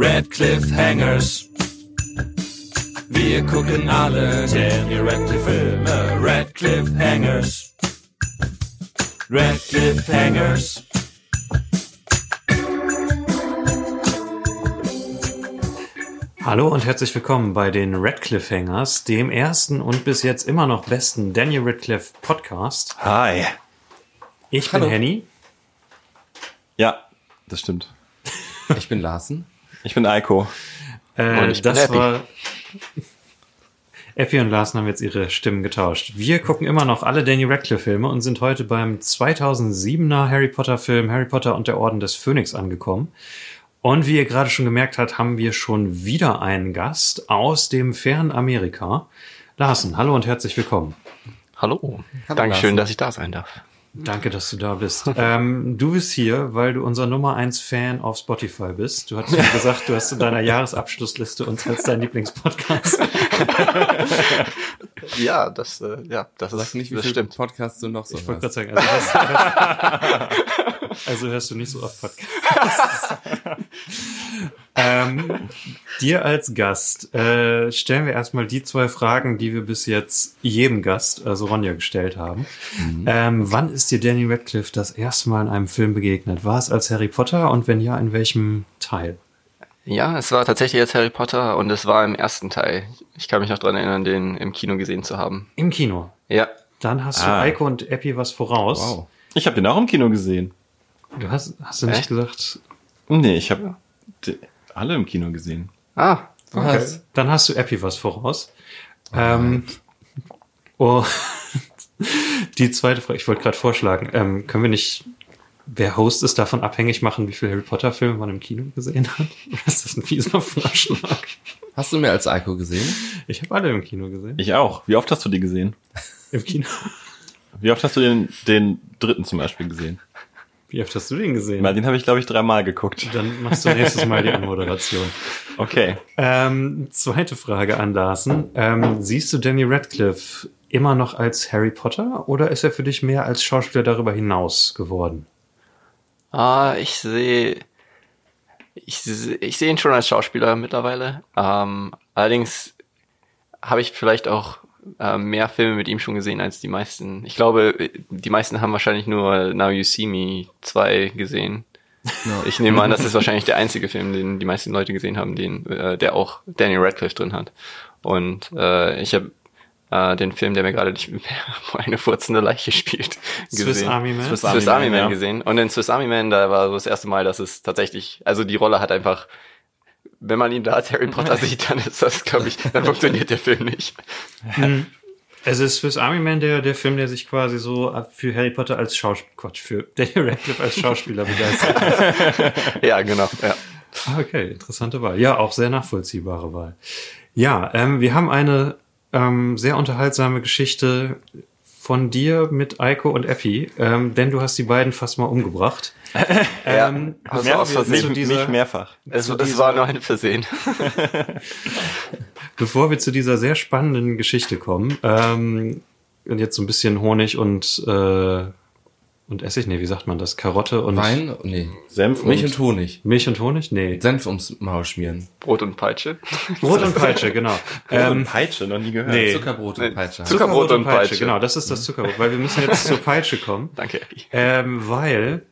Red Cliffhangers. Wir gucken alle Daniel Radcliffe Filme. Red Cliffhangers. Red Cliffhangers. Hallo und herzlich willkommen bei den Radcliffe Hangers, dem ersten und bis jetzt immer noch besten Daniel Radcliffe Podcast. Hi. Ich bin Hallo. Henny. Ja, das stimmt. Ich bin Larsen. Ich bin Eiko. Äh, Und ich bin das Epi. war. Epi und Larsen haben jetzt ihre Stimmen getauscht. Wir gucken immer noch alle Daniel Radcliffe Filme und sind heute beim 2007er Harry Potter Film Harry Potter und der Orden des Phönix angekommen. Und wie ihr gerade schon gemerkt habt, haben wir schon wieder einen Gast aus dem fernen Amerika. Larsen, hallo und herzlich willkommen. Hallo. Hallo, Dankeschön, Larsen. dass ich da sein darf. Danke, dass du da bist. ähm, du bist hier, weil du unser Nummer eins Fan auf Spotify bist. Du hast mir gesagt, du hast in deiner Jahresabschlussliste uns als dein Lieblingspodcast. Ja, das, äh, ja, das, Sag ist, nicht, wie das viele stimmt. Podcasts du noch so Ich wollte gerade sagen, also hörst, also hörst du nicht so oft Podcasts. ähm, dir als Gast äh, stellen wir erstmal die zwei Fragen, die wir bis jetzt jedem Gast, also Ronja, gestellt haben. Ähm, wann ist dir Danny Radcliffe das erste Mal in einem Film begegnet? War es als Harry Potter und wenn ja, in welchem Teil? Ja, es war tatsächlich jetzt Harry Potter und es war im ersten Teil. Ich kann mich noch dran erinnern, den im Kino gesehen zu haben. Im Kino. Ja. Dann hast Ah. du Eiko und Epi was voraus. Wow. Ich habe den auch im Kino gesehen. Du hast, hast du nicht Echt? gesagt? Nee, ich habe alle im Kino gesehen. Ah, Was? Dann hast du Epi was voraus. Ähm, oh, die zweite Frage, ich wollte gerade vorschlagen, ähm, können wir nicht, wer Host ist, davon abhängig machen, wie viele Harry Potter Filme man im Kino gesehen hat? Oder ist das ein fieser Vorschlag? Hast du mehr als Eiko gesehen? Ich habe alle im Kino gesehen. Ich auch. Wie oft hast du die gesehen? Im Kino. Wie oft hast du den, den dritten zum Beispiel gesehen? Wie oft hast du den gesehen? Weil den habe ich, glaube ich, dreimal geguckt. Dann machst du nächstes Mal die Anmoderation. Okay. Ähm, zweite Frage an Larsen. Ähm, siehst du Danny Radcliffe immer noch als Harry Potter oder ist er für dich mehr als Schauspieler darüber hinaus geworden? ah ich sehe, ich, seh- ich sehe ihn schon als Schauspieler mittlerweile. Ähm, allerdings habe ich vielleicht auch äh, mehr Filme mit ihm schon gesehen als die meisten. Ich glaube, die meisten haben wahrscheinlich nur Now You See Me 2 gesehen. Ja. Ich nehme an, das ist wahrscheinlich der einzige Film, den die meisten Leute gesehen haben, den, äh, der auch Daniel Radcliffe drin hat. Und äh, ich habe äh, den Film, der mir gerade nicht mehr, wo eine furzende Leiche spielt, Swiss Army Man? Swiss Swiss Army Army Man, Man ja. gesehen. Und in Swiss Army Man, da war so das erste Mal, dass es tatsächlich, also die Rolle hat einfach, wenn man ihn da als Harry Potter sieht, dann ist das, glaube ich, dann funktioniert der Film nicht. Also ist Swiss Army Man der, der Film, der sich quasi so für Harry Potter als Schauspieler, Quatsch, für Daniel Radcliffe als Schauspieler begeistert. Ja, genau. Ja. Okay, interessante Wahl. Ja, auch sehr nachvollziehbare Wahl. Ja, ähm, wir haben eine ähm, sehr unterhaltsame Geschichte von dir mit Eiko und Epi, ähm, denn du hast die beiden fast mal umgebracht. ähm, Also aus Versehen. dieser- mich mehrfach. Es, Zu es dieser- war nur ein Versehen. Bevor wir zu dieser sehr spannenden Geschichte kommen, ähm, und jetzt so ein bisschen Honig und, äh, und Essig, nee, wie sagt man das? Karotte und Wein? Nee. Senf Milch und Honig. Milch und Honig? Nee. Senf ums Maul schmieren. Brot und Peitsche. Brot und Peitsche, genau. ähm, Ähm, Peitsche, noch nie gehört. nee. Zuckerbrot und Peitsche. Zucker- Zuckerbrot und Peitsche. Genau, das ist das Zuckerbrot, weil wir müssen jetzt zur Peitsche kommen. Danke. Ähm, weil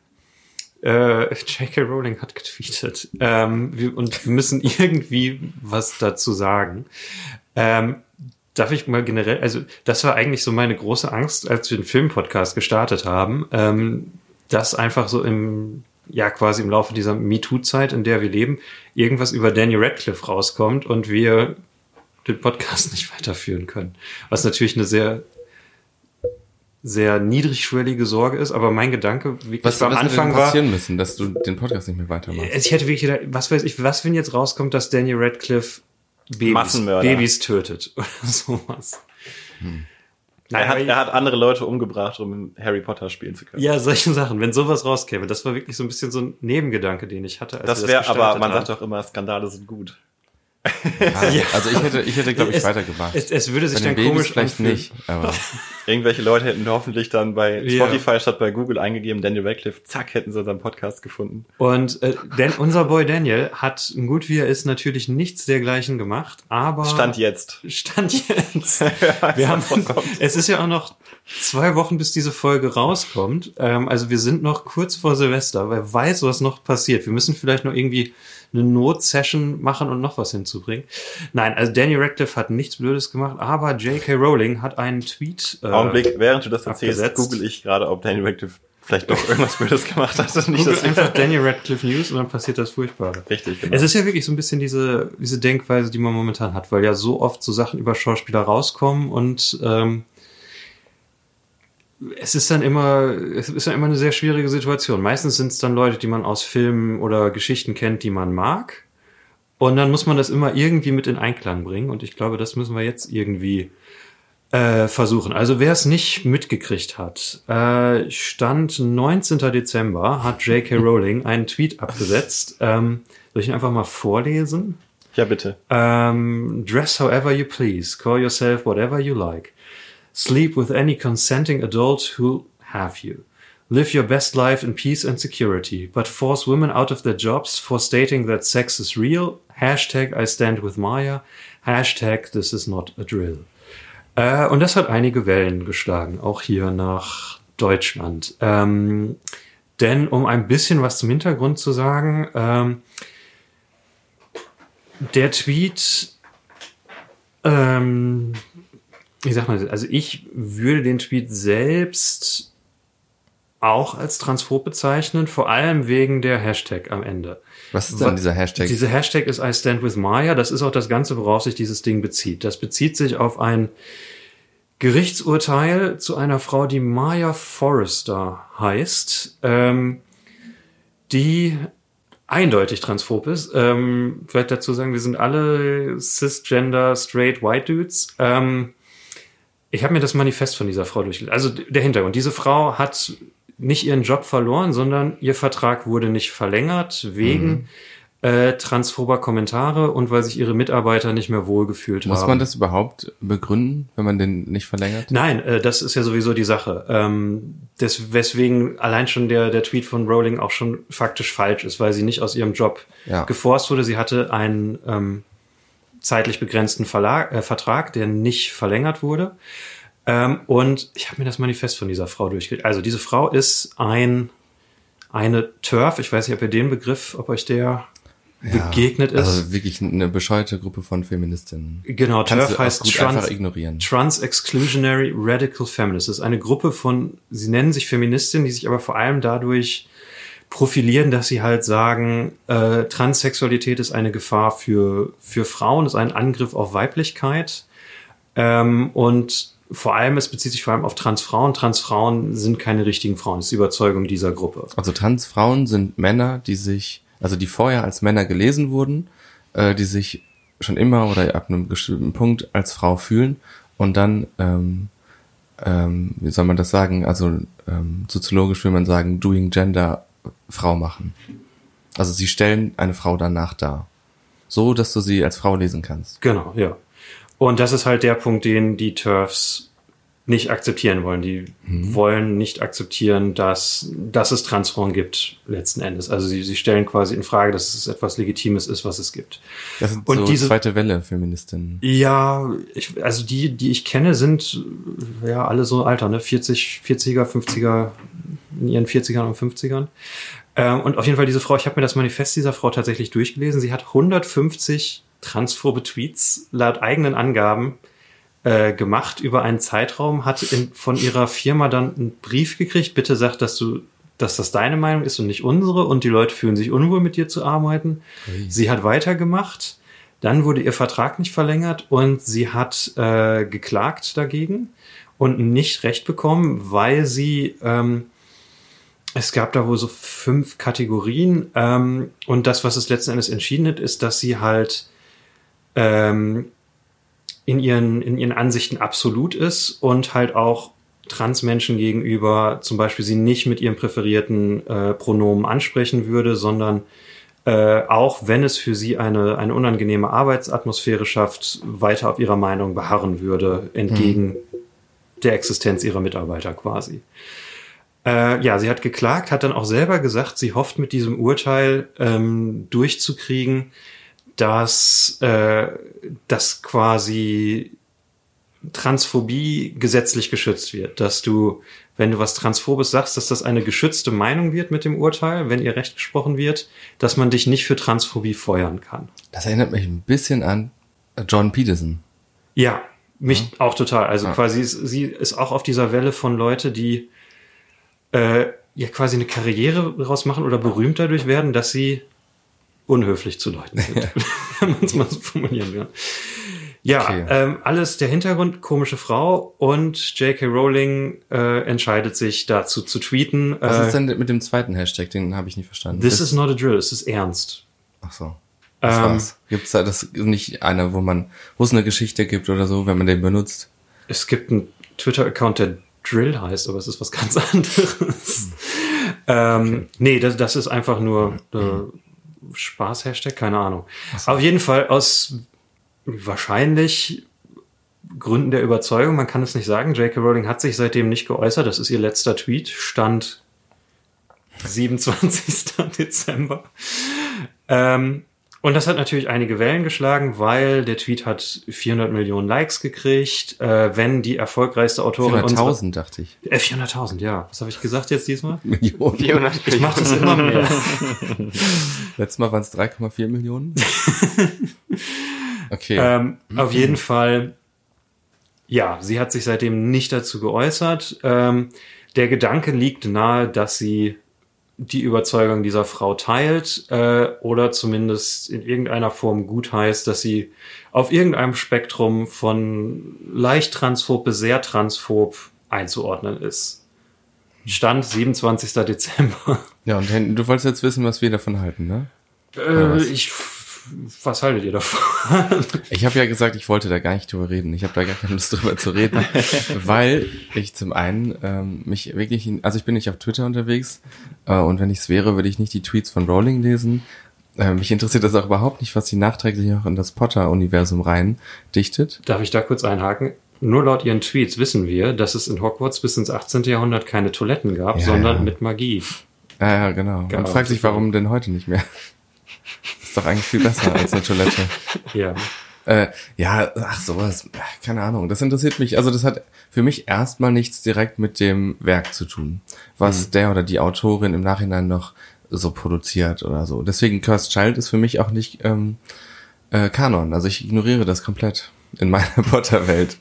äh, J.K. Rowling hat getweetet ähm, wir, und wir müssen irgendwie was dazu sagen. Ähm, darf ich mal generell, also das war eigentlich so meine große Angst, als wir den Filmpodcast gestartet haben, ähm, dass einfach so im ja quasi im Laufe dieser MeToo-Zeit, in der wir leben, irgendwas über Daniel Radcliffe rauskommt und wir den Podcast nicht weiterführen können. Was natürlich eine sehr sehr niedrigschwellige Sorge ist, aber mein Gedanke wirklich Was, am was Anfang denn war, passieren müssen, dass du den Podcast nicht mehr weitermachst? ich hätte wirklich gedacht, was weiß ich, was wenn jetzt rauskommt, dass Daniel Radcliffe Babys, Massenmörder. Babys tötet oder sowas. Er hat, er hat andere Leute umgebracht, um Harry Potter spielen zu können. ja, solche Sachen, wenn sowas rauskäme, das war wirklich so ein bisschen so ein Nebengedanke, den ich hatte. Als das wäre, aber man haben. sagt doch immer, Skandale sind gut. Ja, Also ich hätte, ich hätte, glaube ich, Es- weitergemacht. Es, es würde sich dann Babys komisch vielleicht anfühlen. nicht, aber Irgendwelche Leute hätten hoffentlich dann bei Ja. Spotify statt bei Google eingegeben, Daniel Radcliffe, zack, hätten sie unseren Podcast gefunden. Und äh, denn unser Boy Daniel hat, gut wie er ist, natürlich nichts dergleichen gemacht, aber Stand jetzt. Stand jetzt. Wir haben, es ist ja auch noch zwei Wochen, bis diese Folge rauskommt. Ähm, also wir sind noch kurz vor Silvester. Wer weiß, was noch passiert. Wir müssen vielleicht noch irgendwie eine Notsession machen und noch was hinzubringen. Nein, also Daniel Radcliffe hat nichts Blödes gemacht, aber J.K. Rowling hat einen Tweet. Äh, Augenblick, während du das erzählst, abgesetzt. google ich gerade, ob Daniel Radcliffe vielleicht doch irgendwas Blödes gemacht hat. Nicht, Google dass einfach Daniel Radcliffe News und dann passiert das Furchtbare. Richtig, genau. Es ist ja wirklich so ein bisschen diese, diese Denkweise, die man momentan hat, weil ja so oft so Sachen über Schauspieler rauskommen und ähm, es ist dann immer, es ist ja immer eine sehr schwierige Situation. Meistens sind es dann Leute, die man aus Filmen oder Geschichten kennt, die man mag. Und dann muss man das immer irgendwie mit in Einklang bringen. Und ich glaube, das müssen wir jetzt irgendwie äh, versuchen. Also wer es nicht mitgekriegt hat, äh, Stand 19. Dezember hat J.K. Rowling einen Tweet abgesetzt. Ähm, soll ich ihn einfach mal vorlesen? ja, bitte. Um, dress however you please, call yourself whatever you like. Sleep with any consenting adult who'll have you. Live your best life in peace and security, but force women out of their jobs for stating that sex is real. Hashtag I stand with Maya. Hashtag this is not a drill. Äh, und das hat einige Wellen geschlagen, auch hier nach Deutschland. Ähm, denn um ein bisschen was zum Hintergrund zu sagen, ähm, der Tweet, ähm, ich sag mal, also ich würde den Tweet selbst auch als transphob bezeichnen, vor allem wegen der Hashtag am Ende. was ist denn dieser Hashtag? Diese Hashtag ist I stand with Maya. Das ist auch das Ganze, worauf sich dieses Ding bezieht. Das bezieht sich auf ein Gerichtsurteil zu einer Frau, die Maya Forrester heißt, ähm, die eindeutig transphob ist. Ähm, vielleicht dazu sagen, wir sind alle cisgender, straight, white Dudes. Ähm, ich habe mir das Manifest von dieser Frau durchgelesen. Also der Hintergrund. Diese Frau hat nicht ihren Job verloren, sondern ihr Vertrag wurde nicht verlängert wegen äh, transphober Kommentare und weil sich ihre Mitarbeiter nicht mehr wohlgefühlt Muss haben. man das überhaupt begründen, wenn man den nicht verlängert? Nein, äh, das ist ja sowieso die Sache. Ähm, des, weswegen allein schon der, der Tweet von Rowling auch schon faktisch falsch ist, weil sie nicht aus ihrem Job Ja. geforst wurde. Sie hatte einen ähm, zeitlich begrenzten Verlag, äh, Vertrag, der nicht verlängert wurde. Ähm, und ich habe mir das Manifest von dieser Frau durchgelesen. Also diese Frau ist ein eine Turf. Ich weiß nicht, ob ihr den Begriff, ob euch der begegnet ist. Also wirklich eine bescheuerte Gruppe von Feministinnen. Genau, Kannst TERF heißt Trans, einfach ignorieren. Trans-Exclusionary Radical Feminists. Das ist eine Gruppe von, sie nennen sich Feministinnen, die sich aber vor allem dadurch profilieren, dass sie halt sagen, äh, Transsexualität ist eine Gefahr für, für Frauen, ist ein Angriff auf Weiblichkeit. Ähm, und vor allem, es bezieht sich vor allem auf Transfrauen. Transfrauen sind keine richtigen Frauen. Das ist die Überzeugung dieser Gruppe. Also Transfrauen sind Männer, die sich, also die vorher als Männer gelesen wurden, äh, die sich schon immer oder ab einem bestimmten Punkt als Frau fühlen und dann, ähm, ähm, wie soll man das sagen, also ähm, soziologisch will man sagen, doing gender Frau machen. Also sie stellen eine Frau danach dar. So, dass du sie als Frau lesen kannst. Genau, ja. Und das ist halt der Punkt, den die TERFs nicht akzeptieren wollen. Die wollen nicht akzeptieren, dass, dass es Transfrauen gibt, letzten Endes. Also sie, sie stellen quasi in Frage, dass es etwas Legitimes ist, was es gibt. Das sind Und so diese- zweite Welle Feministinnen. Ja, ich, also die, die ich kenne, sind ja alle so Alter, ne? 40, 40er, 50er, in ihren 40ern und 50ern. Ähm, und auf jeden Fall diese Frau, ich habe mir das Manifest dieser Frau tatsächlich durchgelesen. Sie hat 150 transphobe Tweets laut eigenen Angaben äh, gemacht über einen Zeitraum, hat in, von ihrer Firma dann einen Brief gekriegt, bitte sag, dass du dass das deine Meinung ist und nicht unsere und die Leute fühlen sich unwohl mit dir zu arbeiten. Sie hat weitergemacht, dann wurde ihr Vertrag nicht verlängert und sie hat äh, geklagt dagegen und nicht recht bekommen, weil sie ähm, es gab da wohl so fünf Kategorien ähm, und das, was es letzten Endes entschieden hat, ist, dass sie halt ähm, in, ihren, in ihren Ansichten absolut ist und halt auch Transmenschen gegenüber zum Beispiel sie nicht mit ihrem präferierten äh, Pronomen ansprechen würde, sondern äh, auch wenn es für sie eine, eine unangenehme Arbeitsatmosphäre schafft, weiter auf ihrer Meinung beharren würde, entgegen der Existenz ihrer Mitarbeiter quasi. Äh, ja, sie hat geklagt, hat dann auch selber gesagt, sie hofft mit diesem Urteil ähm, durchzukriegen, dass äh, das quasi Transphobie gesetzlich geschützt wird, dass du, wenn du was Transphobes sagst, dass das eine geschützte Meinung wird mit dem Urteil, wenn ihr Recht gesprochen wird, dass man dich nicht für Transphobie feuern kann. Das erinnert mich ein bisschen an John Peterson. Ja, mich auch total. Also Ja. quasi, sie ist auch auf dieser Welle von Leute, die äh, ja quasi eine Karriere daraus machen oder berühmt dadurch werden, dass sie unhöflich zu Leuten sind, wenn man es mal so formulieren will. Ja, Okay. ähm, alles der Hintergrund, komische Frau und J.K. Rowling äh, entscheidet sich dazu zu tweeten. Was äh, ist denn mit dem zweiten Hashtag? Den habe ich nicht verstanden. This is not a drill, es ist ernst. Ach so. Das Ähm, war's. Gibt's da das nicht einer, wo man, wo es eine Geschichte gibt oder so, wenn man den benutzt? Es gibt einen Twitter-Account, der Drill heißt, aber es ist was ganz anderes. ähm, Nee, das, das ist einfach nur äh, Spaß-Hashtag, keine Ahnung. Auf jeden Fall aus wahrscheinlich Gründen der Überzeugung, man kann es nicht sagen, J.K. Rowling hat sich seitdem nicht geäußert, das ist ihr letzter Tweet, stand 27. Dezember. Ähm, und das hat natürlich einige Wellen geschlagen, weil der Tweet hat 400 Millionen Likes gekriegt. Äh, wenn die erfolgreichste Autorin unserer- 400.000, dachte ich. Äh, 400.000, ja. Was habe ich gesagt jetzt diesmal? Millionen. 400 Ich mache das immer mehr. Letztes Mal waren es 3,4 Millionen. Okay. ähm, auf jeden Fall, ja, sie hat sich seitdem nicht dazu geäußert. Ähm, der Gedanke liegt nahe, dass sie die Überzeugung dieser Frau teilt äh, oder zumindest in irgendeiner Form gut heißt, dass sie auf irgendeinem Spektrum von leicht transphob bis sehr transphob einzuordnen ist. Stand 27. Dezember. ja, und du wolltest jetzt wissen, was wir davon halten, ne? Äh, ich, was haltet ihr davon? Ich habe ja gesagt, ich wollte da gar nicht drüber reden. Ich habe da gar keine Lust drüber zu reden, weil ich zum einen ähm, mich wirklich, in, also ich bin nicht auf Twitter unterwegs äh, und wenn ich es wäre, würde ich nicht die Tweets von Rowling lesen. Äh, mich interessiert das auch überhaupt nicht, was sie nachträglich auch in das Potter-Universum rein dichtet. Darf ich da kurz einhaken? Nur laut ihren Tweets wissen wir, dass es in Hogwarts bis ins 18. Jahrhundert keine Toiletten gab, Ja, sondern ja. mit Magie. Ja, ja, genau. Genau, Und fragt sich, warum denn heute nicht mehr? Ist doch eigentlich viel besser als eine Toilette. Ja. Äh, ja, ach sowas, keine Ahnung. Das interessiert mich. Also das hat für mich erstmal nichts direkt mit dem Werk zu tun, was der oder die Autorin im Nachhinein noch so produziert oder so. Deswegen Cursed Child ist für mich auch nicht ähm, äh, Kanon. Also ich ignoriere das komplett in meiner Potter-Welt.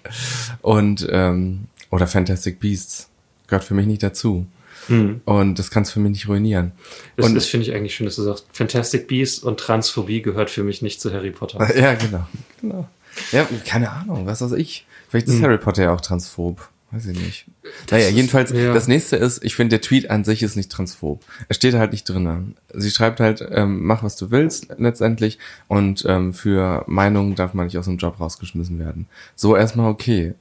Und ähm, oder Fantastic Beasts gehört für mich nicht dazu. Und das kann es für mich nicht ruinieren. Das, Und- das finde ich eigentlich schön, dass du sagst, Fantastic Beasts und Transphobie gehört für mich nicht zu Harry Potter. Ja, genau. genau. Ja, keine Ahnung, was weiß ich. Vielleicht ist Harry Potter ja auch transphob. Weiß ich nicht. naja, ist- jedenfalls, ja. das nächste ist, ich finde, der Tweet an sich ist nicht transphob. Er steht halt nicht drinne. Sie schreibt halt, ähm, mach was du willst, letztendlich. Und ähm, für Meinungen darf man nicht aus dem Job rausgeschmissen werden. So erstmal okay.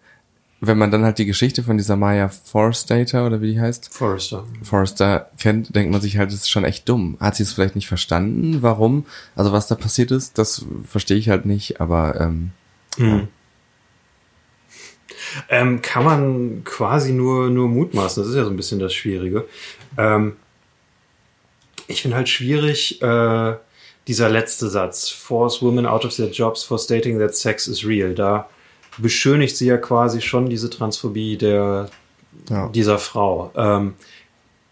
Wenn man dann halt die Geschichte von dieser Maya Forstater oder wie die heißt, Forrester. Forrester kennt, denkt man sich halt, das ist schon echt dumm. Hat sie es vielleicht nicht verstanden, warum? Also was da passiert ist, das verstehe ich halt nicht, aber ähm, Ähm, kann man quasi nur, nur mutmaßen. Das ist ja so ein bisschen das Schwierige. Ähm, ich finde halt schwierig, äh, dieser letzte Satz, force women out of their jobs for stating that sex is real. Da beschönigt sie ja quasi schon diese Transphobie der, Ja. dieser Frau. Ähm,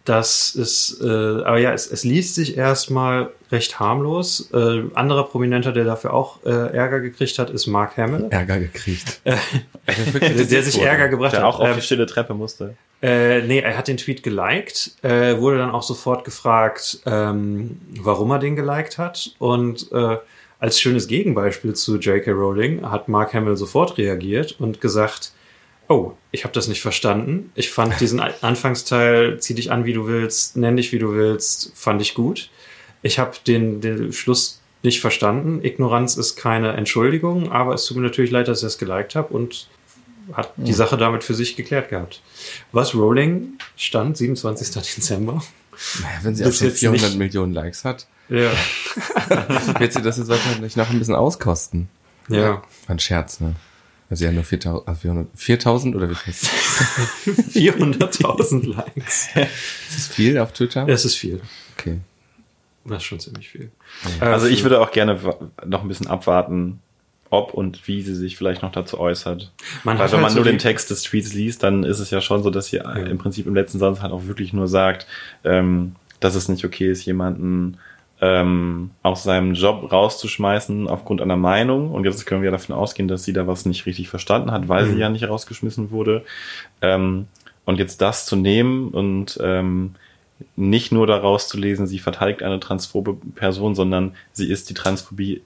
das ist, äh, aber ja, es, es liest sich erstmal recht harmlos. Äh, anderer Prominenter, der dafür auch äh, Ärger gekriegt hat, ist Mark Hamill. Ärger gekriegt. der, der sich Ärger gebracht Der hat. auch auf Ähm, die stille Treppe musste. äh, nee, er hat den Tweet geliked, äh, wurde dann auch sofort gefragt, ähm, warum er den geliked hat. Und äh, als schönes Gegenbeispiel zu J.K. Rowling hat Mark Hamill sofort reagiert und gesagt, oh, ich habe das nicht verstanden. Ich fand diesen Anfangsteil, zieh dich an, wie du willst, nenn dich, wie du willst, fand ich gut. Ich habe den, den Schluss nicht verstanden. Ignoranz ist keine Entschuldigung, aber es tut mir natürlich leid, dass ich das geliked habe und hat die Sache damit für sich geklärt gehabt. Was Rowling stand, 27. Dezember. Naja, wenn sie Das auch schon jetzt 400 nicht- Millionen Likes hat, Ja. wird sie das jetzt wahrscheinlich noch ein bisschen auskosten. Ja. Ein Scherz, ne? Also sie hat nur 4000, also 400 4000 oder wie viel? 400.000 Likes. Ist das viel auf Twitter? Das ist viel. Okay. Das ist schon ziemlich viel. Also Äh, ich für- würde auch gerne noch ein bisschen abwarten, ob und wie sie sich vielleicht noch dazu äußert. Man Weil wenn halt man so nur den Text des Tweets liest, dann ist es ja schon so, dass sie im Prinzip im letzten Satz halt auch wirklich nur sagt, ähm, dass es nicht okay ist, jemanden ähm, aus seinem Job rauszuschmeißen aufgrund einer Meinung. Und jetzt können wir davon ausgehen, dass sie da was nicht richtig verstanden hat, weil sie ja nicht rausgeschmissen wurde. Ähm, und jetzt das zu nehmen und ähm, nicht nur daraus zu lesen, sie verteidigt eine transphobe Person, sondern sie ist die Transphobie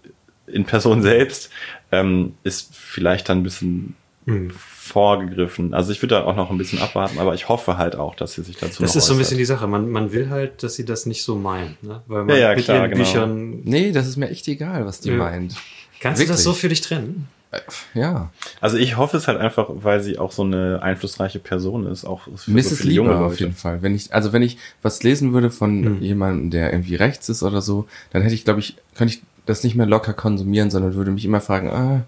in Person selbst, ähm, ist vielleicht dann ein bisschen Hm. vorgegriffen. Also ich würde da auch noch ein bisschen abwarten, aber ich hoffe halt auch, dass sie sich dazu Das noch ist so ein bisschen äußert. die Sache. Man, man will halt, dass sie das nicht so meint. Ne? Weil man Ja, ja, mit klar, ihren genau. Büchern. Nee, das ist mir echt egal, was die Ja. meint. Kannst du das Wirklich? so für dich trennen? Äh, Ja. Also ich hoffe es halt einfach, weil sie auch so eine einflussreiche Person ist, auch für Mir ist so viele lieber junge auf Leute. jeden Fall. Wenn ich, also wenn ich was lesen würde von Hm. jemandem, der irgendwie rechts ist oder so, dann hätte ich, glaube ich, könnte ich das nicht mehr locker konsumieren, sondern würde mich immer fragen, ah,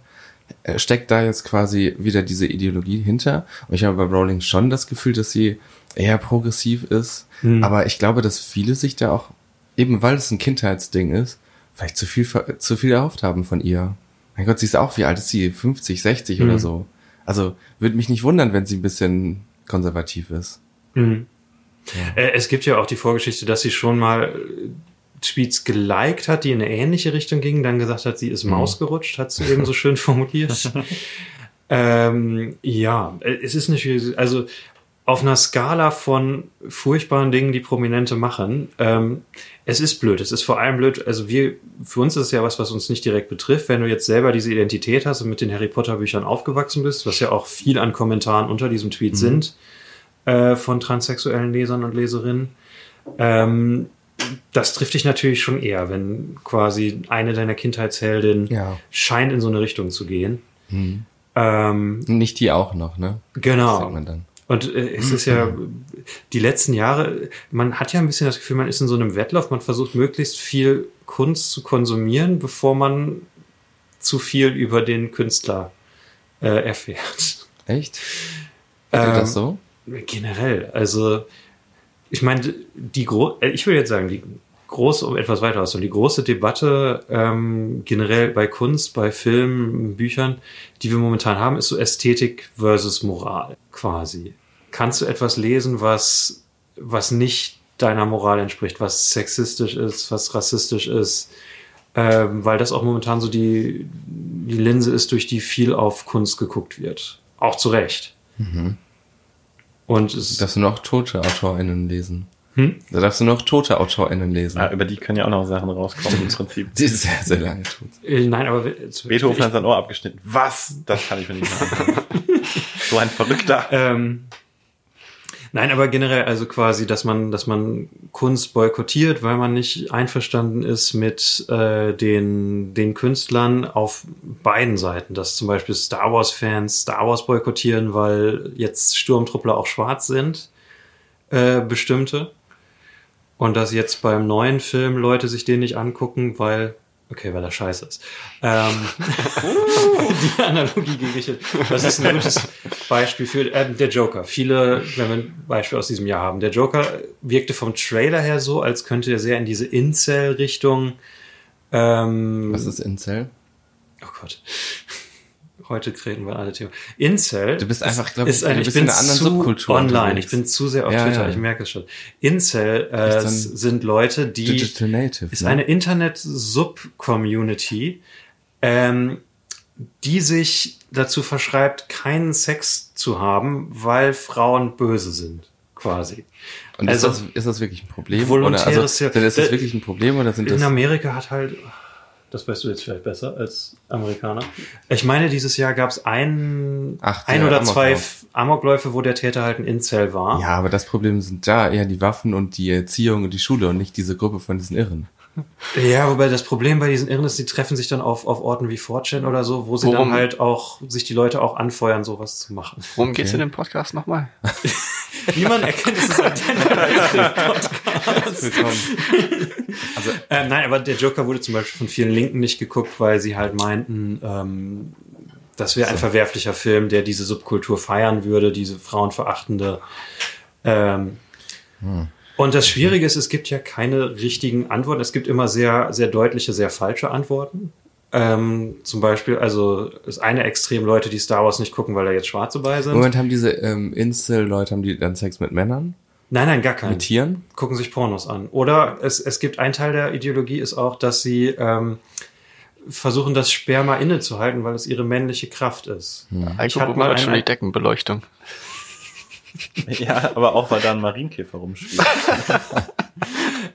äh, steckt da jetzt quasi wieder diese Ideologie hinter? Und ich habe bei Rowling schon das Gefühl, dass sie eher progressiv ist. Hm. Aber ich glaube, dass viele sich da auch, eben weil es ein Kindheitsding ist, vielleicht zu viel, zu viel erhofft haben von ihr. Mein Gott, sie ist auch, wie alt ist sie? 50, 60 oder Hm. so. Also, würde mich nicht wundern, wenn sie ein bisschen konservativ ist. Mhm. Äh, es gibt ja auch die Vorgeschichte, dass sie schon mal Tweets geliked hat, die in eine ähnliche Richtung gingen, dann gesagt hat, sie ist Maus gerutscht, hat sie eben so schön formuliert. ähm, ja, äh, es ist nicht, also auf einer Skala von furchtbaren Dingen, die Prominente machen, ähm, es ist blöd. Es ist vor allem blöd, also wir, für uns ist es ja was, was uns nicht direkt betrifft. Wenn du jetzt selber diese Identität hast und mit den Harry Potter Büchern aufgewachsen bist, was ja auch viel an Kommentaren unter diesem Tweet sind, äh, von transsexuellen Lesern und Leserinnen, ähm, das trifft dich natürlich schon eher, wenn quasi eine deiner Kindheitsheldinnen Ja. scheint in so eine Richtung zu gehen. Ähm, Nicht die auch noch, ne? genau. Und äh, es ist ja die letzten Jahre, man hat ja ein bisschen das Gefühl, man ist in so einem Wettlauf, man versucht möglichst viel Kunst zu konsumieren, bevor man zu viel über den Künstler äh, erfährt. Echt? Ist ähm, das so? Generell, also ich meine, die gro äh, ich will jetzt sagen, die große, um etwas weiter auszuholen, die große Debatte ähm, generell bei Kunst, bei Filmen, Büchern, die wir momentan haben, ist so Ästhetik versus Moral quasi. Kannst du etwas lesen, was, was nicht deiner Moral entspricht, was sexistisch ist, was rassistisch ist, ähm, weil das auch momentan so die, die Linse ist, durch die viel auf Kunst geguckt wird. Auch zu Recht. Und es Darfst du noch tote AutorInnen lesen? Hm? Da darfst du noch tote AutorInnen lesen. Ah, über die können ja auch noch Sachen rauskommen im Prinzip. Die ist sehr, sehr lange tot. Äh, Nein, aber Beethoven hat sein Ohr abgeschnitten. Was? Das kann ich mir nicht machen. so ein Verrückter. ähm, Nein, aber generell, also quasi, dass man, dass man Kunst boykottiert, weil man nicht einverstanden ist mit äh, den, den Künstlern auf beiden Seiten. Dass zum Beispiel Star Wars-Fans Star Wars boykottieren, weil jetzt Sturmtruppler auch schwarz sind, äh, bestimmte. Und dass jetzt beim neuen Film Leute sich den nicht angucken, weil, okay, weil er scheiße ist. Ähm, die Analogie gebe ich jetzt. Das ist ein gutes Beispiel für äh, der Joker. Viele, wenn wir ein Beispiel aus diesem Jahr haben. Der Joker wirkte vom Trailer her so, als könnte er sehr in diese Incel-Richtung. Ähm, Was ist Incel? Oh Gott. Heute reden wir alle Themen. Incel. Du bist einfach, ist- glaub ich, ein, du bist in einer anderen Subkultur online. unterwegs. Ich bin zu sehr auf Ja, Twitter. ja. Ich merke es schon. Incel äh, sind Leute, die Digital Native. ist ne? eine Internet-Sub-Community, ähm, die sich dazu verschreibt, keinen Sex zu haben, weil Frauen böse sind, quasi. Und also- ist, das, ist das wirklich ein Problem? Volontäres oder, also, ist das Äh, wirklich ein Problem oder sind In das... Amerika hat halt, das weißt du jetzt vielleicht besser als Amerikaner. Ich meine, dieses Jahr gab es ein, Ach, ein der oder zwei Amoklauf. Amokläufe, wo der Täter halt ein Incel war. Ja, aber das Problem sind da eher die Waffen und die Erziehung und die Schule und nicht diese Gruppe von diesen Irren. Ja, wobei das Problem bei diesen Irren ist, die treffen sich dann auf, auf Orten wie 4chan oder so, wo sie Worum- dann halt auch, sich die Leute auch anfeuern, sowas zu machen. Worum geht's Okay. in dem Podcast nochmal? Wie man erkennt, ist es ein Podcast. Willkommen. Also, äh, nein, aber der Joker wurde zum Beispiel von vielen Linken nicht geguckt, weil sie halt meinten, ähm, das wäre ein verwerflicher Film, der diese Subkultur feiern würde, diese frauenverachtende. Ähm, Und das Schwierige ist, es gibt ja keine richtigen Antworten. Es gibt immer sehr, sehr deutliche, sehr falsche Antworten. Ähm, zum Beispiel, also das eine Extrem Leute, die Star Wars nicht gucken, weil da jetzt Schwarze bei sind. Moment, haben diese ähm, Incel-Leute, haben die dann Sex mit Männern? Nein, nein, gar keinen. Mit Tieren? gucken sich Pornos an. Oder es, es gibt ein Teil der Ideologie ist auch, dass sie ähm, versuchen, das Sperma innezuhalten, weil es ihre männliche Kraft ist. Ich hatte mal schon die Deckenbeleuchtung. Ja, aber auch weil da ein Marienkäfer rumspielt.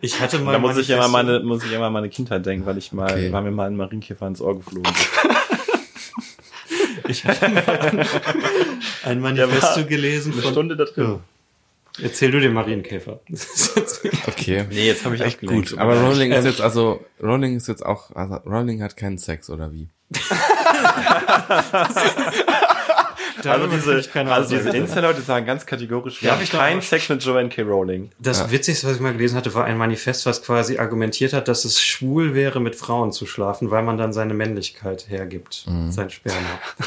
Ich hatte mal Da muss ich immer meine, muss ich immer an meine Kindheit denken, weil ich mal, Okay. war mir mal ein Marienkäfer ins Ohr geflogen. ich hatte mal ein Manifesto gelesen Eine von. Stunde da drin. Erzähl du den Marienkäfer. Okay. Nee, jetzt habe ich echt Gut, aber Rowling ist jetzt also, Rowling ist jetzt auch, also Rowling hat keinen Sex, oder wie? Also diese, also diese Insta-Leute sagen ganz kategorisch, wir Darf haben keinen Sex mit Joanne K. Rowling. Das Witzigste, was ich mal gelesen hatte, war ein Manifest, was quasi argumentiert hat, dass es schwul wäre, mit Frauen zu schlafen, weil man dann seine Männlichkeit hergibt, sein Sperma.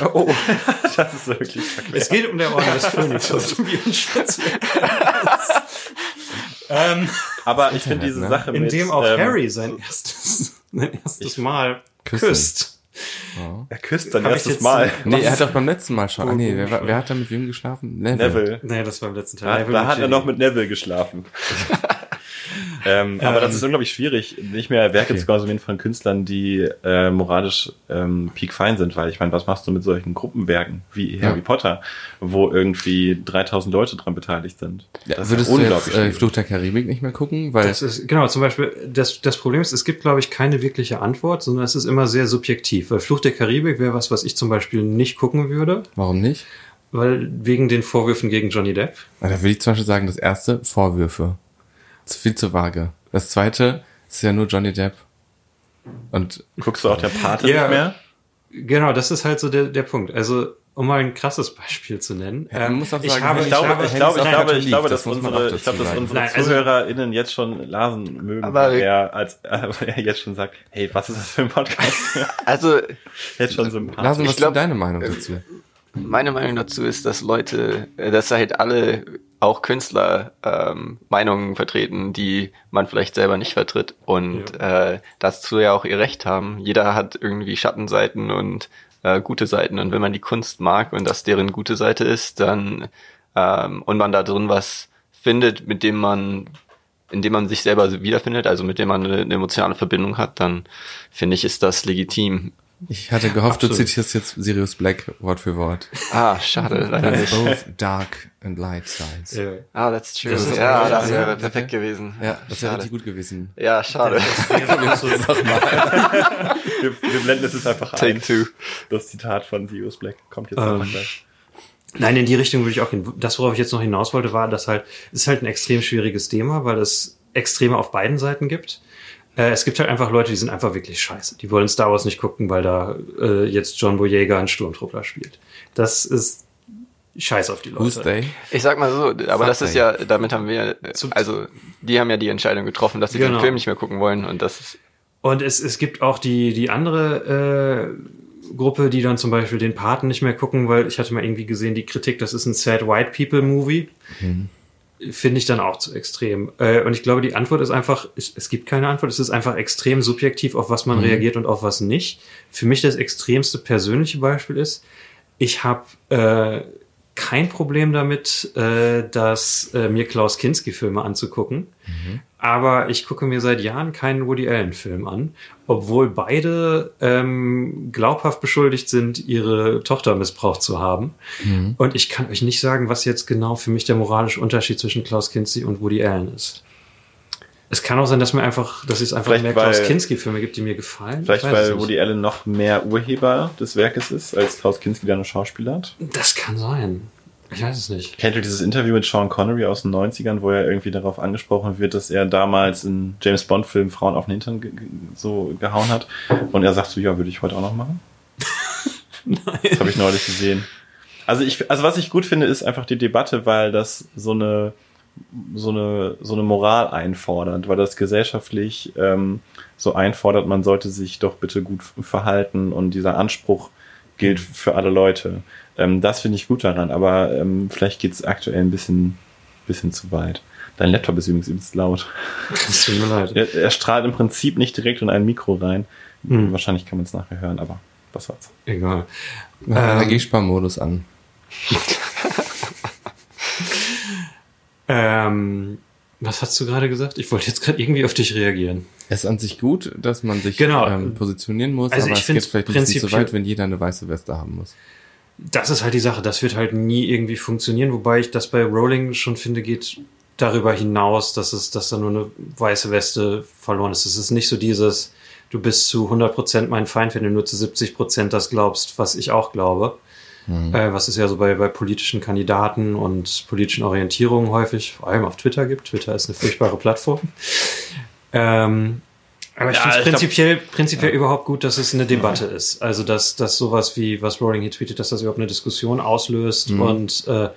Oh, das ist wirklich verquer. Es geht um der Orden des Phönix, was du wie ein Schutzwerk ähm, Aber ich finde diese ne? Sache In mit, dem auch ähm, Harry sein erstes, sein erstes Mal Küssen. küsst. Er küsst sein Hab erstes jetzt- Mal. Nee, er hat doch beim letzten Mal schon. Ah, nee, wer, wer hat da mit wem geschlafen? Neville. Neville. Nee, das war im letzten Teil. da hat er noch mit Neville geschlafen. ähm, aber das ist unglaublich schwierig, nicht mehr Werke Okay. zu konsumieren von Künstlern, die äh, moralisch ähm, peakfein sind, weil ich meine, was machst du mit solchen Gruppenwerken wie Harry Potter, wo irgendwie 3000 Leute dran beteiligt sind? Ja, Das würdest ist du jetzt unglaublich äh, schwierig. Fluch der Karibik nicht mehr gucken? Weil Das ist, genau, zum Beispiel, das, das Problem ist, es gibt, glaube ich, keine wirkliche Antwort, sondern es ist immer sehr subjektiv. Weil Fluch der Karibik wäre was, was ich zum Beispiel nicht gucken würde, warum nicht? weil wegen den Vorwürfen gegen Johnny Depp. Da würde ich zum Beispiel sagen, das erste, Vorwürfe. Das ist viel zu vage. Das zweite ist ja nur Johnny Depp. Und Guckst du auch der Pate Ja. nicht mehr? Genau, das ist halt so der, der Punkt. Also, um mal ein krasses Beispiel zu nennen. Ja, man ähm, muss auch ich sagen, habe, Ich glaube, ich glaube, ich nein, glaube, ich glaube, das dass unsere, ich glaube, dass unsere. Nein, also- ZuhörerInnen jetzt schon Lasen mögen, Aber- weil er als, äh, er jetzt schon sagt, hey, was ist das für ein Podcast? Also, jetzt schon sympathisch. Lassen, was ist deine Meinung dazu? meine Meinung dazu ist, dass Leute, äh, dass halt alle, auch Künstler, ähm, Meinungen vertreten, die man vielleicht selber nicht vertritt und äh, dazu ja auch ihr Recht haben. Jeder hat irgendwie Schattenseiten und äh, gute Seiten und wenn man die Kunst mag und das deren gute Seite ist, dann ähm, und man da drin was findet, mit dem man in dem man sich selber wiederfindet, also mit dem man eine, eine emotionale Verbindung hat, dann finde ich, ist das legitim. Ich hatte gehofft, du Absolut. zitierst jetzt Sirius Black Wort für Wort. Ah, schade, leider There's nicht. both dark and light sides. Ja, Ja. Ah, that's true. Das ist ja, das wäre ja, perfekt gewesen. das wäre richtig gut gewesen. Ja, schade. wir, wir blenden es jetzt einfach Take ein. two. Das Zitat von Sirius Black kommt jetzt Ähm, einfach gleich. Nein, in die Richtung würde ich auch gehen. Das, worauf ich jetzt noch hinaus wollte, war, dass halt, es ist halt ein extrem schwieriges Thema, weil es Extreme auf beiden Seiten gibt. Äh, es gibt halt einfach Leute, die sind einfach wirklich scheiße. Die wollen Star Wars nicht gucken, weil da äh, jetzt John Boyega einen Sturmtruppler spielt. Das ist scheiß auf die Leute. Who's they? Ich sag mal so, aber das ist ja, damit haben wir, Zu- also die haben ja die Entscheidung getroffen, dass sie Genau. den Film nicht mehr gucken wollen und das ist, Und es, es gibt auch die, die andere äh, Gruppe, die dann zum Beispiel den Paten nicht mehr gucken, weil ich hatte mal irgendwie gesehen, die Kritik, das ist ein Sad White People Movie. Finde ich dann auch zu extrem. Äh, und ich glaube, die Antwort ist einfach, es, es gibt keine Antwort, es ist einfach extrem subjektiv, auf was man reagiert und auf was nicht. Für mich das extremste persönliche Beispiel ist, ich habe äh, kein Problem damit, äh, dass äh, mir Klaus Kinski-Filme anzugucken. Aber ich gucke mir seit Jahren keinen Woody Allen-Film an, obwohl beide ähm, glaubhaft beschuldigt sind, ihre Tochter missbraucht zu haben. Und ich kann euch nicht sagen, was jetzt genau für mich der moralische Unterschied zwischen Klaus Kinski und Woody Allen ist. Es kann auch sein, dass mir einfach, dass es einfach Vielleicht, mehr Klaus Kinski-Filme gibt, die mir gefallen. Vielleicht, weil. Woody Allen noch mehr Urheber des Werkes ist, als Klaus Kinski, der eine Schauspieler hat. Das kann sein. Ich weiß es nicht. Kennt ihr dieses Interview mit Sean Connery aus den 90ern, wo er irgendwie darauf angesprochen wird, dass er damals in James Bond-Filmen Frauen auf den Hintern ge so gehauen hat? Und er sagt so, ja, würde ich heute auch noch machen. Das habe ich neulich gesehen. Also ich, also was ich gut finde, ist einfach die Debatte, weil das so eine so eine so eine Moral einfordert, weil das gesellschaftlich ähm, so einfordert, man sollte sich doch bitte gut verhalten und dieser Anspruch gilt für alle Leute. Ähm, das finde ich gut daran, aber ähm, vielleicht geht es aktuell ein bisschen bisschen zu weit. Dein Laptop ist übrigens übelst laut. Es tut mir leid. Er, er strahlt im Prinzip nicht direkt in ein Mikro rein. Hm. Wahrscheinlich kann man es nachher hören, aber was soll's. Egal. Ähm. Energiesparmodus an. Ähm, was hast du gerade gesagt? Ich wollte jetzt gerade irgendwie auf dich reagieren. Es ist an sich gut, dass man sich Genau. ähm, positionieren muss, Also aber ich es geht vielleicht bisschen zu prinzipiell- weit, wenn jeder eine weiße Weste haben muss. Das ist halt die Sache. Das wird halt nie irgendwie funktionieren, wobei ich das bei Rowling schon finde, geht darüber hinaus, dass es, dass da nur eine weiße Weste verloren ist. Es ist nicht so dieses, du bist zu 100% mein Feind, wenn du nur zu 70% das glaubst, was ich auch glaube. Äh, was es ja so bei, bei politischen Kandidaten und politischen Orientierungen häufig, vor allem auf Twitter gibt. Twitter ist eine furchtbare Plattform. Ähm, aber ich Ja, finde es ich glaub- prinzipiell, prinzipiell überhaupt gut, dass es eine Debatte ist. Also, dass, dass sowas wie, was Rowling hier tweetet, dass das überhaupt eine Diskussion auslöst und äh,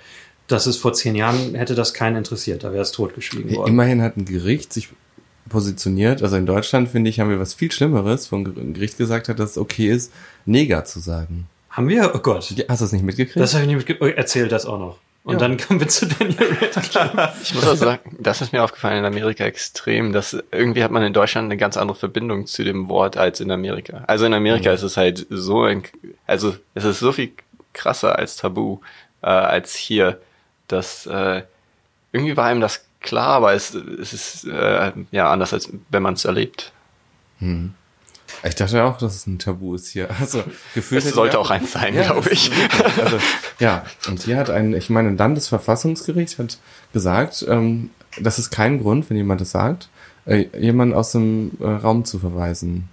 dass es vor zehn Jahren hätte das keinen interessiert, da wäre es totgeschwiegen worden. Immerhin hat ein Gericht sich positioniert, also in Deutschland finde ich, haben wir was viel Schlimmeres, wo ein Gericht gesagt hat, dass es okay ist, Neger zu sagen. Haben wir? Oh Gott. Ja, Hast du das nicht mitgekriegt? Das habe ich nicht mitge- oh, Erzähl das auch noch. Und Ja. dann kommen wir zu Daniel Radcliffe. Ich muss auch sagen, das ist mir aufgefallen in Amerika extrem, dass irgendwie hat man in Deutschland eine ganz andere Verbindung zu dem Wort als in Amerika. Also in Amerika ist es halt so ein, also es ist so viel krasser als Tabu äh, als hier, dass äh, irgendwie war einem das klar, aber es, es ist äh, ja anders als wenn man es erlebt. Ich dachte auch, dass es ein Tabu ist hier. Also gefühlt Es sollte auch eins sein, Ja, glaube ich. Also, ja, und hier hat ein, ich meine, ein Landesverfassungsgericht hat gesagt, ähm, das ist kein Grund, wenn jemand das sagt, äh, jemanden aus dem äh, Raum zu verweisen.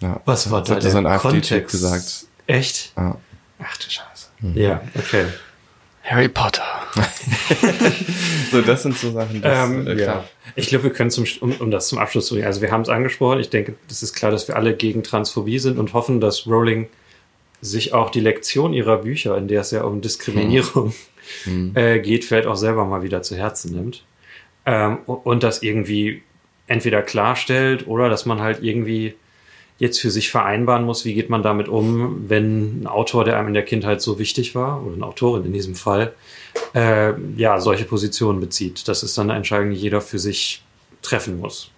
Ja, Was war das da hat so ein AfD-Typ Kontext? gesagt. Echt? Ja. Ach du Scheiße. Ja, okay. Harry Potter. So, das sind so Sachen, das, Ähm, äh, ja. Ich glaube, wir können zum, um, um das zum Abschluss zu bringen. Also wir haben es angesprochen. Ich denke, das ist klar, dass wir alle gegen Transphobie sind und hoffen, dass Rowling sich auch die Lektion ihrer Bücher, in der es ja um Diskriminierung äh, geht, vielleicht auch selber mal wieder zu Herzen nimmt. Ähm, und das irgendwie entweder klarstellt oder dass man halt irgendwie jetzt für sich vereinbaren muss, wie geht man damit um, wenn ein Autor, der einem in der Kindheit so wichtig war, oder eine Autorin in diesem Fall, äh, ja, solche Positionen bezieht. Das ist dann eine Entscheidung, die jeder für sich treffen muss.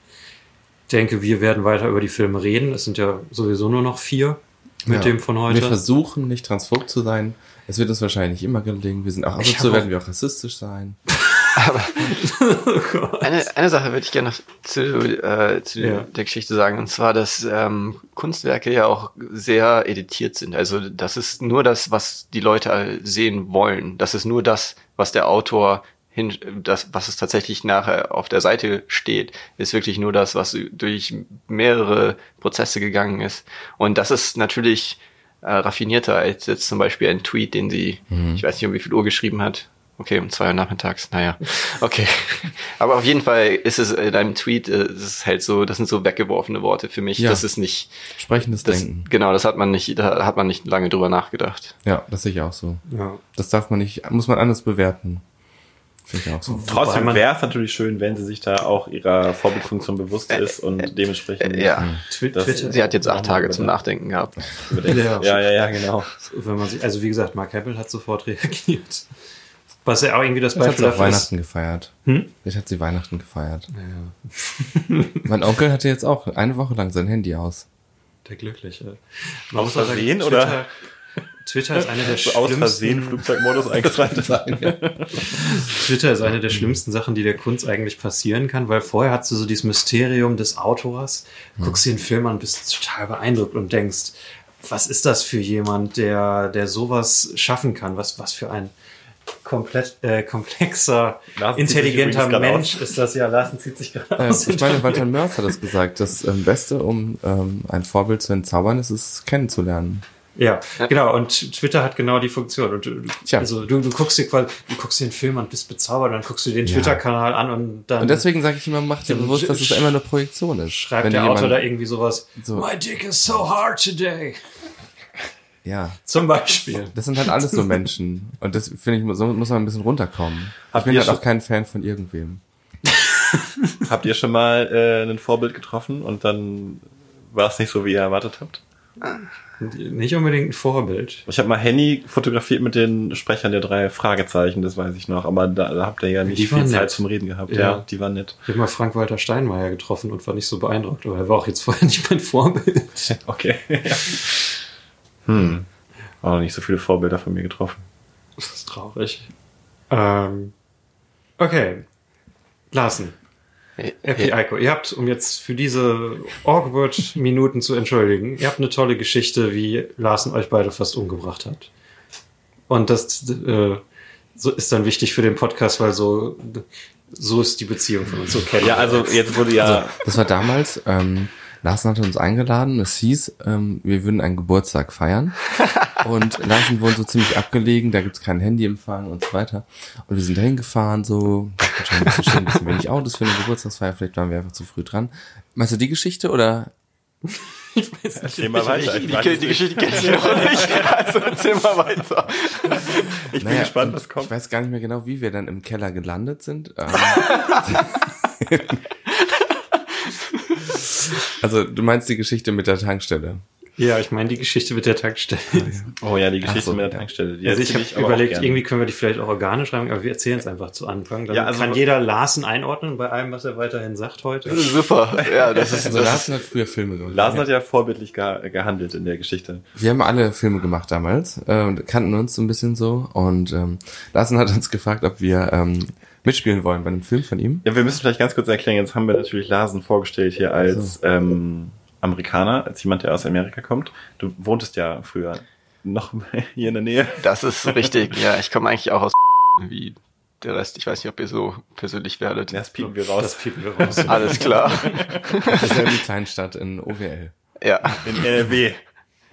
Ich denke, wir werden weiter über die Filme reden. Es sind ja sowieso nur noch vier mit Ja. dem von Wir heute. versuchen nicht transphob zu sein. Es wird uns wahrscheinlich immer gelingen. Wir sind auch ab und zu werden wir auch rassistisch sein. Eine, eine Sache würde ich gerne noch zu, äh, zu Ja. der Geschichte sagen, und zwar, dass ähm, Kunstwerke ja auch sehr editiert sind. Also das ist nur das, was die Leute sehen wollen. Das ist nur das, was der Autor hin, das, was es tatsächlich nachher auf der Seite steht, ist wirklich nur das, was durch mehrere Prozesse gegangen ist. Und das ist natürlich äh, raffinierter als jetzt zum Beispiel ein Tweet, den sie, ich weiß nicht, um wie viel Uhr geschrieben hat. Okay, um zwei Uhr nachmittags, naja. Okay. Aber auf jeden Fall ist es in einem Tweet, äh, es ist halt so, das sind so weggeworfene Worte für mich. Ja. Das ist nicht, Sprechendes das, Denken. genau, das hat man nicht, da hat man nicht lange drüber nachgedacht. Ja, das sehe ich auch so. ja. Das darf man nicht, muss man anders bewerten. Finde ich auch so. Trotzdem wäre es natürlich schön, wenn sie sich da auch ihrer Vorbildfunktion bewusst ist und dementsprechend Äh, ja. Das- Twitter, Sie hat jetzt acht Tage zum Nachdenken gehabt. Ja. Ja, ja, ja, genau. wenn man sich, also wie gesagt, Mark Hamill hat sofort reagiert. Was ja auch irgendwie das Beispiel dafür ist. Weihnachten gefeiert. Hm? Vielleicht hat sie Weihnachten gefeiert. mein Onkel hatte jetzt auch eine Woche lang sein Handy aus. Der Glückliche. Aus muss auch Versehen, Twitter, oder? Twitter ist eine der aus Versehen schlimmsten, Flugzeugmodus eingeschaltet. Twitter ist eine der schlimmsten Sachen, die der Kunst eigentlich passieren kann, weil vorher hast du so dieses Mysterium des Autors, guckst dir einen Film an, bist total beeindruckt und denkst, was ist das für jemand, der, der sowas schaffen kann? Was, was für ein komplett, äh, komplexer, Larsen intelligenter Mensch ist das ja. Larsen zieht sich gerade Äh, aus. ich meine, Walter Mörs hat das gesagt. Das ähm, Beste, um ähm, ein Vorbild zu entzaubern, ist es kennenzulernen. Ja, genau. Und Twitter hat genau die Funktion. Und du, Tja. also du, du guckst dir quasi, du guckst dir einen Film an, bist bezaubert, dann guckst du den Ja. Twitter-Kanal an und dann Und deswegen sage ich immer, mach dir bewusst, dass es immer eine Projektion ist. schreibt Wenn der Autor da irgendwie sowas. So. My dick is so hard today. Ja. Zum Beispiel. Das sind halt alles so Menschen. Und das finde ich, so muss man ein bisschen runterkommen. Habt ich bin ihr halt auch kein Fan von irgendwem. Habt ihr schon mal äh, ein Vorbild getroffen und dann war es nicht so, wie ihr erwartet habt? Nicht unbedingt ein Vorbild. Ich habe mal Henny fotografiert mit den Sprechern der drei Fragezeichen, das weiß ich noch, aber da, da habt ihr ja nicht Die viel waren Zeit nett. zum Reden gehabt. Ja. Ja, die waren nett. Ich habe mal Frank-Walter Steinmeier getroffen und war nicht so beeindruckt, aber er war auch jetzt vorher nicht mein Vorbild. Okay. hm. Auch noch nicht so viele Vorbilder von mir getroffen. Das ist traurig. Ähm, okay. Larsen. Happy Eiko, ihr habt, um jetzt für diese awkward Minuten zu entschuldigen, ihr habt eine tolle Geschichte, wie Larsen euch beide fast umgebracht hat. Und das äh, so ist dann wichtig für den Podcast, weil so, so ist die Beziehung von uns. So kennen Ja, also jetzt wurde ja. Das war damals, ähm, Larsen hatte uns eingeladen. Es hieß, ähm, wir würden einen Geburtstag feiern. Und Larsen wohnt so ziemlich abgelegen, da gibt's kein Handyempfang und so weiter. Und wir sind dahin gefahren, so, ein bisschen schön, ein bisschen wenig Autos für eine Geburtstagsfeier, vielleicht waren wir einfach zu früh dran. Meinst du die Geschichte oder? ich weiß nicht, mal weiter. Ich, Die, weiß die. Geschichte kennst du noch nicht. Also erzähl mal weiter. ich bin Naja, gespannt, und was kommt. Ich weiß gar nicht mehr genau, wie wir dann im Keller gelandet sind. Also du meinst die Geschichte mit der Tankstelle. Ja, ich meine die Geschichte mit der Tankstelle. Oh ja, die Geschichte so, mit der ja. Tankstelle. Die also ich habe überlegt, irgendwie können wir die vielleicht auch organisch schreiben, aber wir erzählen es einfach zu Anfang. Dann Ja, also- kann jeder Larsen einordnen bei allem, was er weiterhin sagt heute. Super. Ja, das ist, Also das Larsen hat früher Filme gemacht. Larsen hat ja vorbildlich ge gehandelt in der Geschichte. Wir haben alle Filme gemacht damals äh, und kannten uns so ein bisschen so. Und ähm, Larsen hat uns gefragt, ob wir ähm, mitspielen wollen bei einem Film von ihm. Ja, wir müssen vielleicht ganz kurz erklären, jetzt haben wir natürlich Larsen vorgestellt hier als ähm, Amerikaner, als jemand, der aus Amerika kommt. Du wohntest ja früher noch hier in der Nähe. Das ist richtig. Ja, ich komme eigentlich auch aus wie der Rest. Ich weiß nicht, ob ihr so persönlich werdet. Das piepen wir Das raus. piepen wir raus. Alles klar. Das ist ja die Kleinstadt in OWL. Ja. In NRW.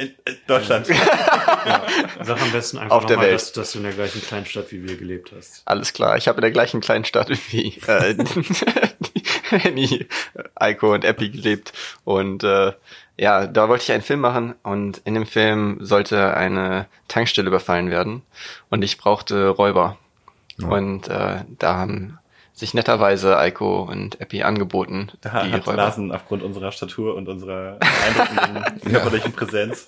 In, in Deutschland. Sag am besten einfach Auf der nochmal, Welt. dass, dass du in der gleichen Kleinstadt wie wir gelebt hast. Alles klar. Ich habe in der gleichen kleinen Stadt wie äh, Henny, Eiko und Epi gelebt. Und äh, ja, da wollte ich einen Film machen und in dem Film sollte eine Tankstelle überfallen werden und ich brauchte Räuber. Und äh, da haben sich netterweise Eiko und Epi angeboten, Da die hat Räuber. Larsen aufgrund unserer Statur und unserer beeindruckenden körperlichen Präsenz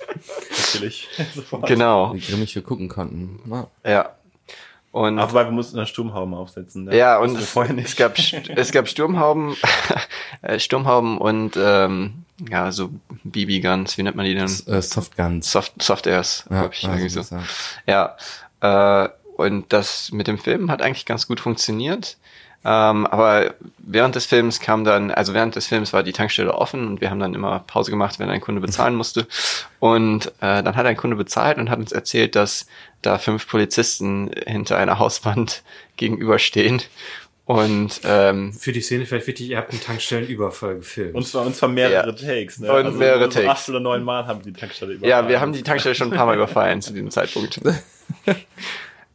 natürlich sofort. Genau, Wie grimmig wir gucken konnten. Ja. ja. Und Aber wir mussten eine Sturmhaube aufsetzen. Ne? Ja, und es, vorher nicht. es gab es gab Sturmhauben, äh, Sturmhauben und ähm, ja so BB Guns, wie nennt man die denn? Äh, Softguns. Soft Soft Airs, Ja, glaub ich irgendwie so. ja. Ja, äh, und das mit dem Film hat eigentlich ganz gut funktioniert. Ähm, aber während des Films kam dann, also während des Films war die Tankstelle offen und wir haben dann immer Pause gemacht, wenn ein Kunde bezahlen musste. Und äh, dann hat ein Kunde bezahlt und hat uns erzählt, dass da fünf Polizisten hinter einer Hauswand gegenüberstehen. Und ähm, Für die Szene vielleicht wichtig, ihr habt einen Tankstellenüberfall gefilmt. Und zwar, und zwar mehrere Ja. Takes. Ne? Und mehrere so Takes. Acht oder neun Mal haben die Tankstelle überfallen. ja, wir haben die Tankstelle schon ein paar Mal überfallen zu diesem Zeitpunkt.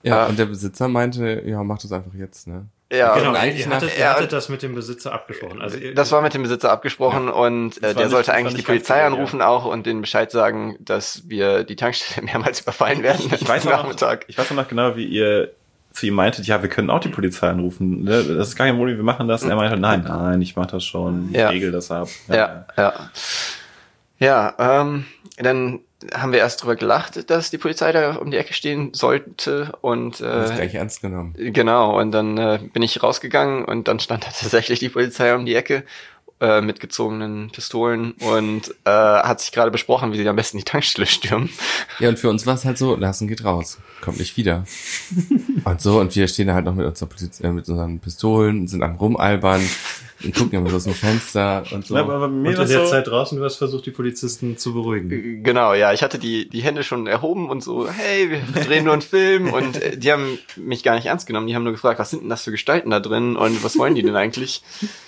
Ja, Ah. und der Besitzer meinte, ja, mach das einfach jetzt, ne? Ja, genau, und eigentlich ihr hattet, nach- ihr Ja, hattet das mit dem Besitzer abgesprochen. Also ihr, Das war mit dem Besitzer abgesprochen und äh, der nicht- sollte eigentlich die Polizei klar, anrufen auch und denen Bescheid sagen, dass wir die Tankstelle mehrmals überfallen werden Ich weiß, am noch, Nachmittag. ich weiß noch genau, wie ihr zu ihm meintet, ja, wir können auch die Polizei anrufen. Ne? Das ist gar kein Problem, wir machen das. Und er meinte, nein, nein, ich mach das schon. Ja. Ich regel das ab. Ja, ja. Ja, ähm, dann haben wir erst drüber gelacht, dass die Polizei da um die Ecke stehen sollte und Das ist äh, gleich ernst genommen. Genau, und dann äh, bin ich rausgegangen und dann stand da tatsächlich die Polizei um die Ecke äh, mit gezogenen Pistolen und äh, hat sich gerade besprochen, wie sie am besten die Tankstelle stürmen. Ja, und für uns war es halt so, lassen geht raus, kommt nicht wieder. und so, und wir stehen da halt noch mit, unserer Poliz äh, mit unseren Pistolen, sind am Rumalbern und gucken immer so aus dem Fenster und so. Ja, aber bei mir und war in der so, Zeit draußen, du hast versucht, die Polizisten zu beruhigen. Genau, ja, ich hatte die, die Hände schon erhoben und so, hey, wir drehen nur einen Film und äh, die haben mich gar nicht ernst genommen. Die haben nur gefragt, was sind denn das für Gestalten da drin und was wollen die denn eigentlich?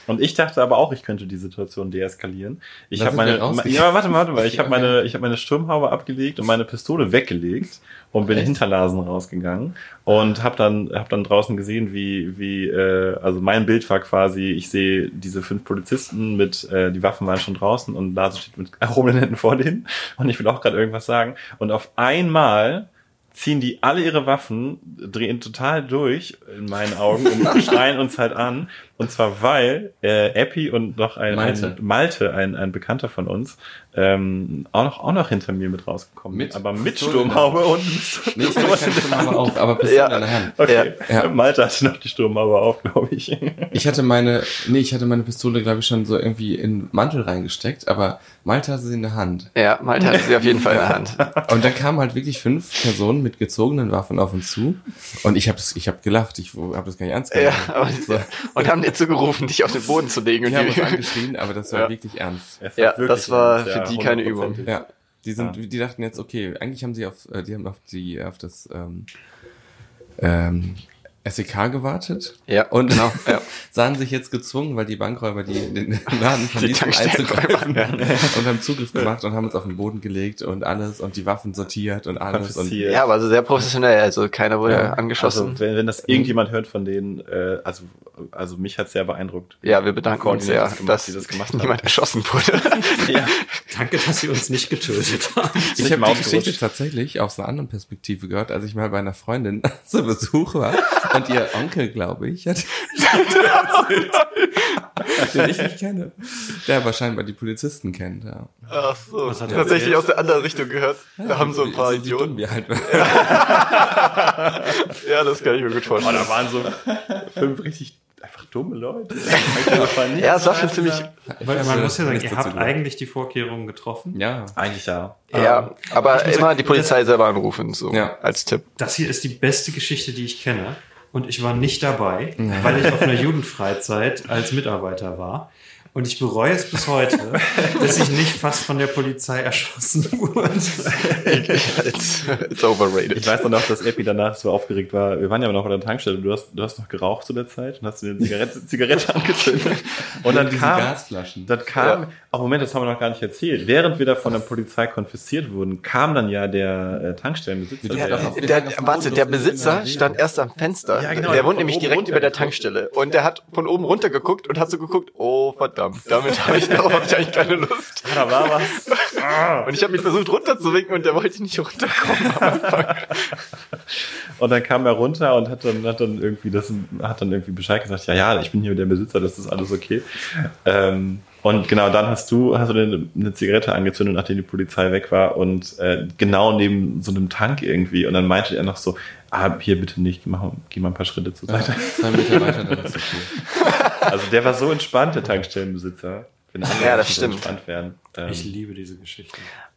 Und ich dachte aber auch, ich könnte die Situation deeskalieren. Ich habe meine, ja, warte mal, warte mal. Ich habe meine, ich habe meine Sturmhaube abgelegt und meine Pistole weggelegt und bin hinter Larsen rausgegangen und habe dann, habe dann draußen gesehen, wie, wie, äh, also mein Bild war quasi, ich sehe die, diese fünf Polizisten mit, äh, die Waffen waren schon draußen und Lars steht mit erhobenen Händen vor denen und ich will auch gerade irgendwas sagen. Und auf einmal ziehen die alle ihre Waffen, drehen total durch, in meinen Augen, und schreien uns halt an. Und zwar, weil äh, Epi und noch ein Malte. ein, Malte ein, ein Bekannter von uns, ähm, auch, noch, auch noch hinter mir mit rausgekommen Mit ist. Aber mit Sturmhaube und keine Sturmhaube auf, aber Pistole Ja. in der Hand. Okay, Ja. Malte hatte noch die Sturmhaube auf, glaube ich. Ich hatte meine, nee, ich hatte meine Pistole, glaube ich, schon so irgendwie in den Mantel reingesteckt, aber Malte hatte sie in der Hand. Ja, Malte hatte sie auf jeden Fall in der Hand. Und dann kamen halt wirklich fünf Personen mit gezogenen Waffen auf uns zu. Und ich habe ich hab gelacht, ich habe das gar nicht ernst Ja, genommen. und, So. und haben dir zugerufen, dich auf den Boden zu legen. Und Die haben uns angeschrien, aber das war Ja. wirklich ernst. Ja, wirklich das war ernst, für die keine Übung. Ja. Die sind, die dachten jetzt, okay, eigentlich haben sie auf, äh, die haben auf die, auf das ähm, ähm, SEK gewartet. Ja, Und genau, ja. sahen sich jetzt gezwungen, weil die Bankräuber die den Laden verließen, Tankstellenräuber, einzugreifen und haben Zugriff gemacht und haben uns auf den Boden gelegt und alles und die Waffen sortiert und alles und ja, aber also sehr professionell. Also keiner wurde Ja, angeschossen. Also wenn, wenn das irgendjemand hört von denen, äh, also, also mich hat sehr beeindruckt. ja, wir bedanken uns sehr, Koordiniert dass, die das gemacht haben. niemand erschossen wurde. Ja. Danke, dass Sie uns nicht getötet haben. Ich Nicht habe die Geschichte tatsächlich aus einer anderen Perspektive gehört, als ich mal bei einer Freundin zu Besuch war und ihr Onkel, glaube ich, hat den ich nicht kenne, der aber scheinbar die Polizisten kennt. Ja. Ach so, Was hat er tatsächlich erzählt? aus der anderen Richtung gehört. Da haben so ein paar Idioten. wir halt. Ja, das kann ich mir gut Oh, vorstellen. da waren so fünf richtig einfach dumme Leute. Das Ja, es war schon ziemlich, Weil man muss ja sagen, ihr habt eigentlich die Vorkehrungen getroffen. Ja. Eigentlich ja. ja, aber ich muss immer sagen, die Polizei selber anrufen, so, Ja. als Tipp. Das hier ist die beste Geschichte, die ich kenne. Und ich war nicht dabei, weil ich auf einer Jugendfreizeit als Mitarbeiter war. Und ich bereue es bis heute, dass ich nicht fast von der Polizei erschossen wurde. It's, it's overrated. Ich weiß noch, dass Epi danach so aufgeregt war. Wir waren ja noch bei der Tankstelle. Du hast, du hast noch geraucht zu der Zeit und hast dir eine Zigarette, Zigarette angezündet. Und dann diese kam, Gasflaschen. dann kam, oh Moment, das haben wir noch gar nicht erzählt. Während wir da von der Polizei konfisziert wurden, kam dann ja der äh, Tankstellenbesitzer. Ja, der- auf- Der, warte, der Besitzer stand erst am Fenster. Ja, genau, der wohnt nämlich direkt über der. Tankstelle. Und der hat von oben runter geguckt und hat so geguckt, oh verdammt, damit habe ich, darauf hab ich eigentlich keine Lust. da war was. Und ich habe mich versucht runterzuwinken und der wollte nicht runterkommen. am Anfang. Und dann kam er runter und hat dann, hat dann irgendwie das, hat dann irgendwie Bescheid gesagt, ja, ja, ich bin hier der Besitzer, das ist alles okay. Ähm, und genau dann hast du, hast du dir eine Zigarette angezündet, nachdem die Polizei weg war und äh, genau neben so einem Tank irgendwie. Und dann meinte er noch so, ah, hier bitte nicht, mach, geh mal ein paar Schritte zur Seite. Zwei Meter weiter, dann ist okay. Also der war so entspannt, der Tankstellenbesitzer. Wenn andere Ja, das so stimmt. entspannt werden. Ähm, Ich liebe diese Geschichte.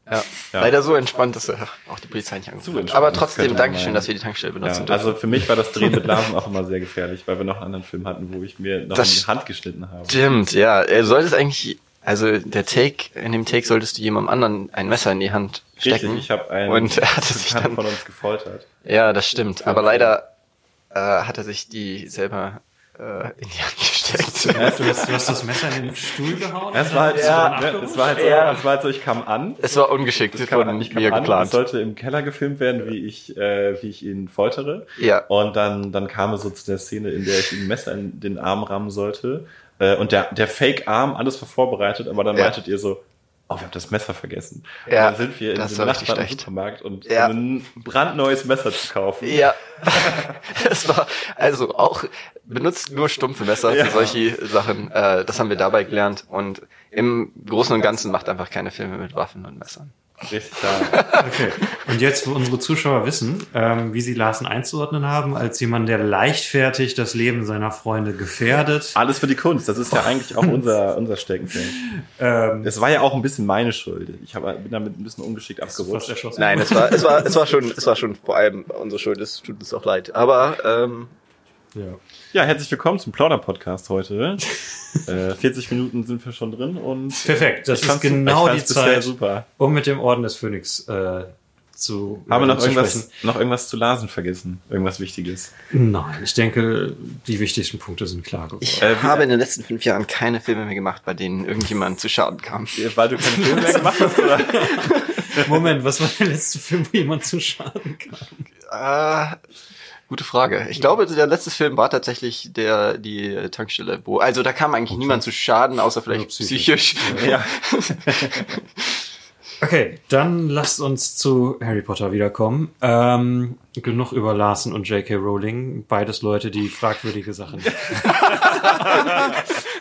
Ja. Ja. Leider so entspannt, dass er auch die Polizei nicht hat. entspannt, Aber trotzdem, Dankeschön, dass wir die Tankstelle benutzen ja, dürfen. also für mich war das Drehen mit Larven auch immer sehr gefährlich, weil wir noch einen anderen Film hatten, wo ich mir noch Das in die Hand geschnitten habe. Stimmt, ja. Er solltest eigentlich, also der Take, in dem Take solltest du jemandem anderen ein Messer in die Hand stecken. Richtig, ich habe einen Und er hatte sich dann, von uns gefoltert. ja, das stimmt. Aber leider äh, hat er sich die selber äh, in die Hand gesteckt. Du hast, du hast das Messer in den Stuhl gehauen? Es war halt, Ja. so, ne, es war halt so, Ja. es war halt so, ich kam an. Es war ungeschickt Es an, ich kam mir an, es geplant. sollte im Keller gefilmt werden, wie ich, äh, wie ich ihn foltere. Ja. Und dann, dann kam es so zu der Szene, in der ich ihm ein Messer in den Arm rammen sollte. Äh, und der, der Fake-Arm, alles war vorbereitet, aber dann Ja. meintet ihr so, oh, wir haben das Messer vergessen. Ja, und dann sind wir in das richtig Nachbarn. Supermarkt und Ja. um ein brandneues Messer zu kaufen. Ja, es war also auch benutzt nur stumpfe Messer Ja. für solche Sachen. Äh, das haben wir dabei gelernt und im Großen und Ganzen macht einfach keine Filme mit Waffen und Messern. Richtig, ja. Okay. Und jetzt, wo unsere Zuschauer wissen, ähm, wie sie Larsen einzuordnen haben, als jemand, der leichtfertig das Leben seiner Freunde gefährdet. Alles für die Kunst, das ist ja eigentlich auch unser, unser Steckenpferd. Ähm, Es war ja auch ein bisschen meine Schuld. Ich hab, bin damit ein bisschen ungeschickt abgerutscht. Nein, es war, es war, es war schon, es war schon vor allem unsere Schuld. Es tut uns auch leid. Aber ähm, Ja. Ja, herzlich willkommen zum Plauder-Podcast heute. äh, 40 Minuten sind wir schon drin und Perfekt, das ist genau die Zeit, super. um mit dem Orden des Phönix äh, zu Haben wir noch irgendwas, sprechen. noch irgendwas zu Lasen vergessen? Irgendwas Wichtiges? Nein, ich denke, die wichtigsten Punkte sind klar geworden. ich Äh, habe in den letzten fünf Jahren keine Filme mehr gemacht, bei denen irgendjemand zu Schaden kam. Weil du keine Filme mehr gemacht hast, oder? Moment, was war der letzte Film, wo jemand zu Schaden kam? Äh, Gute Frage. Ich glaube, der letzte Film war tatsächlich der die Tankstelle, wo also da kam eigentlich niemand zu Schaden, außer vielleicht psychisch. psychisch. Ja. Okay, dann lasst uns zu Harry Potter wiederkommen. Ähm, genug über Larsen und J.K. Rowling. Beides Leute, die fragwürdige Sachen.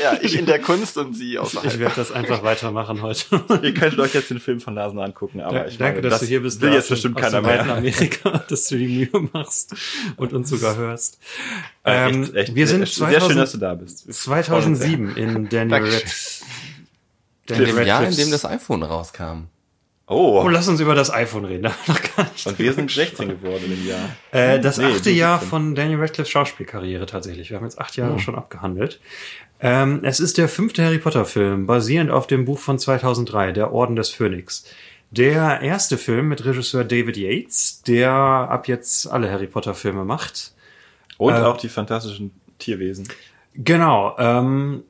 Ja, ich in der Kunst und sie Ich außerhalb. werde das einfach weitermachen heute. Ihr könnt euch jetzt den Film von Larsen angucken, aber ich Danke, meine, dass du hier bist. Will jetzt bestimmt aus keiner mehr. Amerika, dass du die Mühe machst und uns sogar hörst. Äh, Ähm, echt, echt, wir sind sehr schön, 2000 dass du da bist. Wir freuen uns sehr. 2007 in Daniel. Radcliffe. In Daniel dem Jahr, in dem das iPhone rauskam. Oh, Oh, lass uns über das iPhone reden. Und wir sind 16 geworden dem Jahr. Äh, das Nee, achte Jahr 17. von Daniel Radcliffe Schauspielkarriere tatsächlich. Wir haben jetzt acht Jahre schon abgehandelt. Ähm, es ist der fünfte Harry Potter Film, basierend auf dem Buch von 2003, Der Orden des Phönix. Der erste Film mit Regisseur David Yates, der ab jetzt alle Harry Potter Filme macht. Und Äh, auch die fantastischen Tierwesen. Genau. Ähm,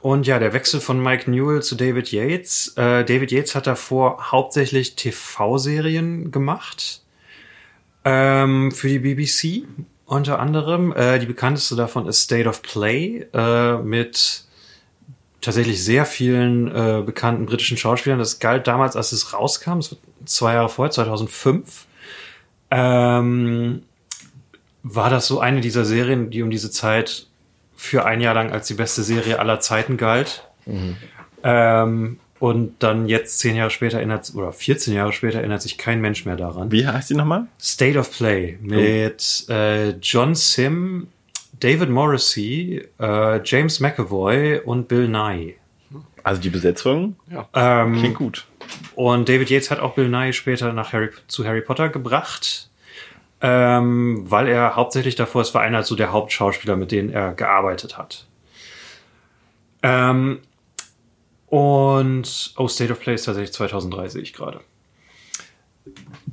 und ja, der Wechsel von Mike Newell zu David Yates. Äh, David Yates hat davor hauptsächlich TV-Serien gemacht. Ähm, für die BBC unter anderem. Äh, die bekannteste davon ist State of Play äh, mit tatsächlich sehr vielen äh, bekannten britischen Schauspielern. Das galt damals, als es rauskam, zwei Jahre vorher, 2005. Ähm, war das so eine dieser Serien, die um diese Zeit für ein Jahr lang als die beste Serie aller Zeiten galt. Ähm, und dann jetzt zehn Jahre später erinnert, oder 14 Jahre später erinnert sich kein Mensch mehr daran. Wie heißt die nochmal? State of Play mit äh, John Sim, David Morrissey, äh, James McAvoy und Bill Nye. Also die Besetzung Ähm, klingt gut. und David Yates hat auch Bill Nye später nach Harry, zu Harry Potter gebracht, ähm, weil er hauptsächlich davor, es war einer so der Hauptschauspieler, mit denen er gearbeitet hat. Ähm, und, oh, State of Play ist tatsächlich 2003, sehe ich gerade.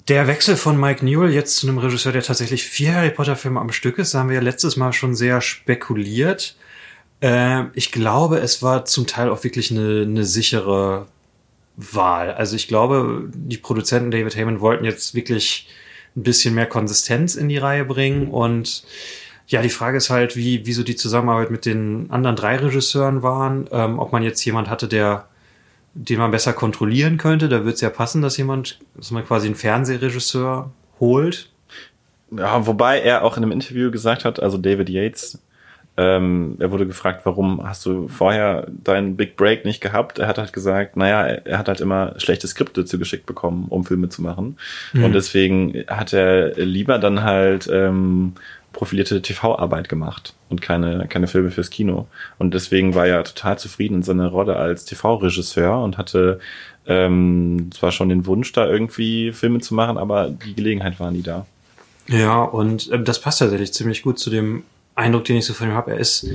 Der Wechsel von Mike Newell jetzt zu einem Regisseur, der tatsächlich vier Harry Potter Filme am Stück ist, haben wir ja letztes Mal schon sehr spekuliert. Ähm, ich glaube, es war zum Teil auch wirklich eine, eine sichere Wahl. Also ich glaube, die Produzenten David Heyman wollten jetzt wirklich ein bisschen mehr Konsistenz in die Reihe bringen und ja, die Frage ist halt, wie, wie so die Zusammenarbeit mit den anderen drei Regisseuren waren, ähm, ob man jetzt jemand hatte, der den man besser kontrollieren könnte. Da wird es ja passen, dass jemand, dass man quasi einen Fernsehregisseur holt. Ja, wobei er auch in einem Interview gesagt hat, also David Yates, ähm, er wurde gefragt, warum hast du vorher deinen Big Break nicht gehabt? Er hat halt gesagt, naja, er, er hat halt immer schlechte Skripte zugeschickt bekommen, um Filme zu machen. Und deswegen hat er lieber dann halt ähm, profilierte TV-Arbeit gemacht und keine, keine Filme fürs Kino. Und deswegen war er total zufrieden in seiner Rolle als TV-Regisseur und hatte ähm, zwar schon den Wunsch, da irgendwie Filme zu machen, aber die Gelegenheit war nie da. Ja, und ähm, das passt tatsächlich ziemlich gut zu dem Eindruck, den ich so von ihm habe. Er ist,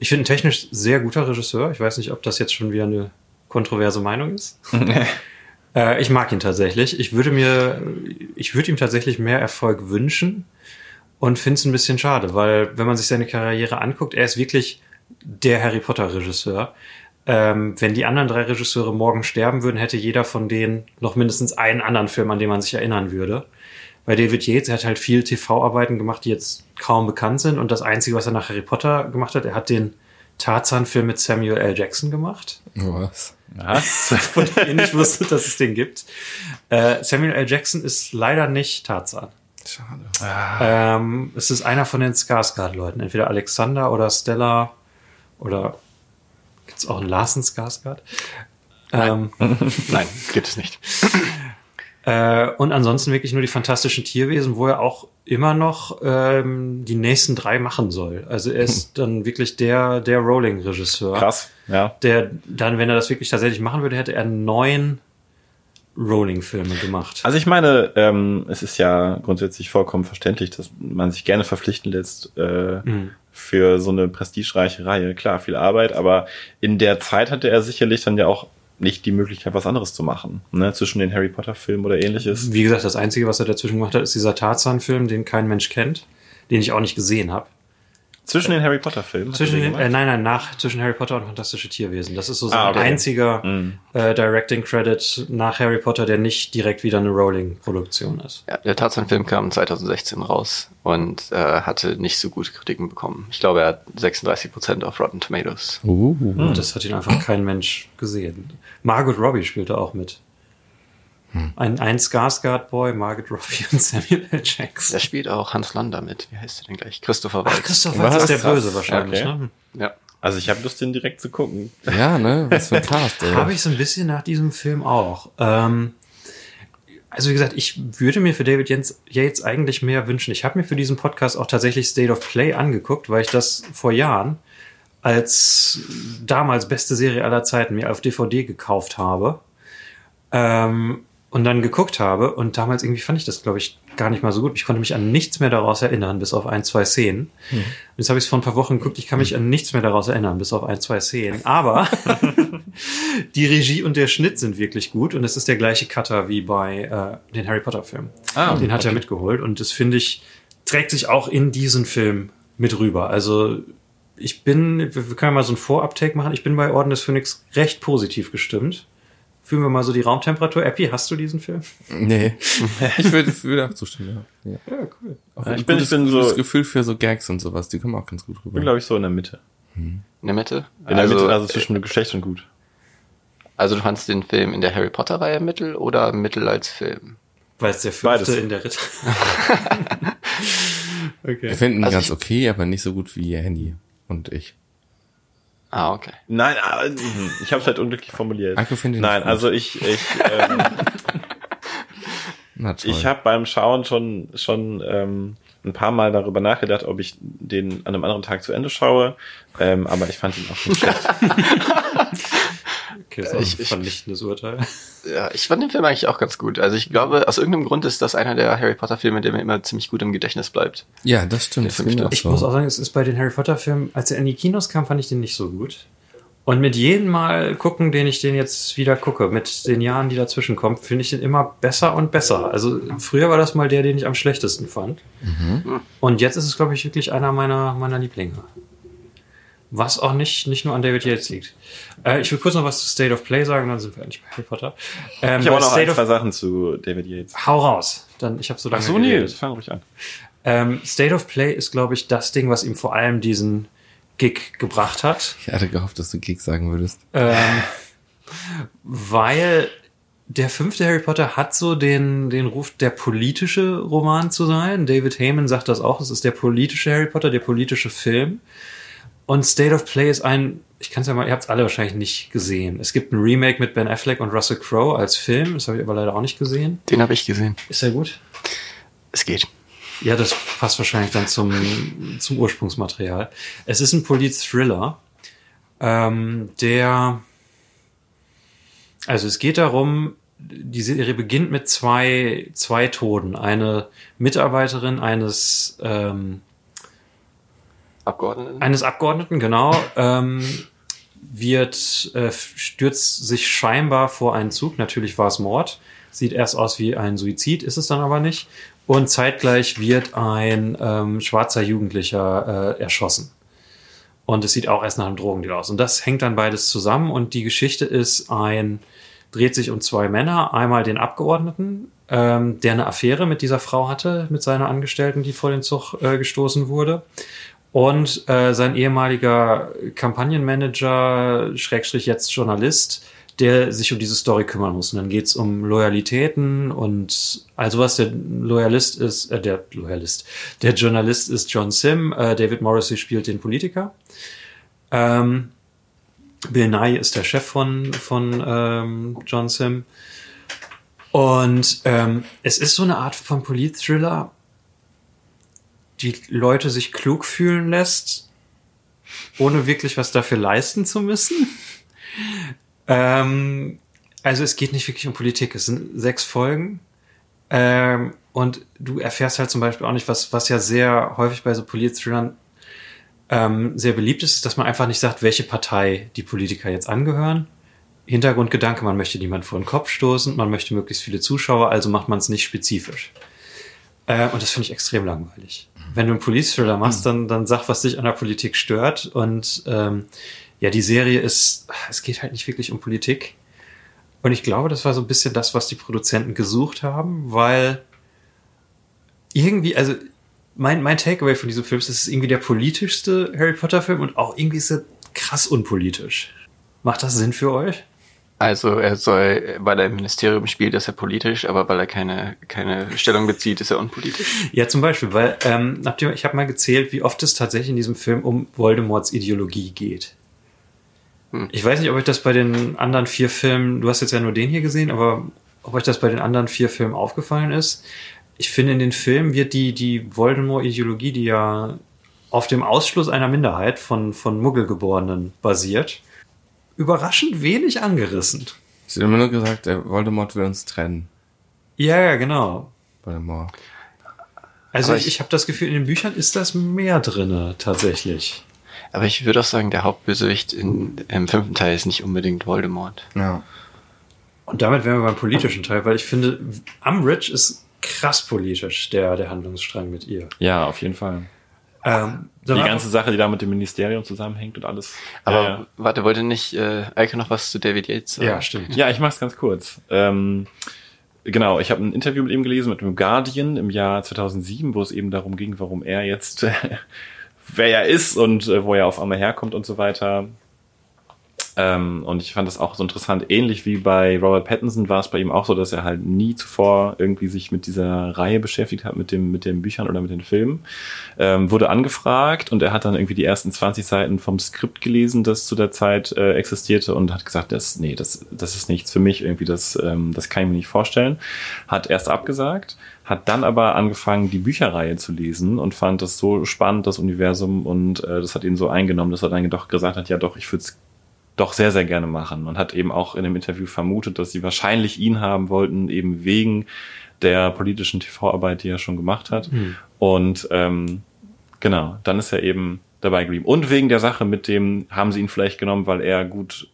ich finde, ein technisch sehr guter Regisseur. Ich weiß nicht, ob das jetzt schon wieder eine kontroverse Meinung ist. äh, ich mag ihn tatsächlich. Ich würde mir, ich würde ihm tatsächlich mehr Erfolg wünschen und finde es ein bisschen schade, weil wenn man sich seine Karriere anguckt, er ist wirklich der Harry Potter Regisseur. Ähm, wenn die anderen drei Regisseure morgen sterben würden, hätte jeder von denen noch mindestens einen anderen Film, an den man sich erinnern würde. Bei David Yates, er hat halt viel TV-Arbeiten gemacht, die jetzt kaum bekannt sind. Und das Einzige, was er nach Harry Potter gemacht hat, er hat den Tarzan-Film mit Samuel L. Jackson gemacht. Was? Was? Von dem ihr nicht wusstet, dass es den gibt. Äh, Samuel L. Jackson ist leider nicht Tarzan. Schade. Ähm, es ist einer von den Skarsgård-Leuten. Entweder Alexander oder Stella oder gibt's auch einen Larsen Skarsgård? Ähm, Nein, gibt es nicht. Äh, und ansonsten wirklich nur die fantastischen Tierwesen, wo er auch immer noch ähm, die nächsten drei machen soll. Also er ist dann wirklich der, der Rolling-Regisseur. Krass, ja. Der dann, wenn er das wirklich tatsächlich machen würde, hätte er neun Rolling-Filme gemacht. Also ich meine, ähm, es ist ja grundsätzlich vollkommen verständlich, dass man sich gerne verpflichten lässt äh, für so eine prestigereiche Reihe. Klar, viel Arbeit, aber in der Zeit hatte er sicherlich dann ja auch nicht die Möglichkeit, was anderes zu machen. Ne? Zwischen den Harry Potter-Filmen oder ähnliches. Wie gesagt, das Einzige, was er dazwischen gemacht hat, ist dieser Tarzan-Film, den kein Mensch kennt, den ich auch nicht gesehen habe. Zwischen den Harry Potter Filmen? Zwischen den, äh, nein, nein, nach zwischen Harry Potter und Fantastische Tierwesen. Das ist so sein Ah, okay. einziger Mhm. äh, Directing Credit nach Harry Potter, der nicht direkt wieder eine Rowling-Produktion ist. Ja, der Tarzan-Film kam 2016 raus und äh, hatte nicht so gute Kritiken bekommen. Ich glaube, er hat 36% auf Rotten Tomatoes. Uh. Und das hat ihn einfach kein Mensch gesehen. Margot Robbie spielte auch mit. Ein, ein Skarsgård-Boy, Margot Robbie und Samuel L. Jackson. Da spielt auch Hans Lander mit. Wie heißt der denn gleich? Christopher Waltz. Ach, Christoph Was? Waltz ist der Krass. Böse wahrscheinlich. Okay. Ne? Ja. Also ich habe Lust, den direkt zu gucken. Ja, ne? Was für ein Cast, ey. Habe ich so ein bisschen nach diesem Film auch. Ähm, also wie gesagt, ich würde mir für David Yates, Yates eigentlich mehr wünschen. Ich habe mir für diesen Podcast auch tatsächlich State of Play angeguckt, weil ich das vor Jahren als damals beste Serie aller Zeiten mir auf DVD gekauft habe. Ähm, und dann geguckt habe und damals irgendwie fand ich das, glaube ich, gar nicht mal so gut. Ich konnte mich an nichts mehr daraus erinnern, bis auf ein, zwei Szenen. Jetzt habe ich es vor ein paar Wochen geguckt, ich kann mich an nichts mehr daraus erinnern, bis auf ein, zwei Szenen. Aber die Regie und der Schnitt sind wirklich gut und es ist der gleiche Cutter wie bei äh, den Harry Potter Filmen. Ah, den hat er mitgeholt und das finde ich, trägt sich auch in diesen Film mit rüber. Also ich bin, wir können mal so einen Vorabtake machen. Ich bin bei Orden des Phönix recht positiv gestimmt. Fühlen wir mal so die Raumtemperatur. Epi, hast du diesen Film? Nee. Ich würde, würde auch zustimmen, ja. ja. Ja, cool. Auch ich bin- ich gutes, bin so- gutes Gefühl für so Gags und sowas, die kommen auch ganz gut Ich bin, rüber. glaube ich, so in der Mitte. In der Mitte? In der Mitte, also zwischen Geschlecht und gut. Also du fandst den Film in der Harry Potter-Reihe mittel oder mittel als Film? Weil es der fünfte Beides. in der Ritter. Wir okay. finden ihn Also ganz ich- okay, aber nicht so gut wie Andy und ich. Ah, okay. Nein, ah, mhm, ich habe es halt unglücklich formuliert. Ihn Nein, also ich, ich, ähm, Na toll. ich habe beim Schauen schon schon ähm, ein paar Mal darüber nachgedacht, ob ich den an einem anderen Tag zu Ende schaue. Ähm, aber ich fand ihn auch nicht schlecht. okay, das ist auch Ich- ein ich- vernichtendes Urteil. Ja, ich fand den Film eigentlich auch ganz gut. Also ich glaube, aus irgendeinem Grund ist das einer der Harry Potter-Filme, der mir immer ziemlich gut im Gedächtnis bleibt. ja, das stimmt. Das finde fünfte. auch Ich so. muss auch sagen, es ist bei den Harry Potter Filmen, als er in die Kinos kam, fand ich den nicht so gut. Und mit jedem Mal gucken, den ich den jetzt wieder gucke, mit den Jahren, die dazwischen kommen, finde ich den immer besser und besser. Also früher war das mal der, den ich am schlechtesten fand. Und jetzt ist es, glaube ich, wirklich einer meiner, meiner Lieblinge. Was auch nicht, nicht nur an David Yates liegt. Äh, ich will kurz noch was zu State of Play sagen, dann sind wir endlich bei Harry Potter. Ähm, Ich habe auch noch State ein, zwei of, Sachen zu David Yates. Hau raus. Dann, ich habe so lange Ach so, nee, geredet. fang ruhig an. Ähm, State of Play ist, glaube ich, das Ding, was ihm vor allem diesen Gig gebracht hat. Ich hatte gehofft, dass du Gig sagen würdest. Ähm, weil der fünfte Harry Potter hat so den, den Ruf, der politische Roman zu sein. David Heyman sagt das auch. Es ist der politische Harry Potter, der politische Film. Und State of Play ist ein, ich kann es ja mal, ihr habt es alle wahrscheinlich nicht gesehen. Es gibt ein Remake mit Ben Affleck und Russell Crowe als Film. Das habe ich aber leider auch nicht gesehen. Den habe ich gesehen. Ist der gut? Es geht. Ja, das passt wahrscheinlich dann zum, zum Ursprungsmaterial. Es ist ein Polit-Thriller, ähm, der, also es geht darum, die Serie beginnt mit zwei, zwei Toten. Eine Mitarbeiterin eines, ähm, Abgeordneten? eines Abgeordneten, genau, ähm, wird, äh, stürzt sich scheinbar vor einen Zug. Natürlich war es Mord. Sieht erst aus wie ein Suizid, ist es dann aber nicht. Und zeitgleich wird ein ähm, schwarzer Jugendlicher äh, erschossen. Und es sieht auch erst nach einem Drogendeal aus. Und das hängt dann beides zusammen. Und die Geschichte ist ein, dreht sich um zwei Männer. Einmal den Abgeordneten, ähm, der eine Affäre mit dieser Frau hatte, mit seiner Angestellten, die vor den Zug äh, gestoßen wurde. Und äh, sein ehemaliger Kampagnenmanager, Schrägstrich jetzt Journalist, der sich um diese Story kümmern muss. Und dann geht's um Loyalitäten und also was der Loyalist ist, äh, der Loyalist, der Journalist ist John Sim, äh, David Morrissey spielt den Politiker. Ähm, Bill Nye ist der Chef von, von ähm, John Sim. Und ähm, es ist so eine Art von Polit-Thriller, die Leute sich klug fühlen lässt, ohne wirklich was dafür leisten zu müssen. Ähm, also es geht nicht wirklich um Politik. Es sind sechs Folgen. Ähm, und du erfährst halt zum Beispiel auch nicht, was, was ja sehr häufig bei so Polit-Thrillern ähm, sehr beliebt ist, ist, dass man einfach nicht sagt, welche Partei die Politiker jetzt angehören. Hintergrundgedanke, man möchte niemand vor den Kopf stoßen, man möchte möglichst viele Zuschauer, also macht man es nicht spezifisch. Äh, und das finde ich extrem langweilig. Wenn du einen Police-Thriller machst, dann, dann sag, was dich an der Politik stört. Und ähm, ja, die Serie ist, es geht halt nicht wirklich um Politik. Und ich glaube, das war so ein bisschen das, was die Produzenten gesucht haben, weil irgendwie, also mein, mein Takeaway von diesem Film ist, es ist irgendwie der politischste Harry Potter-Film und auch irgendwie ist er krass unpolitisch. Macht das Sinn für euch? Also er soll, weil er im Ministerium spielt, ist er politisch, aber weil er keine, keine Stellung bezieht, ist er unpolitisch. Ja, zum Beispiel, weil ähm, ich habe mal gezählt, wie oft es tatsächlich in diesem Film um Voldemorts Ideologie geht. Hm. Ich weiß nicht, ob euch das bei den anderen vier Filmen, du hast jetzt ja nur den hier gesehen, aber ob euch das bei den anderen vier Filmen aufgefallen ist. Ich finde, in den Filmen wird die, die Voldemort-Ideologie, die ja auf dem Ausschluss einer Minderheit von, von Muggelgeborenen basiert, überraschend wenig angerissen. Wird immer nur gesagt, der Voldemort will uns trennen. Ja, ja, genau. Voldemort. Also Aber ich, ich- ich habe das Gefühl, in den Büchern ist das mehr drinne tatsächlich. Aber ich würde auch sagen, der Hauptbösewicht in, im fünften Teil ist nicht unbedingt Voldemort. Ja. Und damit wären wir beim politischen Teil, weil ich finde, Umbridge ist krass politisch, der, der Handlungsstrang mit ihr. Ja, auf jeden Fall. Ähm, Die ganze Sache, die da mit dem Ministerium zusammenhängt und alles. Aber ja, warte, wollte nicht äh, Eike noch was zu David Yates sagen? ja, stimmt. ja, ich mach's ganz kurz. Ähm, genau, ich habe ein Interview mit ihm gelesen mit dem Guardian im Jahr 2007, wo es eben darum ging, warum er jetzt, äh, wer er ist und äh, wo er auf einmal herkommt und so weiter. Ähm, und ich fand das auch so interessant. Ähnlich wie bei Robert Pattinson war es bei ihm auch so, dass er halt nie zuvor irgendwie sich mit dieser Reihe beschäftigt hat, mit dem, mit den Büchern oder mit den Filmen. Ähm, wurde angefragt und er hat dann irgendwie die ersten 20 Seiten vom Skript gelesen, das zu der Zeit äh, existierte und hat gesagt, das, nee, das, das ist nichts für mich, irgendwie, das, ähm, das kann ich mir nicht vorstellen. Hat erst abgesagt, hat dann aber angefangen, die Bücherreihe zu lesen und fand das so spannend, das Universum, und äh, das hat ihn so eingenommen, dass er dann doch gesagt hat, ja doch, ich würde es doch sehr, sehr gerne machen. Und hat eben auch in dem Interview vermutet, dass sie wahrscheinlich ihn haben wollten, eben wegen der politischen TV-Arbeit, die er schon gemacht hat. Und ähm, genau, dann ist er eben dabei geblieben. Und wegen der Sache mit dem, haben sie ihn vielleicht genommen, weil er gut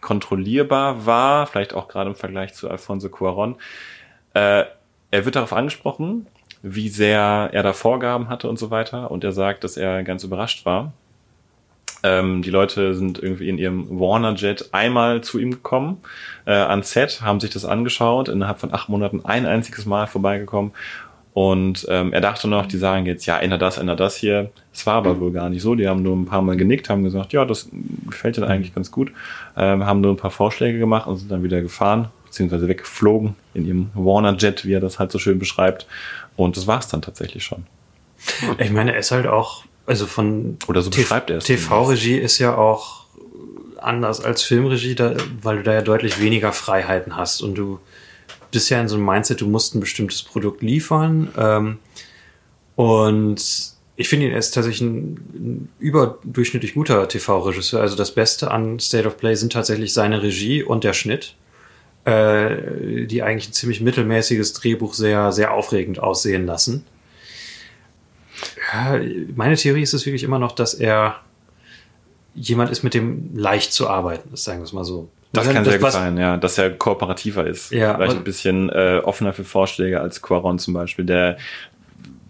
kontrollierbar war, vielleicht auch gerade im Vergleich zu Alfonso Cuaron. Äh, er wird darauf angesprochen, wie sehr er da Vorgaben hatte und so weiter. Und er sagt, dass er ganz überrascht war. Ähm, die Leute sind irgendwie in ihrem Warner Jet einmal zu ihm gekommen, äh, ans Set, haben sich das angeschaut, innerhalb von acht Monaten ein einziges Mal vorbeigekommen. Und ähm, er dachte noch, die sagen jetzt, ja, änder das, änder das hier. Es war aber wohl gar nicht so. Die haben nur ein paar Mal genickt, haben gesagt, ja, das gefällt dir eigentlich ganz gut. Ähm, haben nur ein paar Vorschläge gemacht und sind dann wieder gefahren, beziehungsweise weggeflogen in ihrem Warner Jet, wie er das halt so schön beschreibt. Und das war's dann tatsächlich schon. Ich meine, er ist halt auch, also von Oder so beschreibt er es TV-Regie ist ja auch anders als Filmregie, da, weil du da ja deutlich weniger Freiheiten hast und du bist ja in so einem Mindset, du musst ein bestimmtes Produkt liefern. Ähm, und ich finde ihn er ist tatsächlich ein, ein überdurchschnittlich guter TV-Regisseur. Also das Beste an State of Play sind tatsächlich seine Regie und der Schnitt, äh, die eigentlich ein ziemlich mittelmäßiges Drehbuch sehr, sehr aufregend aussehen lassen. Meine Theorie ist es wirklich immer noch, dass er jemand ist, mit dem leicht zu arbeiten ist, sagen wir es mal so. Das kann sehr gut sein, ja, dass er kooperativer ist. Ja, Vielleicht ein bisschen äh, offener für Vorschläge als Quaron zum Beispiel, der,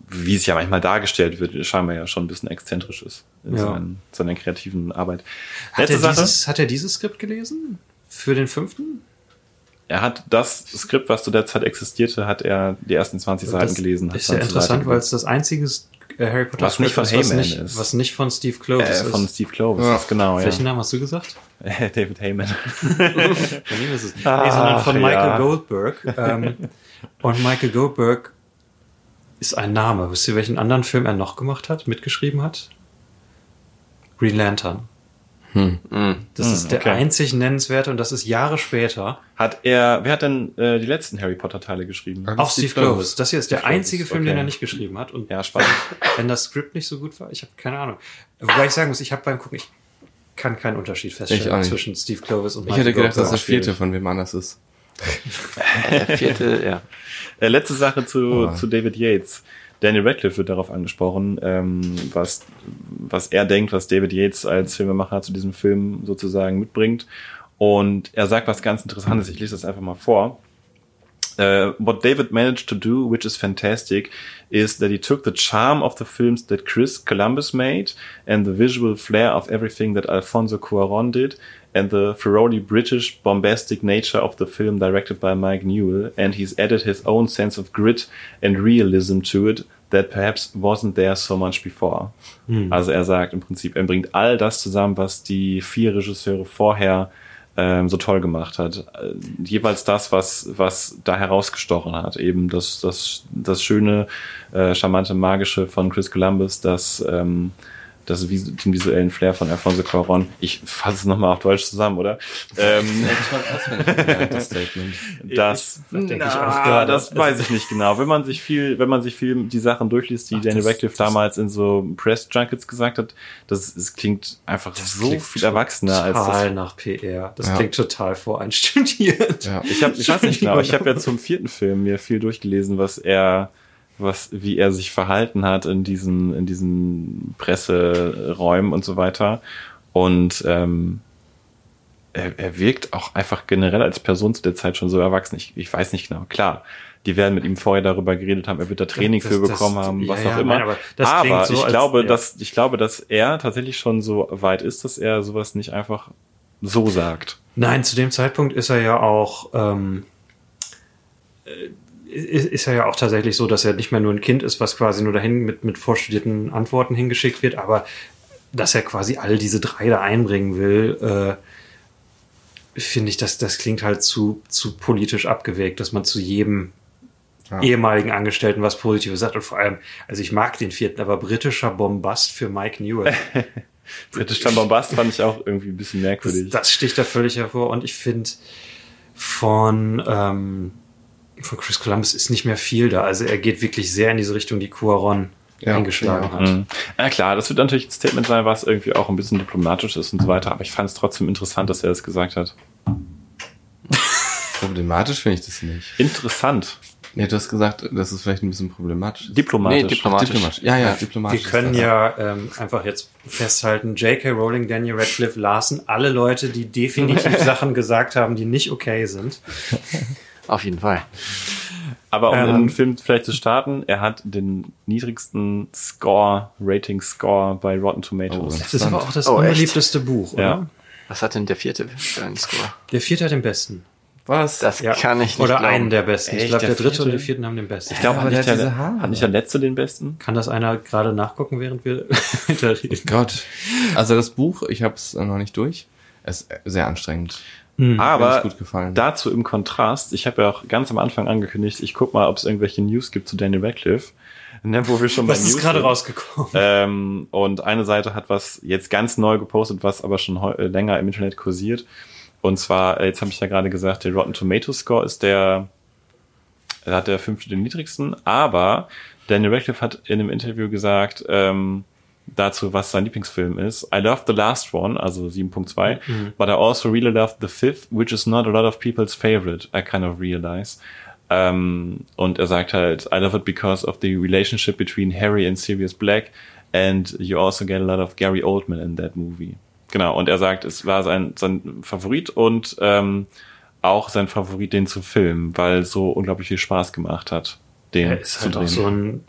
wie es ja manchmal dargestellt wird, scheinbar ja schon ein bisschen exzentrisch ist in Ja. seinen, seiner kreativen Arbeit. Hat Letzte er, Sache, dieses, hat er dieses Skript gelesen? Für den fünften? er hat das Skript, was zu der Zeit existierte, hat er die ersten 20 Seiten das gelesen. hat Ist ja interessant, weil es das einzige Harry Potter Was nicht von ist, was Heyman nicht, ist. was nicht von Steve Clovis äh, ist. von Steve Clovis, Ja. ist genau, ja. Welchen Namen hast du gesagt? David Heyman. Von ihm ist es. nee, sondern von Ach, Michael ja. Goldberg. Ähm, und Michael Goldberg ist ein Name. Wisst ihr, welchen anderen Film er noch gemacht hat, mitgeschrieben hat? Green Lantern. Mhm. Das Hm, ist der okay. einzig nennenswerte und das ist Jahre später. Hat er, wer hat denn äh, die letzten Harry Potter Teile geschrieben? Auch Steve Clovis. Das hier ist der Steve Clovis, einzige Film, den okay. er nicht geschrieben hat. Und Ja, spannend. wenn das Skript nicht so gut war, ich habe keine Ahnung. Wobei ich sagen muss, ich habe beim Gucken, ich kann keinen Unterschied feststellen zwischen Steve Clovis und Ich hätte gedacht, dass der vierte von wem anders ist. Der vierte, ja. Äh, letzte Sache zu, Oh. zu David Yates. Daniel Radcliffe wird darauf angesprochen, ähm, was, was er denkt, was David Yates als Filmemacher zu diesem Film sozusagen mitbringt. Und er sagt was ganz Interessantes. Ich lese das einfach mal vor. Uh, what David managed to do, which is fantastic, is that he took the charm of the films that Chris Columbus made and the visual flair of everything that Alfonso Cuaron did and the thoroughly British bombastic nature of the film directed by Mike Newell and he's added his own sense of grit and realism to it that perhaps wasn't there so much before. Also er sagt im Prinzip, er bringt all das zusammen, was die vier Regisseure vorher ähm, so toll gemacht hat. Äh, jeweils das, was, was da herausgestochen hat. Eben das, das, das schöne, äh, charmante, magische von Chris Columbus, das, ähm, das den visuellen Flair von Alfonso Cuarón. Ich fasse es nochmal auf Deutsch zusammen, oder? Ähm, das Statement. das, denke ich Na, auch gerade. das weiß ich nicht genau. Wenn man sich viel, wenn man sich viel die Sachen durchliest, die Daniel das- Radcliffe damals in so Press Junkets gesagt hat, das, es klingt einfach so klingt viel erwachsener als Total das. nach PR. Das Ja. klingt total voreinstudiert. Ja. Ich habe, ich weiß nicht genau. Ich habe ja zum vierten Film mir viel durchgelesen, was er, was, wie er sich verhalten hat in diesen, in diesen Presseräumen und so weiter. Und ähm, er, er wirkt auch einfach generell als Person zu der Zeit schon so erwachsen. Ich, ich weiß nicht genau. Klar, die werden mit ihm vorher darüber geredet haben, er wird da Training Das- für das- bekommen haben, ja, was ja, auch immer. nein, aber das klingt so, ich als- glaube, ja. dass ich glaube, dass er tatsächlich schon so weit ist, dass er sowas nicht einfach so sagt. Nein, zu dem Zeitpunkt ist er ja auch, ähm, äh, ist ja auch tatsächlich so, dass er nicht mehr nur ein Kind ist, was quasi nur dahin mit, mit vorstudierten Antworten hingeschickt wird, aber dass er quasi all diese drei da einbringen will, äh, finde ich, dass das klingt halt zu, zu politisch abgewägt, dass man zu jedem Ja. ehemaligen Angestellten was Positives sagt. Und vor allem, also ich mag den vierten, aber britischer Bombast für Mike Newell. Britischer Bombast fand ich auch irgendwie ein bisschen Das, merkwürdig. das sticht da völlig hervor. Und ich finde, von, ähm, von Chris Columbus ist nicht mehr viel da. Also er geht wirklich sehr in diese Richtung, die Cuaron Ja, eingeschlagen ja. hat. Mhm. Ja klar, das wird natürlich ein Statement sein, was irgendwie auch ein bisschen diplomatisch ist und so weiter, aber ich fand es trotzdem interessant, dass er das gesagt hat. Problematisch finde ich das nicht. Interessant. Nee, du hast gesagt, das ist vielleicht ein bisschen problematisch. ist. Diplomatisch. Nee, diplomatisch. Diplomatisch. Ja, ja, Wir diplomatisch. können ist das. ja ähm, einfach jetzt festhalten, J.K. Rowling, Daniel Radcliffe, Larsen, alle Leute, die definitiv Sachen gesagt haben, die nicht okay sind. Auf jeden Fall. Aber um Ähm. den Film vielleicht zu starten, er hat den niedrigsten Score, Rating-Score bei Rotten Tomatoes. Oh. Das ist aber auch das Oh, echt? unbeliebteste Buch, oder? Ja. Was hat denn der vierte für einen Score? Der vierte hat den besten. Was? Das Ja. kann ich nicht Oder glauben. einen der besten. ich Echt, glaube, der, der dritte und vierte? der vierten haben den besten. Ich glaube, aber hat, der nicht hat der, diese Haare. hat nicht der letzte den besten? Kann das einer gerade nachgucken, während wir weiterreden? Gott. Also das Buch, ich habe es noch nicht durch. Es ist sehr anstrengend. Mir Aber ist gut gefallen. dazu im Kontrast, ich habe ja auch ganz am Anfang angekündigt, ich guck mal, ob es irgendwelche News gibt zu Daniel Radcliffe. Ne, wo wir schon bei Was ist News gerade sind. rausgekommen? Ähm, und eine Seite hat was jetzt ganz neu gepostet, was aber schon heu- äh, länger im Internet kursiert. Und zwar, äh, jetzt habe ich ja gerade gesagt, der Rotten Tomato Score ist der, er hat der fünfte den niedrigsten, aber Daniel Radcliffe hat in einem Interview gesagt, ähm, dazu, was sein Lieblingsfilm ist. I loved the last one, also 7.2, but I also really loved the fifth, which is not a lot of people's favorite, I kind of realize. Ähm, und er sagt halt, I love it because of the relationship between Harry and Sirius Black and you also get a lot of Gary Oldman in that movie. Genau, und er sagt, es war sein, sein Favorit und ähm, auch sein Favorit, den zu filmen, weil so unglaublich viel Spaß gemacht hat, den Er ist zu halt drehen. auch so ein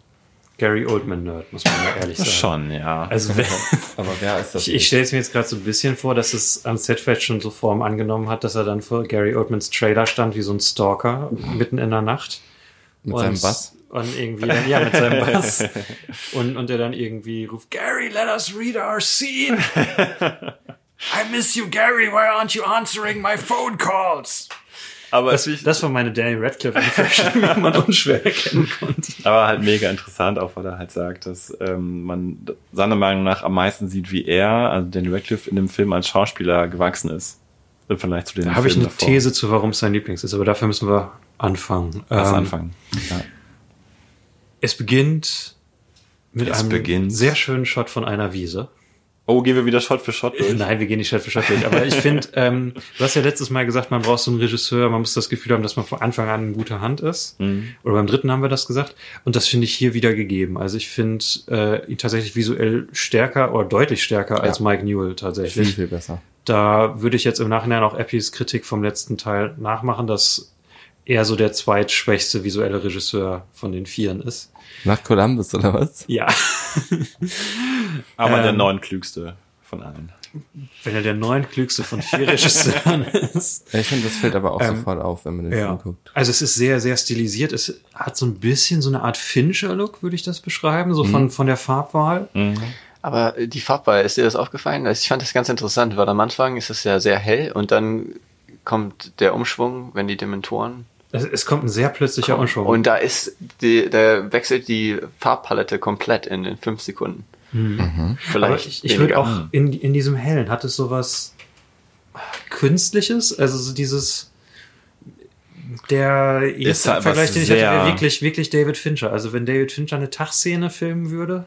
Gary Oldman-Nerd, muss man mal ehrlich sagen. Schon, ja. Also wenn, aber wer ist das? ich, ich stelle es mir jetzt gerade so ein bisschen vor, dass es am Set vielleicht schon so Form angenommen hat, dass er dann vor Gary Oldmans Trailer stand wie so ein Stalker mitten in der Nacht. mit und, seinem Bass? Und irgendwie dann, ja, mit seinem Bass. und, und er dann irgendwie ruft, Gary, let us read our scene. I miss you, Gary. Why aren't you answering my phone calls? Aber, Das, das war meine Daniel Radcliffe Impression, wie man unschwer erkennen konnte. aber halt mega interessant, auch weil er halt sagt, dass ähm, man seiner Meinung nach am meisten sieht, wie er, also Daniel Radcliffe, in dem Film als Schauspieler gewachsen ist. Im Vergleich zu den Da habe ich eine davor. These zu, warum es sein Lieblings ist, aber dafür müssen wir anfangen. Lass Ähm, anfangen. Ja. Es beginnt mit Es einem beginnt. sehr schönen Shot von einer Wiese. Oh, gehen wir wieder Shot für Shot durch. Nein, wir gehen nicht Schritt für Schritt durch. Aber ich finde, ähm, du hast ja letztes Mal gesagt, man braucht so einen Regisseur, man muss das Gefühl haben, dass man von Anfang an in guter Hand ist. Mhm. Oder beim dritten haben wir das gesagt. Und das finde ich hier wieder gegeben. Also ich finde äh, ihn tatsächlich visuell stärker oder deutlich stärker als Mike Newell Viel, tatsächlich. viel besser. Da würde ich jetzt im Nachhinein auch Eppies Kritik vom letzten Teil nachmachen, dass er so der zweitschwächste visuelle Regisseur von den Vieren ist. Nach Columbus oder was? Ja. Aber der Ähm. neuntklügste von allen. Wenn er der neunklügste von vier Regisseuren ist. Ich finde, das fällt aber auch Ähm, sofort auf, wenn man den Ja. Film guckt. Also es ist sehr, sehr stilisiert. Es hat so ein bisschen so eine Art Fincher-Look, würde ich das beschreiben, so von, von der Farbwahl. Aber äh, die Farbwahl, ist dir das aufgefallen? Also ich fand das ganz interessant, weil am Anfang ist es ja sehr hell und dann kommt der Umschwung, wenn die Dementoren Es, es kommt ein sehr plötzlicher Umschwung. Und da ist die, da wechselt die Farbpalette komplett in den fünf Sekunden. Aber Vielleicht ich, ich würde auch in, in diesem Hellen hat es sowas Künstliches, also so dieses der Ist erste Vergleich, den ich hatte, wäre wirklich, wirklich David Fincher. Also wenn David Fincher eine Tagszene filmen würde,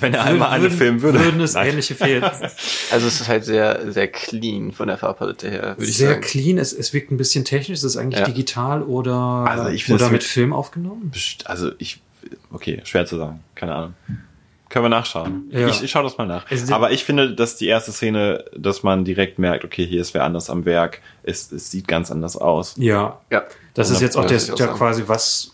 Wenn er einmal eine würden, filmen würde. würden es Nein. ähnliche fehlen. Also es ist halt sehr, sehr clean von der Farbpalette her, würde ich Sehr sagen. clean, es, es wirkt ein bisschen technisch, es ist eigentlich Ja. digital oder, Also ich finde oder es- mit Film aufgenommen. Also ich, okay, schwer zu sagen, keine Ahnung. Können wir nachschauen. Ja. Ich, ich schaue das mal nach. Also Aber ich finde, dass die erste Szene, dass man direkt merkt, okay, hier ist wer anders am Werk. Es, es sieht ganz anders aus. Ja, Ja. das ist jetzt auch der, der quasi was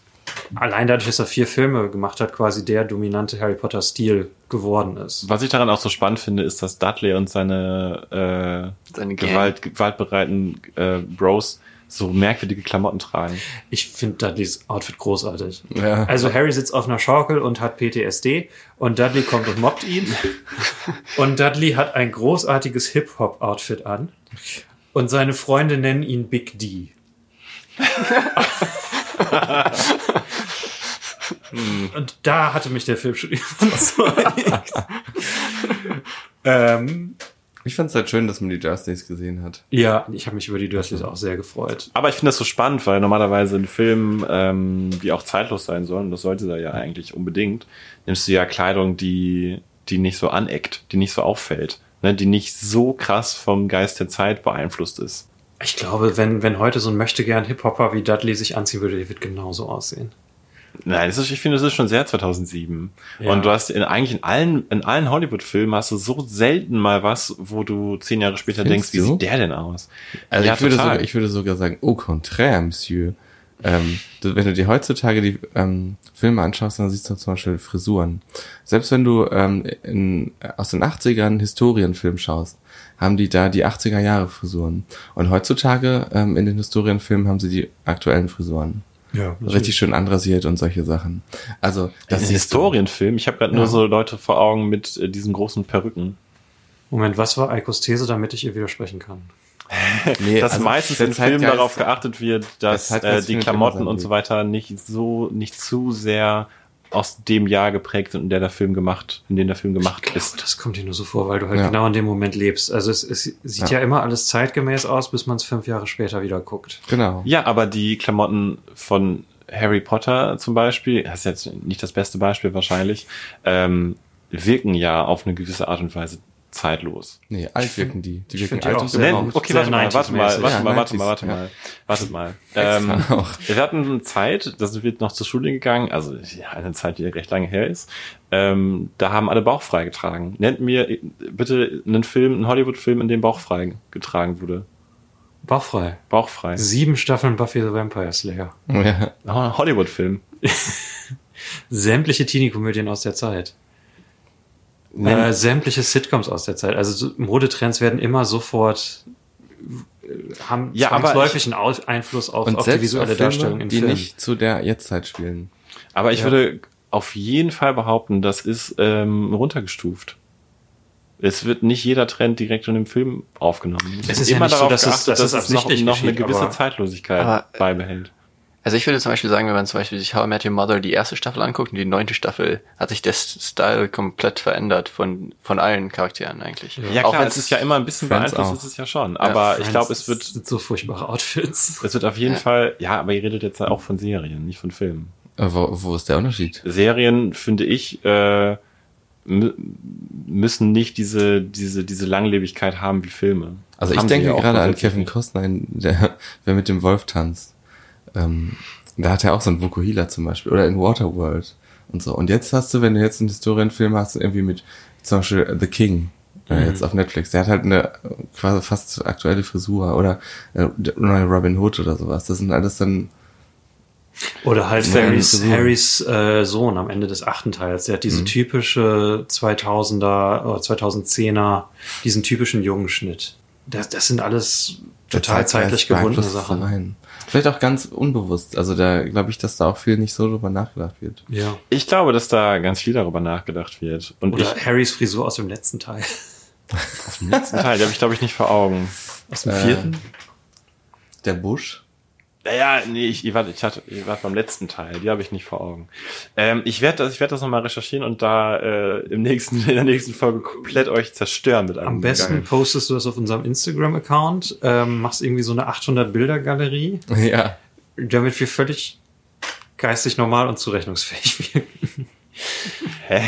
allein dadurch, dass er vier Filme gemacht hat, quasi der dominante Harry Potter Stil geworden ist. Was ich daran auch so spannend finde, ist, dass Dudley und seine, äh, Seine. Gewalt, gewaltbereiten äh, Bros so merkwürdige Klamotten tragen. Ich finde Dudleys Outfit großartig. Ja. Also Harry sitzt auf einer Schaukel und hat PTSD und Dudley kommt und mobbt ihn. Und Dudley hat ein großartiges Hip-Hop-Outfit an. Und seine Freunde nennen ihn Big D. und da hatte mich der Film schon überzeugt. ähm, Ich fand es halt schön, dass man die Dursleys gesehen hat. ja, ich habe mich über die Dursleys auch sehr gefreut. Aber ich finde das so spannend, weil normalerweise in Filmen, ähm, die auch zeitlos sein sollen, das sollte da ja eigentlich unbedingt, nimmst du ja Kleidung, die, die nicht so aneckt, die nicht so auffällt, ne, die nicht so krass vom Geist der Zeit beeinflusst ist. Ich glaube, wenn, wenn heute so ein möchtegern Hip-Hopper wie Dudley sich anziehen würde, der wird genauso aussehen. Nein, das ist, ich finde, das ist schon sehr 2007. Ja. Und du hast in, eigentlich in allen, in allen Hollywood-Filmen hast du so selten mal was, wo du zehn Jahre später Findest denkst, wie du? sieht der denn aus? Also Ja, ich, würde sogar, ich würde sogar sagen, au contraire, Monsieur. Ähm, du, wenn du dir heutzutage die ähm, Filme anschaust, dann siehst du zum Beispiel Frisuren. Selbst wenn du ähm, in, aus den 80ern einen Historienfilm schaust, haben die da die 80er Jahre Frisuren. Und heutzutage ähm, in den Historienfilmen haben sie die aktuellen Frisuren. Ja, Richtig schön anrasiert und solche Sachen. Also Das ist ein. Historienfilm. Ich habe gerade nur so Leute vor Augen mit äh, diesen großen Perücken. Moment, was war Eikos These, damit ich ihr widersprechen kann? Nee, dass also meistens in Filmen darauf geachtet wird, dass äh, Zeitgeist die findet Klamotten immer und so weiter nicht so, nicht zu sehr aus dem Jahr geprägt sind, in der der Film gemacht, in dem der Film gemacht Ich ist. glaube, das kommt dir nur so vor, weil du halt Ja. genau in dem Moment lebst. Also es, es sieht ja. Ja. immer alles zeitgemäß aus, bis man es fünf Jahre später wieder guckt. Genau. Ja, aber die Klamotten von Harry Potter zum Beispiel, das ist jetzt nicht das beste Beispiel wahrscheinlich, ähm, wirken ja auf eine gewisse Art und Weise zeitlos. Nee, alt wirken die. Die wirken alt auch und sehr Nein, okay, Sehr warte mal, warte mal, 90s-mäßig. warte Ja, mal, warte 90s, mal, warte ja. mal, wartet mal. Ähm, auch. wir hatten eine Zeit, das wird noch zur Schule gegangen, also ja, eine Zeit, die recht lange her ist. Ähm, da haben alle Bauch frei getragen. Nennt mir bitte einen Film, einen Hollywood-Film, in dem Bauch frei getragen wurde. Bauchfrei. Bauchfrei. Sieben Staffeln Buffy the Vampire Slayer. Ja. Oh, Hollywood-Film. Sämtliche Teenie-Komödien aus der Zeit. Äh, sämtliche Sitcoms aus der Zeit. Also so Modetrends werden immer sofort äh, haben Ja, zwangsläufig einen Au- Einfluss auf, Und auf die visuelle auf Filme, Darstellung im die Film. nicht zu der Jetztzeit spielen. Aber ich Ja. würde auf jeden Fall behaupten, das ist ähm, runtergestuft. Es wird nicht jeder Trend direkt in dem Film aufgenommen. Es ist ja nicht so, dass es- dass es noch, absichtlich noch eine gewisse aber- Zeitlosigkeit Aber- beibehält. Also ich würde zum Beispiel sagen, wenn man zum Beispiel sich How I Met Your Mother die erste Staffel anguckt und die neunte Staffel, hat sich der Style komplett verändert von, von allen Charakteren eigentlich. Ja Auch klar, es ist ja immer ein bisschen Friends beeinflusst, auch. ist es ja schon. Aber ich Friends glaube, es wird, sind so furchtbare Outfits. es wird auf jeden Ja. Fall, ja, aber ihr redet jetzt auch von Serien, nicht von Filmen. Äh, Wo, wo ist der Unterschied? Serien, finde ich, äh, mü- müssen nicht diese, diese, diese Langlebigkeit haben wie Filme. Also ich Haben sie denke ja gerade an Kevin. Costner, der, wer mit dem Wolf tanzt. Ähm, da hat er auch so einen Vokuhila zum Beispiel. Oder in Waterworld und so. Und jetzt hast du, wenn du jetzt einen Historienfilm hast, irgendwie mit zum Beispiel The King äh, jetzt auf Netflix. Der hat halt eine quasi fast aktuelle Frisur oder äh, neue Robin Hood oder sowas. Das sind alles dann Oder halt Harrys. Harrys äh, Sohn am Ende des achten Teils. Der hat diese typische 2000er oder 2010er, diesen typischen jungen Schnitt. Das, das sind alles total zeitlich gebundene Sachen. Rein. Vielleicht auch ganz unbewusst. Also da glaube ich, dass da auch viel nicht so drüber nachgedacht wird. Ja. Ich glaube, dass da ganz viel darüber nachgedacht wird. Und Oder ich, Harrys Frisur aus dem letzten Teil. aus dem letzten Teil, die habe ich, glaube ich, nicht vor Augen. Aus dem Äh, vierten? Der Busch. Naja, nee, ich, ich warte, ich hatte, ich warte beim letzten Teil, die habe ich nicht vor Augen. Ähm, ich werde das, ich werde das nochmal recherchieren und da äh, im nächsten, in der nächsten Folge komplett euch zerstören mit einem. Am besten geilen- postest du das auf unserem Instagram-Account, ähm, machst irgendwie so eine 800-Bilder-Galerie, Ja. damit wir völlig geistig normal und zurechnungsfähig wirken.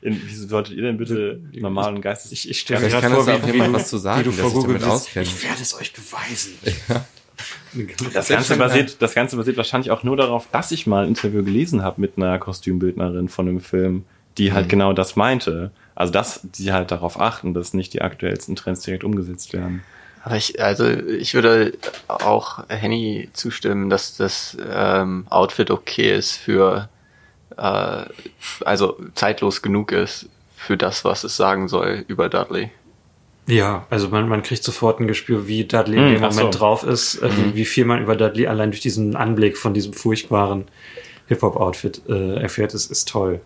In, wieso solltet ihr denn bitte normalen Geistes... Ich, ich stelle mir gerade kann vor, wie, wie, jemand du, was zu sagen, wie du der vor Google bist. auskennt. Ich werde es euch beweisen. Das Ganze, basiert, das Ganze basiert wahrscheinlich auch nur darauf, dass ich mal ein Interview gelesen habe mit einer Kostümbildnerin von einem Film, die halt genau das meinte. Also, dass die halt darauf achten, dass nicht die aktuellsten Trends direkt umgesetzt werden. Aber ich, also ich würde auch Henny zustimmen, dass das ähm, Outfit okay ist für, äh, also zeitlos genug ist für das, was es sagen soll über Dudley. Ja, also man, man kriegt sofort ein Gespür, wie Dudley in Hm, dem Moment so. drauf ist, äh, wie, wie viel man über Dudley allein durch diesen Anblick von diesem furchtbaren Hip-Hop-Outfit äh, erfährt, ist, ist toll.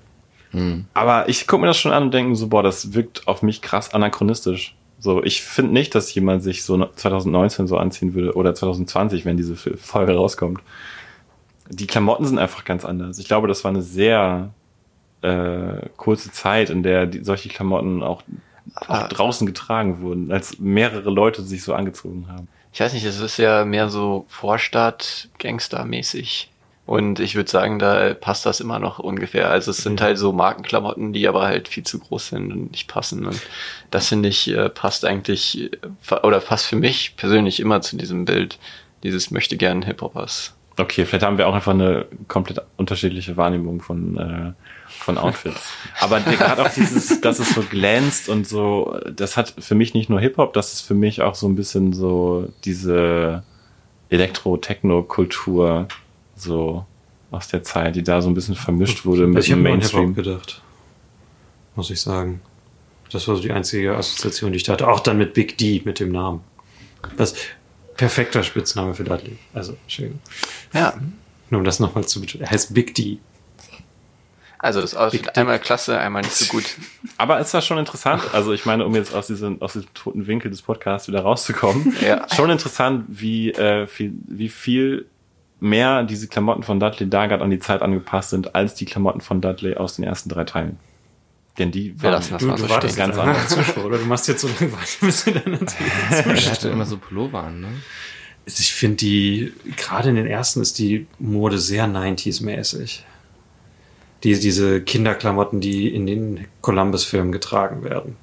Aber ich gucke mir das schon an und denke so, boah, das wirkt auf mich krass anachronistisch. So, ich finde nicht, dass jemand sich so 2019 so anziehen würde oder 2020, wenn diese Folge rauskommt. Die Klamotten sind einfach ganz anders. Ich glaube, das war eine sehr äh, kurze Zeit, in der die, solche Klamotten auch, auch Aber- draußen getragen wurden, als mehrere Leute sich so angezogen haben. Ich weiß nicht, es ist ja mehr so Vorstadt-Gangster-mäßig. Und ich würde sagen, da passt das immer noch ungefähr. Also es sind halt so Markenklamotten, die aber halt viel zu groß sind und nicht passen. Und das finde ich, äh, passt eigentlich, äh, oder passt für mich persönlich immer zu diesem Bild dieses möchte gern Hip-Hoppers. Okay, vielleicht haben wir auch einfach eine komplett unterschiedliche Wahrnehmung von, äh, von Outfits. Aber gerade auch dieses, dass es so glänzt und so, das hat für mich nicht nur Hip-Hop, das ist für mich auch so ein bisschen so diese Elektro-Techno-Kultur so aus der Zeit, die da so ein bisschen vermischt wurde mit Also ich habe dem nur an Hip-Hop Mainstream. gedacht. Muss ich sagen. Das war so die einzige Assoziation, die ich hatte. Auch dann mit Big D, mit dem Namen. Das perfekter Spitzname für Dudley. Also, schön. Ja, Nur um das nochmal zu betonen. Er heißt Big D. also das Outfit einmal klasse, einmal nicht so gut. Aber es war schon interessant, also ich meine, um jetzt aus diesem, aus diesem toten Winkel des Podcasts wieder rauszukommen, Ja. schon interessant, wie, äh, viel, wie viel mehr diese Klamotten von Dudley Daggett an die Zeit angepasst sind, als die Klamotten von Dudley aus den ersten drei Teilen. Denn die waren lassen das Du, mal du so wartest stehen. ganz ganz anders. Zuschauer, oder? Du machst jetzt so lange weiter, bis du dann Er hatte immer so Pullover an, ne? Ich finde die, gerade in den ersten ist die Mode sehr 90s-mäßig. Die, diese Kinderklamotten, die in den Columbus-Filmen getragen werden.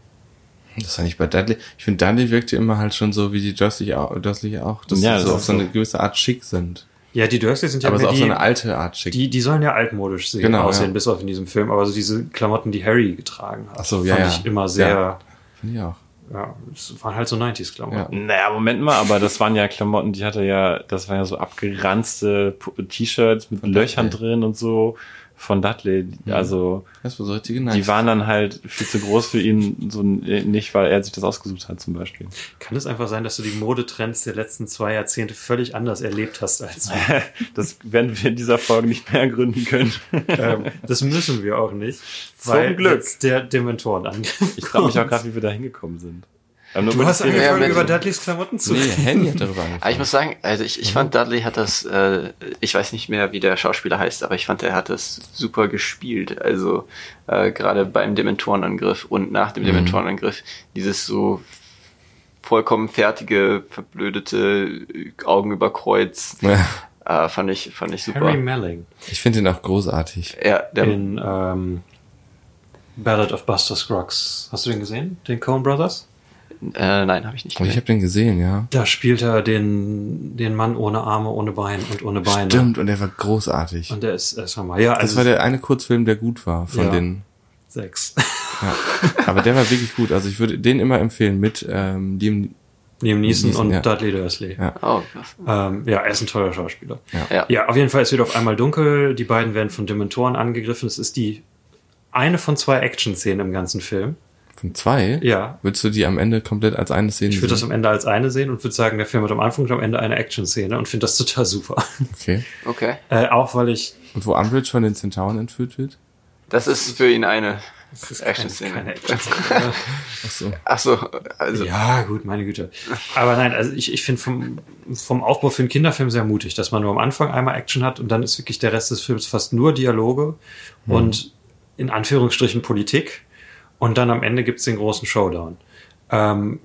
Das war nicht bei Dudley. Ich finde, Dudley wirkte immer halt schon so wie die Dursley auch, Dursley auch dass Ja, sie so das auf ist so so. eine gewisse Art schick sind. Ja, die Dursleys sind ja Aber so auf die, so eine alte Art schick. die, die sollen ja altmodisch sehen, Genau, aussehen, ja. bis auf in diesem Film. Aber so diese Klamotten, die Harry getragen hat, Ach so, ja, fand ja. ich immer sehr, Ja. Finde ich auch. ja, es waren halt so 90s-Klamotten. Naja, Moment mal, aber das waren ja Klamotten, die hatte ja, das waren ja so abgeranzte P- T-Shirts mit Von Löchern drin und so von Dudley. Also, Das war so richtige die waren dann halt viel zu groß für ihn, so nicht, weil er sich das ausgesucht hat, zum Beispiel. Kann es einfach sein, dass du die Modetrends der letzten zwei Jahrzehnte völlig anders erlebt hast als wir? Das werden wir in dieser Folge nicht mehr ergründen können. ähm, das müssen wir auch nicht. Zum weil Glück. jetzt der Dementorenangriff Ich frage mich auch gerade, wie wir da hingekommen sind. Du hast angefangen, Ja, über Dudleys Klamotten zu Nee, reden. Henny hat darüber angefangen. Aber ich muss sagen, also ich, ich fand Dudley hat das, äh, ich weiß nicht mehr, wie der Schauspieler heißt, aber ich fand, er hat das super gespielt. Also äh, gerade beim Dementorenangriff und nach dem Dementorenangriff dieses so vollkommen fertige, verblödete Augen über Kreuz, Ja, äh, fand ich, fand ich super. Harry Melling ich finde ihn auch großartig. Ja, der, in ähm, Ballad of Buster Scruggs. Hast du den gesehen? Den Coen Brothers? Äh, nein, habe ich nicht. Aber ich habe den gesehen, ja. Da spielt er den, den Mann ohne Arme, ohne Bein und ohne Beine. Stimmt, und er war großartig. Und der ist, er ist Hammer. Ja, Das also war der eine Kurzfilm, der gut war von Ja. den. sechs. Ja. Aber der war wirklich gut. Also ich würde den immer empfehlen mit ähm, Liam Liam Neeson Neeson, und ja. Dudley Dursley. Ja. Oh, krass. Ähm, ja, er ist ein toller Schauspieler. Ja. Ja, auf jeden Fall, es wird auf einmal dunkel. Die beiden werden von Dementoren angegriffen. Es ist die eine von zwei Action-Szenen im ganzen Film. Von zwei. Ja. Würdest du die am Ende komplett als eine Szene Ich würde das sehen? am Ende als eine sehen und würde sagen, der Film hat am Anfang und am Ende eine Action-Szene und finde das total super. Okay. Okay. Äh, auch weil ich Und wo Umbridge von den Zentauren entführt wird? Das ist für ihn eine das ist Action-Szene. keine Action-Szene. Ach so. Ach so, also ja, gut, meine Güte. Aber nein, also ich, ich finde vom, vom Aufbau für einen Kinderfilm sehr mutig, dass man nur am Anfang einmal Action hat und dann ist wirklich der Rest des Films fast nur Dialoge und in Anführungsstrichen Politik. Und dann am Ende gibt's den großen Showdown. Ähm,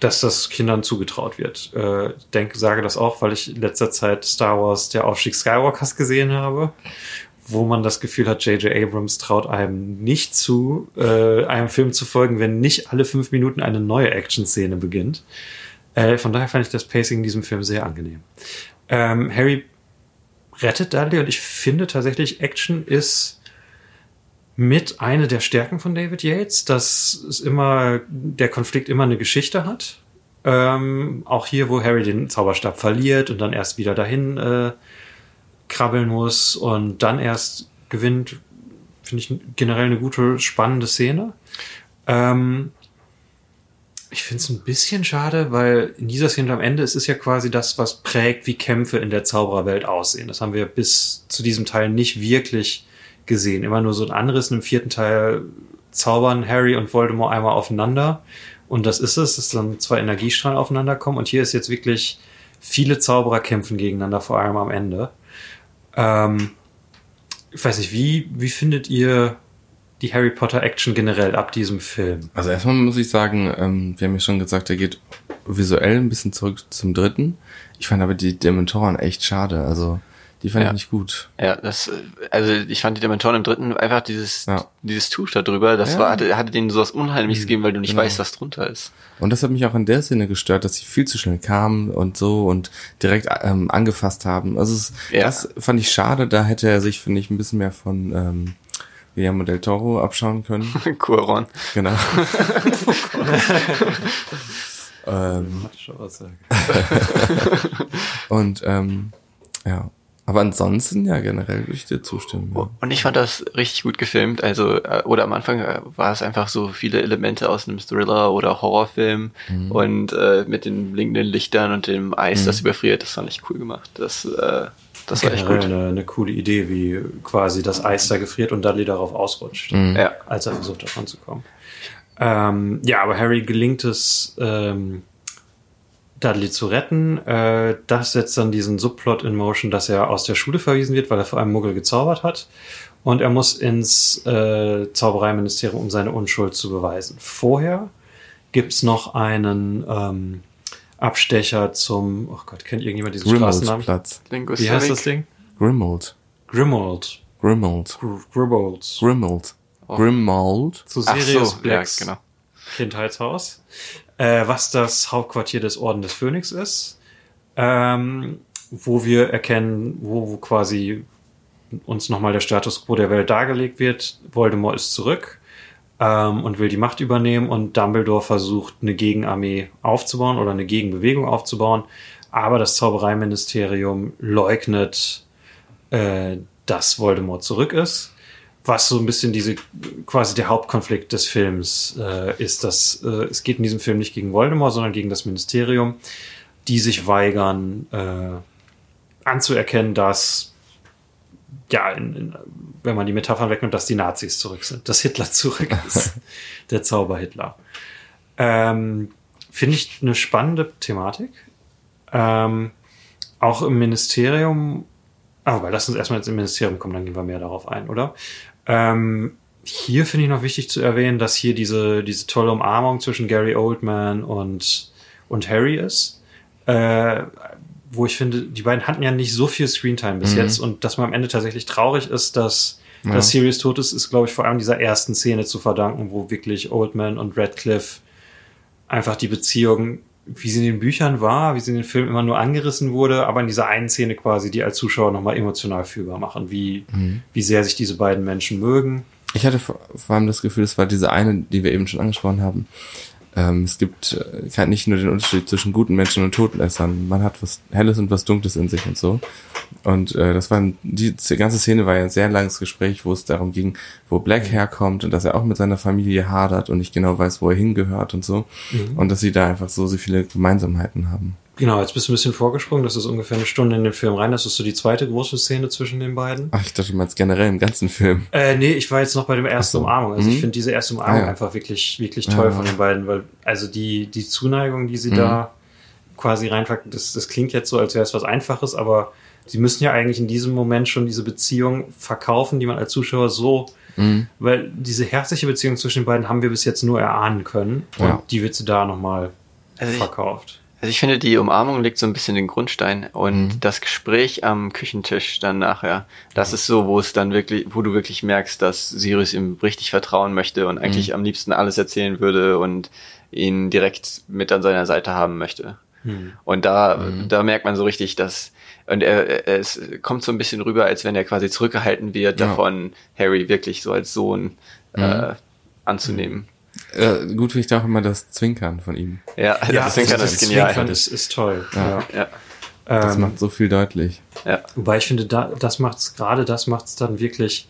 dass das Kindern zugetraut wird. Äh, denke, sage das auch, weil ich in letzter Zeit Star Wars der Aufstieg Skywalkers gesehen habe, wo man das Gefühl hat, J.J. Abrams traut einem nicht zu, äh, einem Film zu folgen, wenn nicht alle fünf Minuten eine neue Action-Szene beginnt. Äh, von daher fand ich das Pacing in diesem Film sehr angenehm. Ähm, Harry rettet Dudley und ich finde tatsächlich, Action ist mit eine der Stärken von David Yates, dass es immer, der Konflikt immer eine Geschichte hat. Ähm, auch hier, wo Harry den Zauberstab verliert und dann erst wieder dahin äh, krabbeln muss und dann erst gewinnt, finde ich generell eine gute, spannende Szene. Ähm, ich finde es ein bisschen schade, weil in dieser Szene am Ende es ist ja quasi das, was prägt, wie Kämpfe in der Zaubererwelt aussehen. Das haben wir bis zu diesem Teil nicht wirklich gesehen. Immer nur so ein anderes. Im vierten Teil zaubern Harry und Voldemort einmal aufeinander. Und das ist es, dass dann zwei Energiestrahlen aufeinander kommen. Und hier ist jetzt wirklich viele Zauberer kämpfen gegeneinander, vor allem am Ende. Ähm, ich weiß nicht, wie, wie findet ihr die Harry Potter Action generell ab diesem Film? Also erstmal muss ich sagen, ähm, wir haben ja schon gesagt, der geht visuell ein bisschen zurück zum dritten. Ich fand aber die Dementoren echt schade. Also die fand Ja. ich nicht gut. Ja, das, also ich fand die Dementoren im dritten einfach dieses, Ja. dieses Tuch da drüber, das Ja. war, hatte, hatte denen so was Unheimliches gegeben, weil du nicht Genau. weißt, was drunter ist. Und das hat mich auch in der Szene gestört, dass sie viel zu schnell kamen und so und direkt ähm, angefasst haben. Also es, Ja. das fand ich schade. Da hätte er sich, finde ich, ein bisschen mehr von ähm, Guillermo del Toro abschauen können. Cuaron. Genau. ähm, und ähm, ja. Aber ansonsten ja generell würde ich dir zustimmen. Ja. Und ich fand das richtig gut gefilmt. Also, äh, oder am Anfang äh, war es einfach so viele Elemente aus einem Thriller oder Horrorfilm Mhm. und äh, mit den blinkenden Lichtern und dem Eis, das überfriert, das fand ich cool gemacht. Das, äh, das war echt gut. eine, eine coole Idee, wie quasi das Eis da gefriert und Dudley darauf ausrutscht, Ja. als er versucht davon zu kommen. Ähm, ja, aber Harry gelingt es, ähm, Dudley zu retten. Äh, das setzt dann diesen Subplot in Motion, dass er aus der Schule verwiesen wird, weil er vor einem Muggel gezaubert hat. Und er muss ins äh, Zaubereiministerium, um seine Unschuld zu beweisen. Vorher gibt's noch einen ähm, Abstecher zum, oh Gott, kennt irgendjemand diesen Straßennamen? Grimmauld-Platz. Wie heißt das Ding? Grimmauld. Grimmauld. Grimmauld. Gr- Grimmauld. Grimmauld. Grimmauld. Zu Sirius so, ja, Blacks genau. Kindheitshaus. Äh, was das Hauptquartier des Orden des Phönix ist. Ähm, wo wir erkennen, wo, wo quasi uns nochmal der Status quo der Welt dargelegt wird. Voldemort ist zurück ähm, und will die Macht übernehmen und Dumbledore versucht, eine Gegenarmee aufzubauen oder eine Gegenbewegung aufzubauen. Aber das Zaubereiministerium leugnet, äh, dass Voldemort zurück ist. Was so ein bisschen diese quasi der Hauptkonflikt des Films äh, ist, dass äh, es geht in diesem Film nicht gegen Voldemort, sondern gegen das Ministerium, die sich weigern äh, anzuerkennen, dass ja, in, in, wenn man die Metaphern wegnimmt, dass die Nazis zurück sind, dass Hitler zurück ist, der Zauber-Hitler. Ähm, Finde ich eine spannende Thematik. Ähm, auch im Ministerium, aber lass uns erstmal jetzt im Ministerium kommen, dann gehen wir mehr darauf ein, oder? Ähm, hier finde ich noch wichtig zu erwähnen, dass hier diese, diese tolle Umarmung zwischen Gary Oldman und, und Harry ist. Äh, wo ich finde, die beiden hatten ja nicht so viel Screentime bis Mhm. jetzt und dass man am Ende tatsächlich traurig ist, dass, Ja. dass Sirius tot ist, ist, glaube ich, vor allem dieser ersten Szene zu verdanken, wo wirklich Oldman und Radcliffe einfach die Beziehung, wie sie in den Büchern war, wie sie in den Filmen immer nur angerissen wurde, aber in dieser einen Szene quasi, die als Zuschauer nochmal emotional fühlbar machen, wie, wie sehr sich diese beiden Menschen mögen. Ich hatte vor, vor allem das Gefühl, es war diese eine, die wir eben schon angesprochen haben. Ähm, es gibt äh, kein- nicht nur den Unterschied zwischen guten Menschen und Todessern. Man hat was Helles und was Dunkles in sich und so. Und äh, das war die, die ganze Szene war ja ein sehr langes Gespräch, wo es darum ging, wo Black herkommt und dass er auch mit seiner Familie hadert und nicht genau weiß, wo er hingehört und so. Und dass sie da einfach so, so viele Gemeinsamkeiten haben. Genau, jetzt bist du ein bisschen vorgesprungen, das ist ungefähr eine Stunde in den Film rein. Das ist so die zweite große Szene zwischen den beiden. Ach, ich dachte mal jetzt generell im ganzen Film. Äh, nee, ich war jetzt noch bei dem ersten so. Umarmung. Also ich Mhm. finde diese erste Umarmung Ah, ja. einfach wirklich, wirklich toll Ja. von den beiden, weil also die, die Zuneigung, die sie Mhm. da quasi reinpacken, das, das klingt jetzt so, als wäre es was Einfaches, aber sie müssen ja eigentlich in diesem Moment schon diese Beziehung verkaufen, die man als Zuschauer so, Mhm. weil diese herzliche Beziehung zwischen den beiden haben wir bis jetzt nur erahnen können und Ja. die wird sie da nochmal Also ich- verkauft. Also ich finde, die Umarmung legt so ein bisschen den Grundstein und Mhm. das Gespräch am Küchentisch dann nachher, das ist so, wo es dann wirklich, wo du wirklich merkst, dass Sirius ihm richtig vertrauen möchte und eigentlich Mhm. am liebsten alles erzählen würde und ihn direkt mit an seiner Seite haben möchte. Und da, Mhm. da merkt man so richtig, dass und er, er, es kommt so ein bisschen rüber, als wenn er quasi zurückgehalten wird, Ja. Mhm. davon Harry wirklich so als Sohn äh, anzunehmen. Äh, gut finde ich da auch immer das Zwinkern von ihm. Ja, das Zwinkern ist genial. Zwinkern ist, ist toll. Ja. Ja, Das Ähm, macht so viel deutlich. ja. Wobei ich finde, da, das macht's gerade das macht's dann wirklich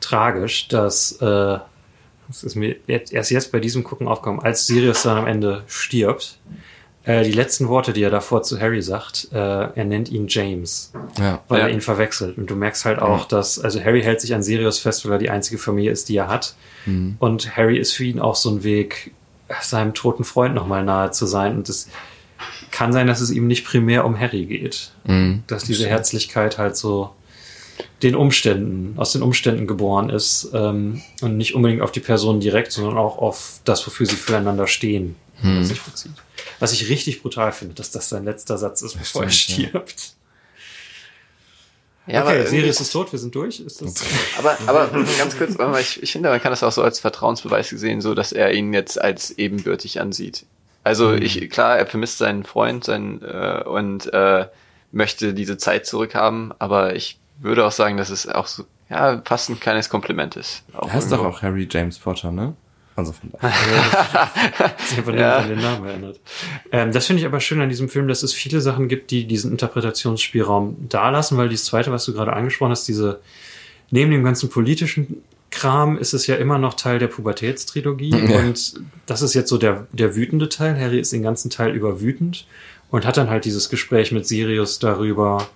tragisch, dass äh, das ist mir erst jetzt bei diesem Gucken aufgekommen, als Sirius dann am Ende stirbt, äh, die letzten Worte, die er davor zu Harry sagt, äh, er nennt ihn James, Ja. weil Ja. er ihn verwechselt. Und du merkst halt auch, dass, also Harry hält sich an Sirius fest, weil er die einzige Familie ist, die er hat. Mhm. Und Harry ist für ihn auch so ein Weg, seinem toten Freund nochmal nahe zu sein. Und es kann sein, dass es ihm nicht primär um Harry geht Mhm. dass diese Herzlichkeit halt so den Umständen, aus den Umständen geboren ist ähm, und nicht unbedingt auf die Person direkt, sondern auch auf das, wofür sie füreinander stehen, was sich bezieht. Was ich richtig brutal finde, dass das sein letzter Satz ist, bevor er stirbt. Ja, okay, Sirius ist tot, wir sind durch. Ist das? Aber, aber ganz kurz, warte mal, ich, ich finde, man kann das auch so als Vertrauensbeweis sehen, so dass er ihn jetzt als ebenbürtig ansieht. Also ich, klar, er vermisst seinen Freund seinen, äh, und äh, möchte diese Zeit zurückhaben, aber ich würde auch sagen, dass es auch so, ja, fast ein kleines Kompliment ist. Er heißt doch auch Harry James Potter, ne? Also von daher. Ich habe Ja. ja. an den Namen erinnert. Ähm, das finde ich aber schön an diesem Film, dass es viele Sachen gibt, die diesen Interpretationsspielraum da lassen, weil dieses zweite, was du gerade angesprochen hast, diese, neben dem ganzen politischen Kram ist es ja immer noch Teil der Pubertätstrilogie Ja. und das ist jetzt so der, der wütende Teil. Harry ist den ganzen Teil über wütend und hat dann halt dieses Gespräch mit Sirius darüber,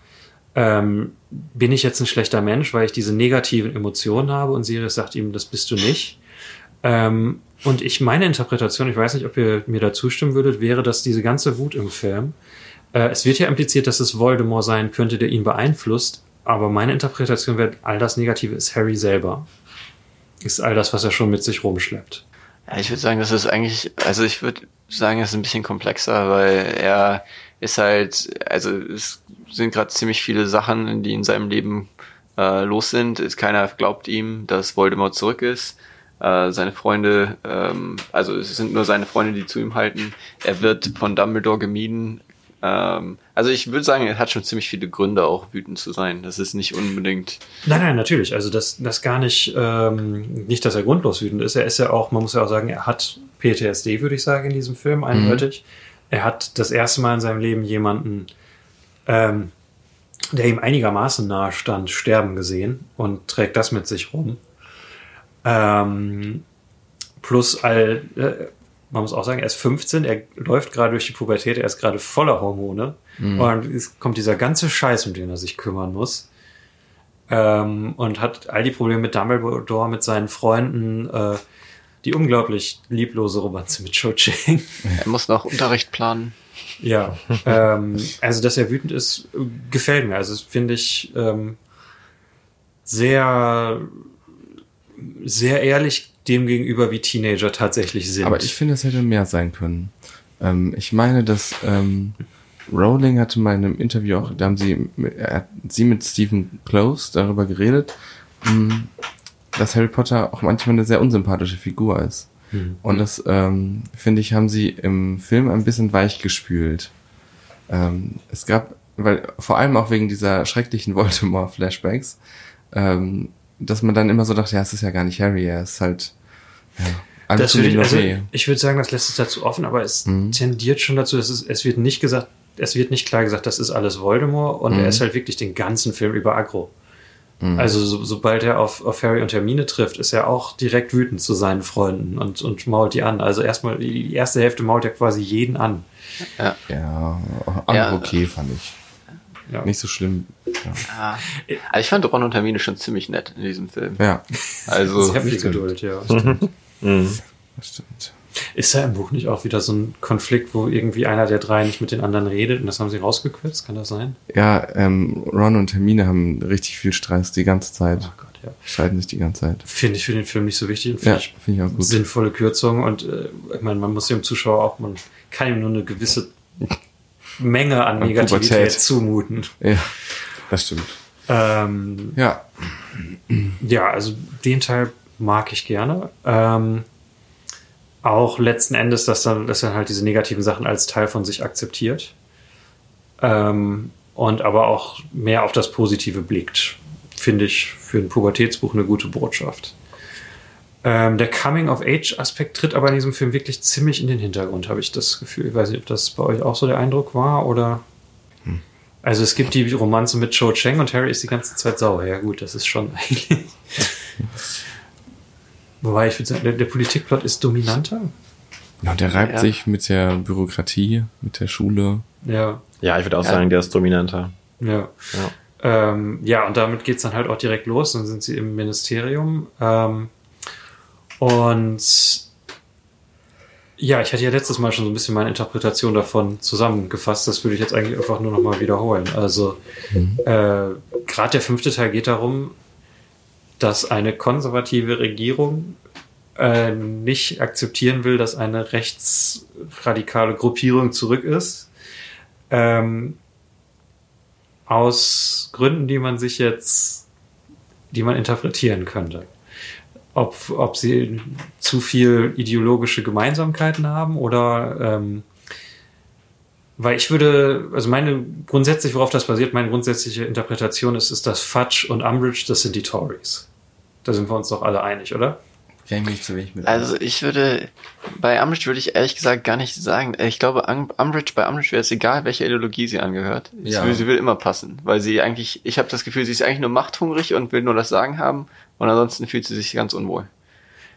ähm, bin ich jetzt ein schlechter Mensch, weil ich diese negativen Emotionen habe und Sirius sagt ihm, das bist du nicht. Ähm, und ich meine Interpretation, ich weiß nicht, ob ihr mir da zustimmen würdet, wäre, dass diese ganze Wut im Film, äh, es wird ja impliziert, dass es Voldemort sein könnte, der ihn beeinflusst, aber meine Interpretation wäre, all das Negative ist Harry selber. Ist all das, was er schon mit sich rumschleppt. Ja, ich würde sagen, das ist eigentlich, also ich würde sagen, es ist ein bisschen komplexer, weil er ist halt, also es sind gerade ziemlich viele Sachen, die in seinem Leben äh, los sind. Keiner glaubt ihm, dass Voldemort zurück ist. Äh, seine Freunde, ähm, also es sind nur seine Freunde, die zu ihm halten. Er wird von Dumbledore gemieden. Ähm, also ich würde sagen, er hat schon ziemlich viele Gründe, auch wütend zu sein. Das ist nicht unbedingt. Nein, nein, natürlich. Also das, das gar nicht, ähm, nicht, dass er grundlos wütend ist. Er ist ja auch, man muss ja auch sagen, er hat PTSD, würde ich sagen, in diesem Film eindeutig. Er hat das erste Mal in seinem Leben jemanden, ähm, der ihm einigermaßen nahe stand, sterben gesehen und trägt das mit sich rum. Ähm, plus all, äh, man muss auch sagen, er ist 15, er läuft gerade durch die Pubertät, er ist gerade voller Hormone und es kommt dieser ganze Scheiß, um den er sich kümmern muss. Ähm, und hat all die Probleme mit Dumbledore, mit seinen Freunden, äh, die unglaublich lieblose Romanze mit Cho Chang. Er muss noch Unterricht planen. ja, ähm, also dass er wütend ist, gefällt mir. Also das finde ich ähm, sehr, sehr ehrlich dem gegenüber, wie Teenager tatsächlich sind. Aber ich finde, es hätte mehr sein können. Ähm, ich meine, dass ähm, Rowling hatte mal in einem Interview auch, da haben sie, hat sie mit Stephen Close darüber geredet, mh, dass Harry Potter auch manchmal eine sehr unsympathische Figur ist. Und das, ähm, finde ich, haben sie im Film ein bisschen weich gespült. Ähm, es gab, weil vor allem auch wegen dieser schrecklichen Voldemort-Flashbacks, ähm, dass man dann immer so dachte, ja, es ist ja gar nicht Harry, er ist halt, ja, alles Das würde ich, also, ich würde sagen, das lässt es dazu offen, aber es Mhm. tendiert schon dazu, dass es, es wird nicht gesagt, es wird nicht klar gesagt, das ist alles Voldemort und Mhm. er ist halt wirklich den ganzen Film über aggro. Also so, sobald er auf, auf Harry und Hermine trifft, ist er auch direkt wütend zu seinen Freunden und, und mault die an. Also erstmal, die erste Hälfte mault er quasi jeden an. Ja, auch Ja. okay, fand ich. Ja. Nicht so schlimm. Ah. Also ich fand Ron und Hermine schon ziemlich nett in diesem Film. Ja, Also, Sehr viel stimmt. Geduld, ja. das stimmt. Ist da im Buch nicht auch wieder so ein Konflikt, wo irgendwie einer der drei nicht mit den anderen redet und das haben sie rausgekürzt? Kann das sein? Ja, ähm, Ron und Hermine haben richtig viel Stress die ganze Zeit. Oh Gott, ja. Streiten sich die ganze Zeit. Finde ich für den Film nicht so wichtig und Ja, finde ich finde ich auch gut. sinnvolle Kürzung und äh, ich meine, man muss dem Zuschauer auch, man kann ihm nur eine gewisse Menge an An Negativität Pubertät. zumuten. Ja, das stimmt. Ähm, Ja, ja, also den Teil mag ich gerne. Ähm, auch letzten Endes, dass dann, dass er halt diese negativen Sachen als Teil von sich akzeptiert. Ähm, und aber auch mehr auf das Positive blickt. Finde ich für ein Pubertätsbuch eine gute Botschaft. Ähm, der Coming-of-Age-Aspekt tritt aber in diesem Film wirklich ziemlich in den Hintergrund, habe ich das Gefühl. Ich weiß nicht, ob das bei euch auch so der Eindruck war oder. Also es gibt die Romanze mit Cho Chang und Harry ist die ganze Zeit sauer. Ja gut, das ist schon eigentlich. Wobei ich würde sagen, der, der Politikplot ist dominanter. ja und der reibt Ja. sich mit der Bürokratie, mit der Schule. Ja, Ja, ich würde auch Ja. sagen, der ist dominanter. ja. Ja. Ähm, ja, und damit geht's dann halt auch direkt los. Dann sind sie im Ministerium. Ähm, und ja, ich hatte ja letztes Mal schon so ein bisschen meine Interpretation davon zusammengefasst. Das würde ich jetzt eigentlich einfach nur nochmal wiederholen. Also, äh, gerade der fünfte Teil geht darum, dass eine konservative Regierung äh, nicht akzeptieren will, dass eine rechtsradikale Gruppierung zurück ist. Ähm, aus Gründen, die man sich jetzt, die man interpretieren könnte. Ob, ob sie zu viel ideologische Gemeinsamkeiten haben oder ähm, weil ich würde, also meine grundsätzlich, worauf das basiert, meine grundsätzliche Interpretation ist, ist, dass Fudge und Umbridge, das sind die Tories. Da sind wir uns doch alle einig, oder? Ich zu wenig mit. also ich würde, bei Umbridge würde ich ehrlich gesagt gar nicht sagen, ich glaube, Um- Umbridge, bei Umbridge wäre es egal, welche Ideologie sie angehört. Ja. Sie, will, sie will immer passen, weil sie eigentlich, ich habe das Gefühl, sie ist eigentlich nur machthungrig und will nur das Sagen haben und ansonsten fühlt sie sich ganz unwohl.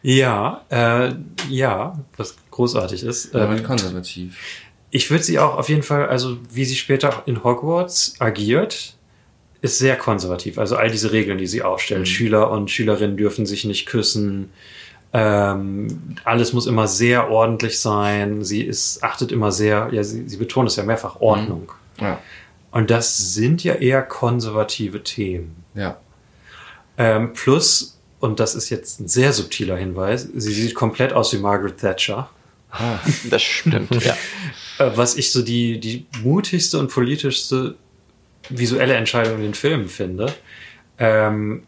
Ja, äh, ja, was großartig ist. Ähm, halt konservativ. Ich würde sie auch auf jeden Fall, also wie sie später in Hogwarts agiert, ist sehr konservativ. Also all diese Regeln, die sie aufstellt. Schüler und Schülerinnen dürfen sich nicht küssen. Ähm, alles muss immer sehr ordentlich sein. Sie ist, achtet immer sehr, ja, sie, sie betont es ja mehrfach, Ordnung. Ja, Und das sind ja eher konservative Themen. ja. Ähm, plus, und das ist jetzt ein sehr subtiler Hinweis, sie sieht komplett aus wie Margaret Thatcher. Ah, Das stimmt, ja. Äh, was ich so die, die mutigste und politischste visuelle Entscheidung in den Filmen finde. Ähm,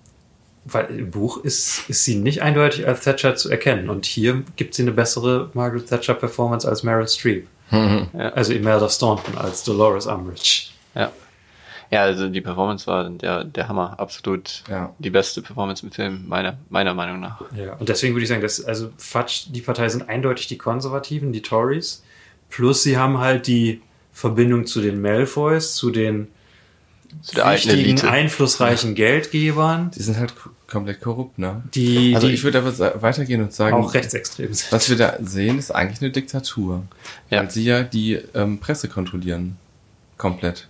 weil im Buch ist, ist sie nicht eindeutig als Thatcher zu erkennen. Und hier gibt sie eine bessere Margaret Thatcher-Performance als Meryl Streep. Also Imelda Staunton als Dolores Umbridge. Ja. Ja, also die Performance war der, der Hammer. Absolut Ja. die beste Performance im Film, meiner, meiner Meinung nach. Ja, und deswegen würde ich sagen, dass, also Fudge, die Partei sind eindeutig die Konservativen, die Tories. Plus sie haben halt die Verbindung zu den Malfoys, zu den Zu wichtigen, Elite. einflussreichen Geldgebern, die sind halt komplett korrupt, ne? die, Also die ich würde aber weitergehen und sagen, auch rechtsextrem sind. was wir da sehen, ist eigentlich eine Diktatur. Ja. Weil sie ja die ähm, Presse kontrollieren. Komplett.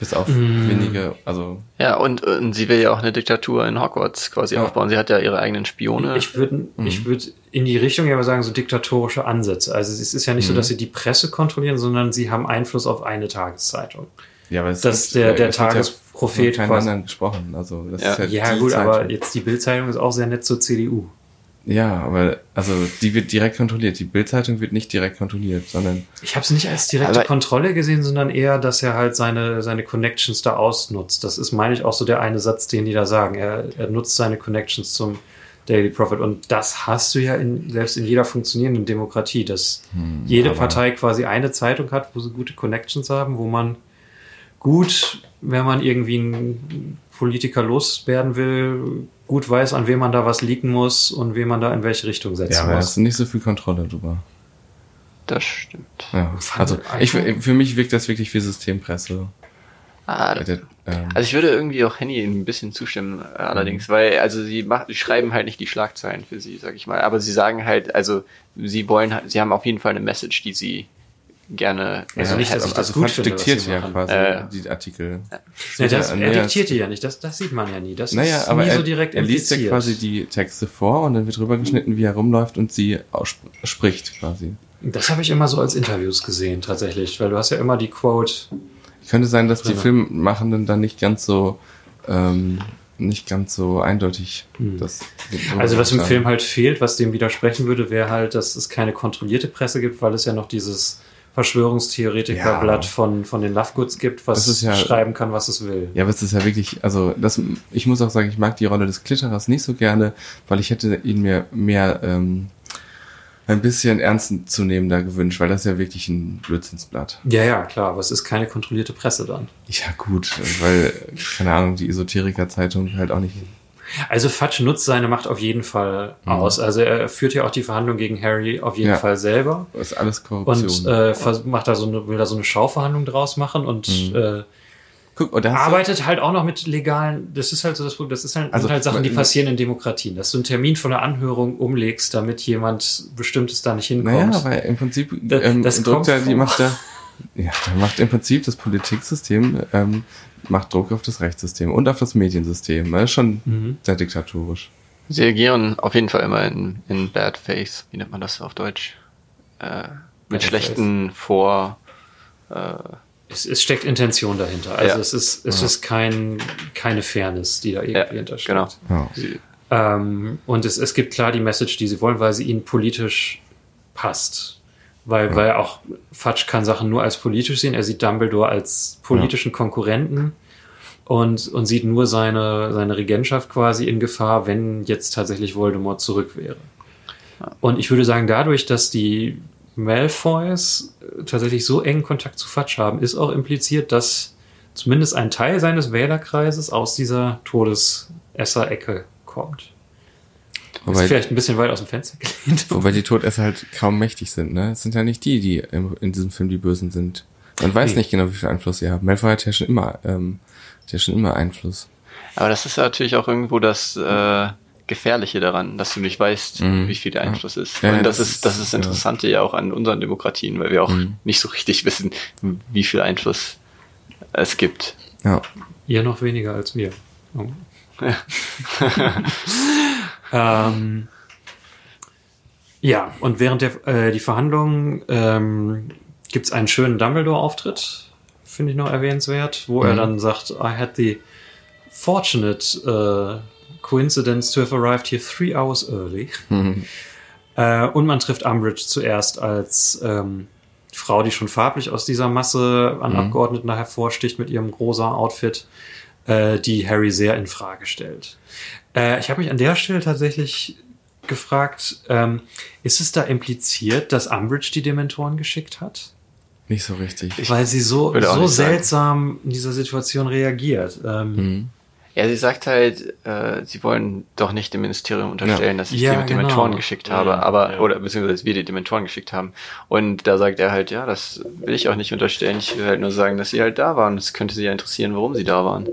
Bis auf Mm. wenige, also Ja, und, und sie will ja auch eine Diktatur in Hogwarts quasi Ja. aufbauen. Sie hat ja ihre eigenen Spione. Ich würde Mhm. ich würd in die Richtung ja mal sagen, so diktatorische Ansätze. Also es ist ja nicht so, Mhm. dass sie die Presse kontrollieren, sondern sie haben Einfluss auf eine Tageszeitung. ja, aber es Das wird- der- der Tagesprophet Ja von keinem quasi. anderen gesprochen. Also das Ja. ist halt Ja gut, aber Zeitung. jetzt die Bildzeitung ist auch sehr nett zur CDU. Ja, aber also die wird direkt kontrolliert. Die Bildzeitung wird nicht direkt kontrolliert, sondern Ich habe es nicht als direkte Aber- Kontrolle gesehen, sondern eher, dass er halt seine, seine Connections da ausnutzt. Das ist, meine ich, auch so der eine Satz, den die da sagen. Er, er nutzt seine Connections zum Daily Profit. Und das hast du ja in, selbst in jeder funktionierenden Demokratie, dass jede aber- Partei quasi eine Zeitung hat, wo sie gute Connections haben, wo man gut, wenn man irgendwie einen Politiker loswerden will, gut weiß, an wem man da was leaken muss und wem man da in welche Richtung Ja, setzen aber muss. hast du nicht so viel Kontrolle drüber. Das stimmt. Ja. Also ich, für mich wirkt das wirklich wie Systempresse. Ah, Äh, der, ähm, Also ich würde irgendwie auch Henny ein bisschen zustimmen, allerdings, Mhm. weil also sie macht, sie schreiben halt nicht die Schlagzeilen für sie, sag ich mal, aber sie sagen halt, also sie wollen, halt- sie haben auf jeden Fall eine Message, die sie gerne. Also äh, nicht, dass ich das also gut finde, diktiert ja machen. quasi Äh, die Artikel. Ja, das, Ja, er nee, diktiert die ja nicht, das, das sieht man ja nie. Das Naja, ist aber nie er, so direkt er liest ja impliziert. quasi die Texte vor und dann wird rübergeschnitten, wie er rumläuft und sie spricht quasi. Das habe ich immer so als Interviews gesehen, tatsächlich, weil du hast ja immer die Quote. Könnte sein, dass die Drinne. Filmmachenden dann nicht ganz so ähm, nicht ganz so eindeutig das Also was im. Film halt fehlt, was dem widersprechen würde, wäre halt, dass es keine kontrollierte Presse gibt, weil es ja noch dieses Verschwörungstheoretiker-Blatt Ja. von, von den Lovegoods gibt, was ja- schreiben kann, was es will. Ja, aber es ist ja wirklich, also das, ich muss auch sagen, ich mag die Rolle des Klitterers nicht so gerne, weil ich hätte ihn mir mehr ähm, ein bisschen ernst zu nehmen da gewünscht, weil das ja wirklich ein Blödsinnsblatt. Ja, ja, klar, aber es ist keine kontrollierte Presse dann. Ja gut, weil, keine Ahnung, die Esoteriker-Zeitung halt auch nicht. Also Fatsch nutzt seine Macht auf jeden Fall aus. Also er führt ja auch die Verhandlung gegen Harry auf jeden Ja. Fall selber. Das ist alles Und Korruption. äh, vers- macht da so eine, will da so eine Schauverhandlung draus machen und äh, Guck, und arbeitet halt auch noch mit legalen, das ist halt so das Problem, das ist halt, Also, sind halt Sachen, die passieren in Demokratien, dass du einen Termin von einer Anhörung umlegst, damit jemand Bestimmtes da nicht hinkommt. Naja, weil im Prinzip Das- ähm, das drückt kommt er, die macht da, ja, da macht im Prinzip das Politiksystem ähm, macht Druck auf das Rechtssystem und auf das Mediensystem. Das ist schon Mhm. sehr diktatorisch. Sie agieren auf jeden Fall immer in, in Bad Faith, wie nennt man das auf Deutsch? Äh, mit Bad schlechten Vor. Äh, Es, es steckt Intention dahinter. Also Ja. es ist, es ist kein, keine Fairness, die da irgendwie ja, hintersteckt. genau. Ja. Ähm, und es, es gibt klar die Message, die sie wollen, weil sie ihnen politisch passt. Weil, weil auch Fatsch kann Sachen nur als politisch sehen. Er sieht Dumbledore als politischen Konkurrenten und, und sieht nur seine, seine Regentschaft quasi in Gefahr, wenn jetzt tatsächlich Voldemort zurück wäre. Und ich würde sagen, dadurch, dass die Malfoys tatsächlich so engen Kontakt zu Fatsch haben, ist auch impliziert, dass zumindest ein Teil seines Wählerkreises aus dieser Todesesser-Ecke kommt. ist Wobei, vielleicht ein bisschen weit aus dem Fenster gelehnt. wobei die Todesser halt kaum mächtig sind, ne? Es sind ja nicht die, die in diesem Film die Bösen sind. Man weiß Nee. nicht genau, wie viel Einfluss sie haben. Malfoy hat ja schon immer, ähm, hat ja schon immer Einfluss. aber das ist ja natürlich auch irgendwo das äh, Gefährliche daran, dass du nicht weißt, Mhm. wie viel der Einfluss ist. Ja, Und ja, das, das ist das ist- Interessante ja auch an unseren Demokratien, weil wir auch Mhm. nicht so richtig wissen, wie viel Einfluss es gibt. Ja. Ihr noch weniger als wir. Oh. ähm, ja, und während der äh, die Verhandlungen ähm, gibt es einen schönen Dumbledore-Auftritt, finde ich noch erwähnenswert, wo er Mhm. dann sagt, I had the fortunate uh, coincidence to have arrived here three hours early. Äh, und man trifft Umbridge zuerst als ähm, Frau, die schon farblich aus dieser Masse an Mhm. Abgeordneten da hervorsticht mit ihrem rosa Outfit, äh, die Harry sehr in Frage stellt. Äh, ich habe mich an der Stelle tatsächlich gefragt, ähm, ist es da impliziert, dass Umbridge die Dementoren geschickt hat? Nicht so richtig. Weil sie so, so nicht sagen. seltsam in dieser Situation reagiert. Ähm, Mhm. Ja, sie sagt halt, äh, sie wollen doch nicht dem Ministerium unterstellen, Ja. dass ich Ja, die mit Dementoren genau. geschickt Mhm, habe, aber, ja. oder beziehungsweise wir die Dementoren geschickt haben. Und da sagt er halt, ja, das will ich auch nicht unterstellen. Ich will halt nur sagen, dass sie halt da waren. Es könnte sie ja interessieren, warum sie da waren.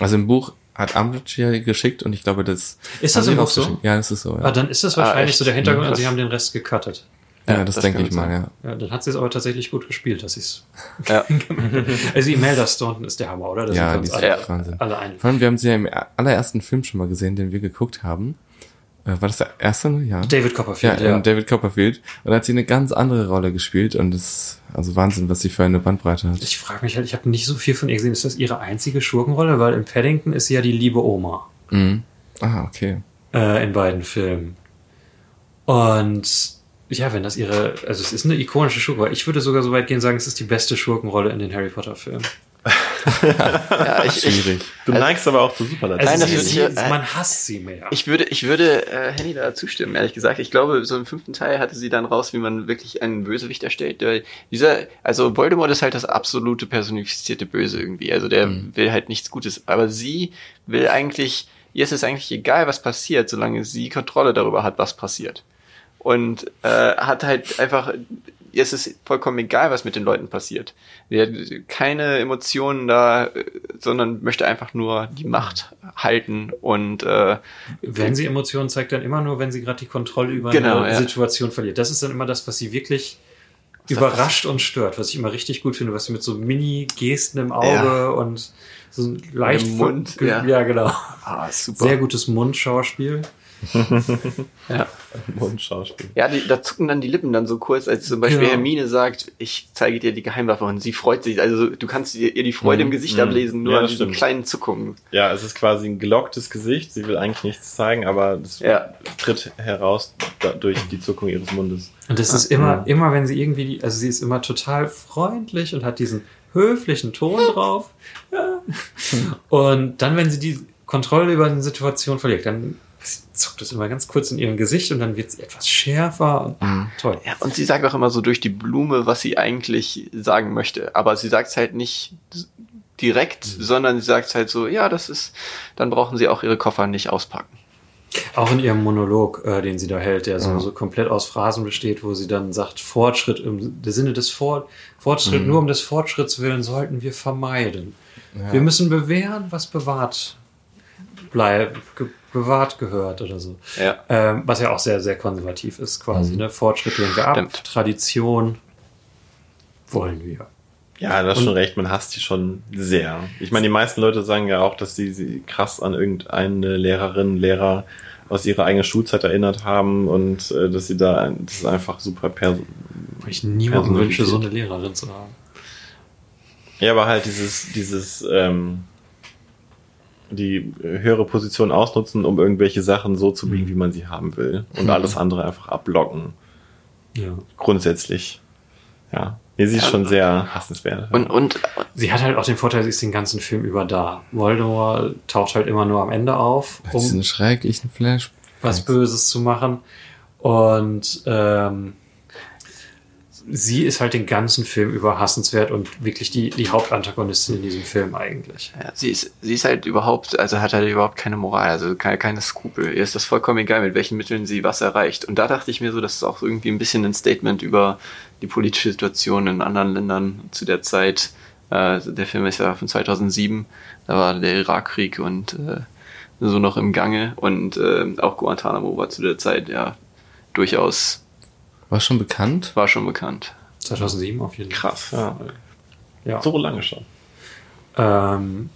Also im Buch hat Umbridge ja geschickt und ich glaube, das Ist das sie im Buch so? Ja, das ist so. Ja, Ah, dann ist das wahrscheinlich echt? so der Hintergrund Mhm, und sie haben den Rest gecuttet. Ja, Ja, das, das denke ich mal, sein. ja. Ja, dann hat sie es aber tatsächlich gut gespielt, dass sie es. Ja. Also Imelda Staunton ist der Hammer, oder? Da Ja, sind die ist Ja. alle, Wahnsinn. alle einig. Vor allem, wir haben sie ja im allerersten Film schon mal gesehen, den wir geguckt haben. Äh, war das der erste? Ja. David Ja, Copperfield, ähm, David Copperfield. Und da hat sie eine ganz andere Rolle gespielt und das, also Wahnsinn, was sie für eine Bandbreite hat. Ich frage mich halt, ich habe nicht so viel von ihr gesehen. Ist das ihre einzige Schurkenrolle? Weil in Paddington ist sie ja die liebe Oma Mhm. Ah, okay. äh, in beiden Filmen. Und ja, wenn das ihre, also es ist eine ikonische Schurkenrolle. Ich würde sogar so weit gehen und sagen, es ist die beste Schurkenrolle in den Harry Potter Filmen. Ja, ich, ich, Schwierig. Du Also- neigst aber auch zu Superlativen. Nein, das sie, sie, ich- äh, man hasst sie mehr. ich würde, ich würde äh, Henny da zustimmen, ehrlich gesagt. Ich glaube, so im fünften Teil hatte sie dann raus, wie man wirklich einen Bösewicht erstellt. Der, dieser, also Voldemort ist halt das absolute personifizierte Böse irgendwie. Also der will halt nichts Gutes. Aber sie will eigentlich, ihr ist es eigentlich egal, was passiert, solange sie Kontrolle darüber hat, was passiert. Und äh, hat halt einfach, ihr ist es vollkommen egal, was mit den Leuten passiert. Sie hat keine Emotionen da, sondern möchte einfach nur die Macht halten und äh, wenn sie Emotionen zeigt, dann immer nur, wenn sie gerade die Kontrolle über Genau, eine ja. Situation verliert. Das ist dann immer das, was sie wirklich überrascht und stört, was ich immer richtig gut finde, was sie mit so Mini-Gesten im Auge Ja. und so ein leicht Im Mund, ja. ja, genau. ah, super. Sehr gutes Mundschauspiel. Ja. Mundschauspiel. Ja, die, da zucken dann die Lippen dann so kurz, als zum Beispiel Genau. Hermine sagt, ich zeige dir die Geheimwaffe und sie freut sich. Also du kannst ihr, ihr die Freude im Gesicht Mhm. ablesen, nur Ja, an diesen stimmt. kleinen Zuckungen. Ja, es ist quasi ein gelocktes Gesicht. Sie will eigentlich nichts zeigen, aber das Ja. tritt heraus da, durch die Zuckung ihres Mundes. Und das ist immer, immer, wenn sie irgendwie, die- also sie ist immer total freundlich und hat diesen höflichen Ton drauf. Ja. Und dann, wenn sie die Kontrolle über eine Situation verliert, dann zuckt es immer ganz kurz in ihrem Gesicht und dann wird sie etwas schärfer und ah, toll. Ja, und sie sagt auch immer so durch die Blume, was sie eigentlich sagen möchte. Aber sie sagt es halt nicht direkt, sondern sie sagt halt so, ja, das ist, dann brauchen sie auch ihre Koffer nicht auspacken. Auch in ihrem Monolog, äh, den sie da hält, der so, so komplett aus Phrasen besteht, wo sie dann sagt, Fortschritt im Sinne des Fort Fortschritt, nur um des Fortschritts willen sollten wir vermeiden. Wir müssen bewähren, was bewahrt bleibt, bewahrt gehört oder so. Ja. Ähm, was ja auch sehr, sehr konservativ ist, quasi. Ne? Fortschritt lehnen wir ab, Stimmt. Tradition wollen wir. Ja, du hast Und- schon recht, man hasst die schon sehr. Ich meine, die meisten Leute sagen ja auch, dass sie sie krass an irgendeine Lehrerin, Lehrer aus ihrer eigenen Schulzeit erinnert haben und äh, dass sie da, das ist einfach super perso Weil ich niemandem Personalität. wünsche, so eine Lehrerin zu haben. Ja, aber halt dieses, dieses, ähm, die höhere Position ausnutzen, um irgendwelche Sachen so zu biegen, wie man sie haben will. Und alles andere einfach abblocken. Ja. Grundsätzlich. Ja. Nee, sie ist schon sehr hassenswert. Und, und Sie hat halt auch den Vorteil, sie ist den ganzen Film über da. Voldemort taucht halt immer nur am Ende auf, um schrecklichen Flash. was Böses zu machen. Und ähm, sie ist halt den ganzen Film über hassenswert und wirklich die, die Hauptantagonistin in diesem Film eigentlich. ja, sie ist, sie ist halt überhaupt, also hat halt überhaupt keine Moral, also keine, keine Skrupel. Ihr ist das vollkommen egal, mit welchen Mitteln sie was erreicht. Und da dachte ich mir so, das ist auch irgendwie ein bisschen ein Statement über die politische Situation in anderen Ländern zu der Zeit. Äh, der Film ist ja von 2007, da war der Irakkrieg und äh, so noch im Gange und äh, auch Guantanamo war zu der Zeit ja durchaus, War schon bekannt? war schon bekannt. 2007 auf jeden Fall. krass. Ja. Ja. So lange schon. Ähm,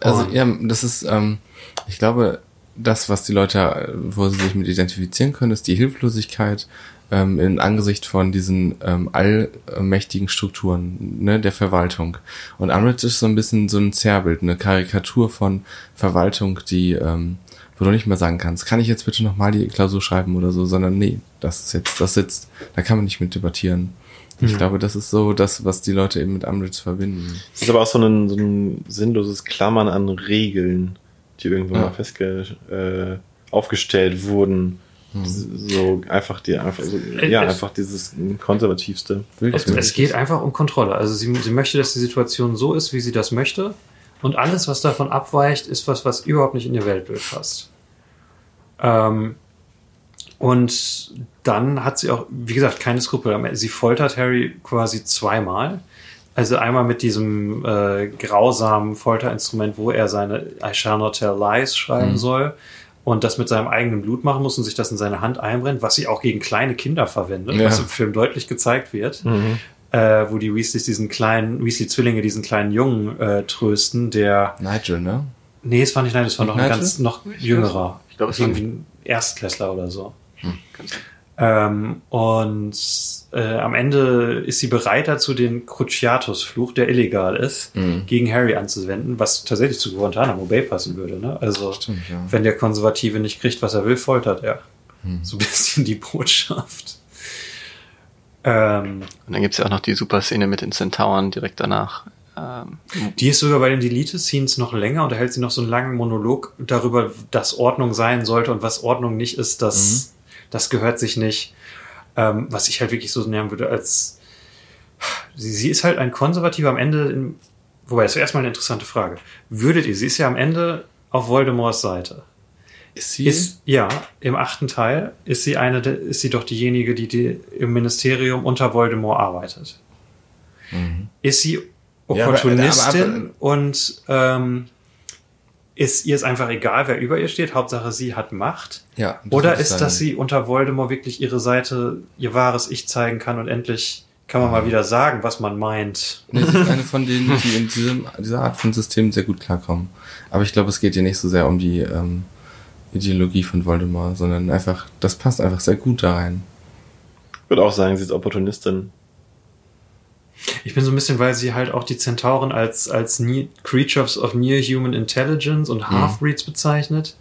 Also ja, das ist, ähm, ich glaube, das, was die Leute, wo sie sich mit identifizieren können, ist die Hilflosigkeit ähm, in Angesicht von diesen ähm, allmächtigen Strukturen ne, der Verwaltung. Und Umbridge ist so ein bisschen so ein Zerrbild, eine Karikatur von Verwaltung, die, ähm, wo du nicht mehr sagen kannst, kann ich jetzt bitte nochmal die Klausur schreiben oder so, sondern nee, das ist jetzt, das sitzt, da kann man nicht mit debattieren. Ich glaube, das ist so das, was die Leute eben mit Umbridge verbinden. Es ist aber auch so ein, so ein sinnloses Klammern an Regeln, die irgendwann Ja. mal festge äh, aufgestellt wurden. So einfach die einfach so, ja es- einfach dieses konservativste. es, es geht einfach um Kontrolle. Also sie, sie möchte, dass die Situation so ist, wie sie das möchte. Und alles, was davon abweicht, ist was, was überhaupt nicht in ihr Weltbild passt. Ähm, und dann hat sie auch, wie gesagt, keine Skrupel. Sie foltert Harry quasi zweimal. Also einmal mit diesem äh, grausamen Folterinstrument, wo er seine I shall not tell lies schreiben soll und das mit seinem eigenen Blut machen muss und sich das in seine Hand einbrennt, was sie auch gegen kleine Kinder verwendet, Ja. was im Film deutlich gezeigt wird, äh, wo die Weasleys diesen kleinen, Weasley-Zwillinge diesen kleinen Jungen äh, trösten, der, Nigel, ne? nee, es war nicht, nein, es war noch ein Nigel? ganz, noch jüngerer. Ich glaube, es war irgendwie ein Erstklässler oder so. Ähm, und äh, am Ende ist sie bereit dazu, den Cruciatus-Fluch, der illegal ist, Mhm. gegen Harry anzuwenden, was tatsächlich zu Guantanamo Bay passen würde. Ne? Also, Stimmt, ja. wenn der Konservative nicht kriegt, was er will, foltert er. Mhm. So ein bisschen die Botschaft. Ähm, Und dann gibt's ja auch noch die super Szene mit den Centauren direkt danach. Ähm, Die ist sogar bei den Delete-Scenes noch länger und da hält sie noch so einen langen Monolog darüber, dass Ordnung sein sollte und was Ordnung nicht ist, das, das gehört sich nicht. Ähm, was ich halt wirklich so nennen würde als, sie, sie ist halt ein Konservativer am Ende, in, wobei, das ist erstmal eine interessante Frage. Würdet ihr, sie ist ja am Ende auf Voldemorts Seite. Ist sie? Ist, ja, im achten Teil ist sie eine, ist sie doch diejenige, die, die im Ministerium unter Voldemort arbeitet. Ist sie Ja, aber- Opportunistin aber- aber- und ähm, ist ihr es einfach egal, wer über ihr steht? Hauptsache, sie hat Macht. ja, Oder ist, sagen. dass sie unter Voldemort wirklich ihre Seite, ihr wahres Ich zeigen kann und endlich kann man mal wieder sagen, was man meint. Nee, sie ist eine von denen, die in diesem, dieser Art von System sehr gut klarkommen. Aber ich glaube, es geht ihr nicht so sehr um die ähm, Ideologie von Voldemort, sondern einfach, das passt einfach sehr gut da rein. Ich würde auch sagen, sie ist Opportunistin. Ich bin so ein bisschen, weil sie halt auch die Zentauren als, als ne Creatures of Near Human Intelligence und Half-Breeds bezeichnet.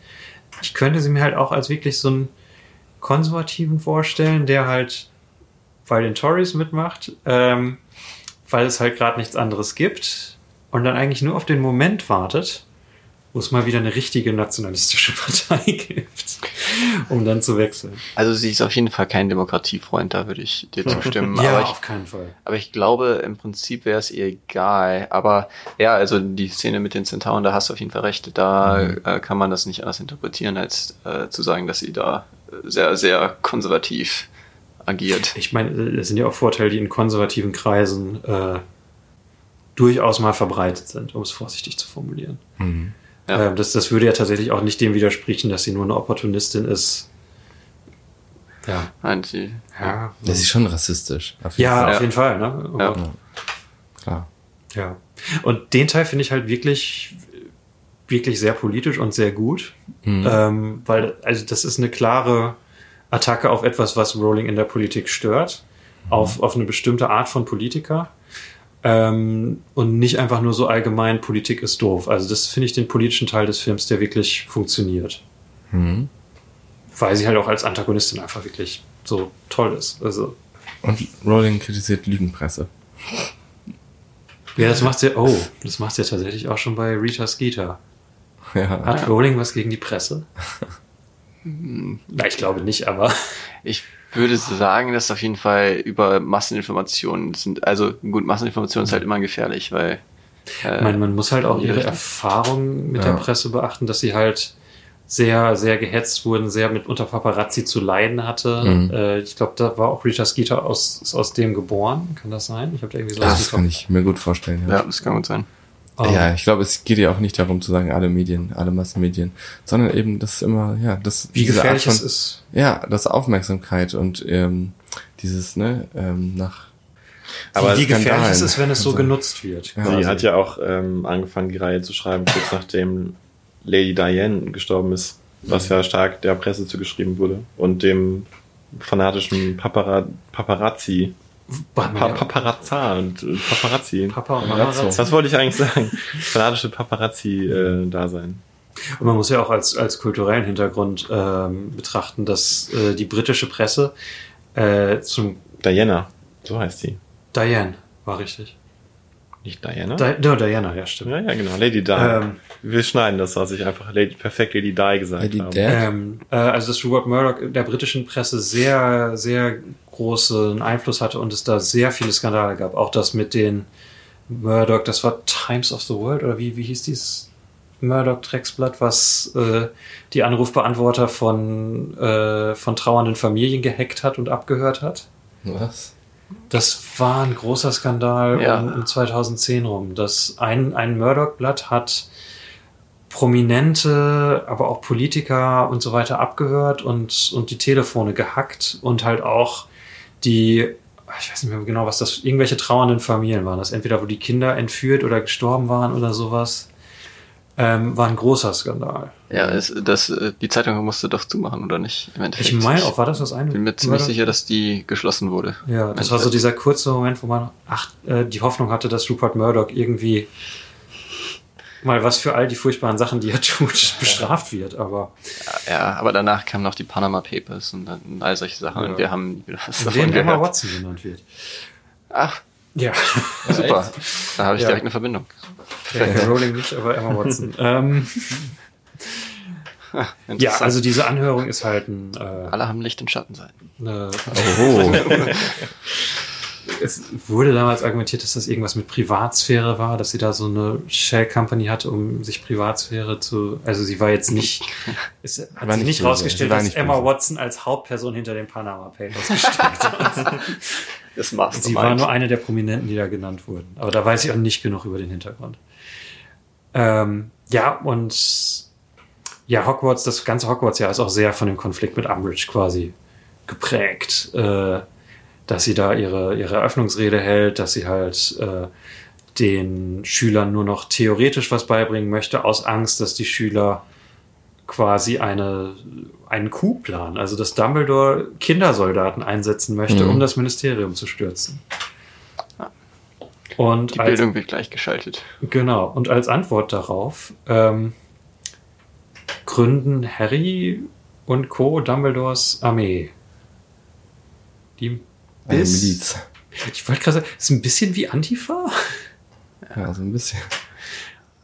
Ich könnte sie mir halt auch als wirklich so einen Konservativen vorstellen, der halt bei den Tories mitmacht, ähm, weil es halt gerade nichts anderes gibt und dann eigentlich nur auf den Moment wartet, wo es mal wieder eine richtige nationalistische Partei gibt, um dann zu wechseln. also sie ist auf jeden Fall kein Demokratiefreund, da würde ich dir zustimmen. Ja, aber ich auf keinen Fall. Aber ich glaube, im Prinzip wäre es ihr egal. Aber ja, also die Szene mit den Zentauren, da hast du auf jeden Fall recht. Da äh, kann man das nicht anders interpretieren, als äh, zu sagen, dass sie da äh, sehr, sehr konservativ agiert. Ich meine, es sind ja auch Vorteile, die in konservativen Kreisen äh, durchaus mal verbreitet sind, um es vorsichtig zu formulieren. Ja. Ähm, das, das würde ja tatsächlich auch nicht dem widersprechen, dass sie nur eine Opportunistin ist. Ja. Nein, sie, Ja, Das ist schon rassistisch. Auf jeden ja Fall. auf Ja. jeden Fall. Ne? Aber, Ja. Klar. ja. Und den Teil finde ich halt wirklich, wirklich sehr politisch und sehr gut. Ähm, weil, also das ist eine klare Attacke auf etwas, was Rowling in der Politik stört. Auf, auf eine bestimmte Art von Politiker. Ähm, und nicht einfach nur so allgemein, Politik ist doof. Also das finde ich den politischen Teil des Films, der wirklich funktioniert. Weil sie halt auch als Antagonistin einfach wirklich so toll ist. Also, Und Rowling kritisiert Lügenpresse. ja, das macht sie, oh, das macht sie ja tatsächlich auch schon bei Rita Skeeter. Ja. Hat Rowling was gegen die Presse? Na, ich glaube nicht, aber ich würde sagen, dass auf jeden Fall über Masseninformationen sind. Also gut, Masseninformation ist halt immer gefährlich, weil äh, ich meine, man muss halt auch ihre Richtig. Erfahrung mit Ja. der Presse beachten, dass sie halt sehr, sehr gehetzt wurden, sehr mit unter Paparazzi zu leiden hatte. Mhm. Äh, ich glaube, da war auch Rita Skeeter aus, aus dem geboren. Kann das sein? Ich habe da irgendwie so Das kann ich mir gut vorstellen. ja, das kann gut sein. Oh. Ja, ich glaube, es geht ja auch nicht darum zu sagen, alle Medien, alle Massenmedien, sondern eben, dass immer, ja, das Wie gefährlich Art es von, ist. Ja, das Aufmerksamkeit und ähm, dieses, ne, ähm, nach Aber wie gefährlich es ist, wenn es so Also, genutzt wird. Ja. Sie quasi. hat ja auch ähm, angefangen, die Reihe zu schreiben, kurz nachdem Lady Diane gestorben ist, was ja stark der Presse zugeschrieben wurde und dem fanatischen Papara Paparazzi, pa. Paparazza und äh, Paparazzi. Papa und. Paparazzo. Was wollte ich eigentlich sagen? Fanatische Paparazzi-Dasein. Und man muss ja auch als, als kulturellen Hintergrund ähm, betrachten, dass äh, die britische Presse äh, zum Diana, so heißt sie. Diane war richtig. Nicht Diana? Di no, Diana, ja, stimmt. ja, ja, genau. Lady Di. Ähm. Wir schneiden das, was ich einfach Lady, perfekt Lady Di gesagt Lady habe. Di. Ähm, äh, also dass Rupert Murdoch in der britischen Presse sehr, sehr großen Einfluss hatte und es da sehr viele Skandale gab. Auch das mit den Murdoch, das war Times of the World oder wie, wie hieß dieses Murdoch-Drecksblatt, was äh, die Anrufbeantworter von, äh, von trauernden Familien gehackt hat und abgehört hat. was? Das war ein großer Skandal Ja. um, um 2010 rum. Das ein, ein Murdoch-Blatt hat Prominente, aber auch Politiker und so weiter abgehört und, und die Telefone gehackt und halt auch die, ich weiß nicht mehr genau, was das, irgendwelche trauernden Familien waren. Das entweder, wo die Kinder entführt oder gestorben waren oder sowas. Ähm, war ein großer Skandal. Ja, es, das, äh, die Zeitung musste doch zumachen, oder nicht? Ich meine auch, war das das eine? Ich bin mir ziemlich sicher, dass die geschlossen wurde. Ja, das war so dieser kurze Moment, wo man ach, äh, die Hoffnung hatte, dass Rupert Murdoch irgendwie mal was für all die furchtbaren Sachen, die er tut, bestraft wird. Aber Ja, aber danach kamen noch die Panama Papers und dann all solche Sachen Ja. und wir haben nie wieder was davon denen Emma gehört. Watson genannt wird. Ach, Ja. Super. Da habe ich Ja. direkt eine Verbindung. J.K. Rowling nicht, aber Emma Watson. ähm, ja, also diese Anhörung ist halt ein, äh, alle haben Licht- und Schattenseiten. eine Oh, es wurde damals argumentiert, dass das irgendwas mit Privatsphäre war, dass sie da so eine Shell Company hatte, um sich Privatsphäre zu. Also sie war jetzt nicht. Es hat War sich nicht nicht böse. rausgestellt, Sie war dass nicht Emma böse. Watson als Hauptperson hinter den Panama Papers gesteckt hat. Das Mastermind. sie war nur eine der Prominenten, die da genannt wurden. Aber da weiß ich auch nicht genug über den Hintergrund. Ähm, ja, und ja, Hogwarts, das ganze Hogwarts ja ist auch sehr von dem Konflikt mit Umbridge quasi geprägt. Äh, dass sie da ihre, ihre Eröffnungsrede hält, dass sie halt äh, den Schülern nur noch theoretisch was beibringen möchte, aus Angst, dass die Schüler quasi eine, einen Coup planen. Also dass Dumbledore Kindersoldaten einsetzen möchte, Mhm. um das Ministerium zu stürzen. Und Die als, Bildung wird gleichgeschaltet. Genau. Und als Antwort darauf ähm, gründen Harry und Co. Dumbledores Armee. Die eine bis, Miliz. ich wollte gerade sagen, ist ein bisschen wie Antifa. Ja, so ein bisschen.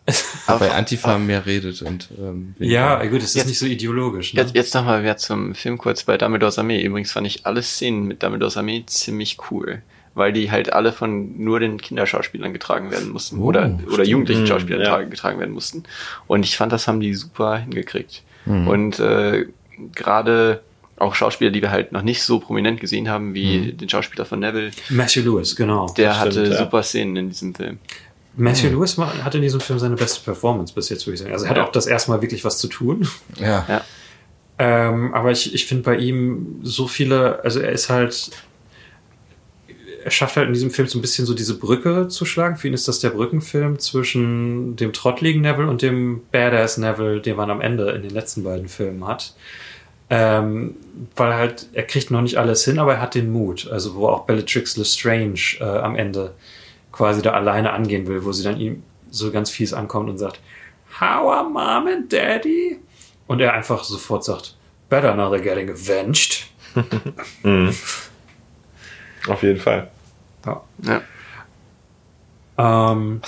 Aber bei Antifa mehr redet und ähm, Ja, gut, es ist Jetzt- nicht so ideologisch. Ne? Jetzt, jetzt nochmal wieder zum Film kurz bei Dumbledores Armee. Übrigens fand ich alle Szenen mit Dumbledores Armee ziemlich cool. Weil die halt alle von nur den Kinderschauspielern getragen werden mussten. Oh, oder oder jugendlichen Mhm, Schauspielern ja. tra- getragen werden mussten. Und ich fand, das haben die super hingekriegt. Mhm. Und äh, gerade auch Schauspieler, die wir halt noch nicht so prominent gesehen haben, wie Mhm. den Schauspieler von Neville, Matthew Lewis, genau. der Das hatte stimmt, ja. super Szenen in diesem Film. Matthew Lewis ma- hat in diesem Film seine beste Performance bis jetzt, würde ich sagen. Also er hat Ja. auch das erste Mal wirklich was zu tun. ja. Ja. Ähm, aber ich, ich finde bei ihm so viele, also er ist halt, er schafft halt in diesem Film so ein bisschen so diese Brücke zu schlagen. Für ihn ist das der Brückenfilm zwischen dem trottligen Neville und dem Badass Neville, den man am Ende in den letzten beiden Filmen hat. Ähm, weil halt, er kriegt noch nicht alles hin, aber er hat den Mut. Also wo auch Bellatrix Lestrange äh, am Ende quasi da alleine angehen will, wo sie dann ihm so ganz fies ankommt und sagt, How are Mom and Daddy? Und er einfach sofort sagt, Better now they're getting avenged. Mhm. Auf jeden Fall. Ja. Ja. Ähm,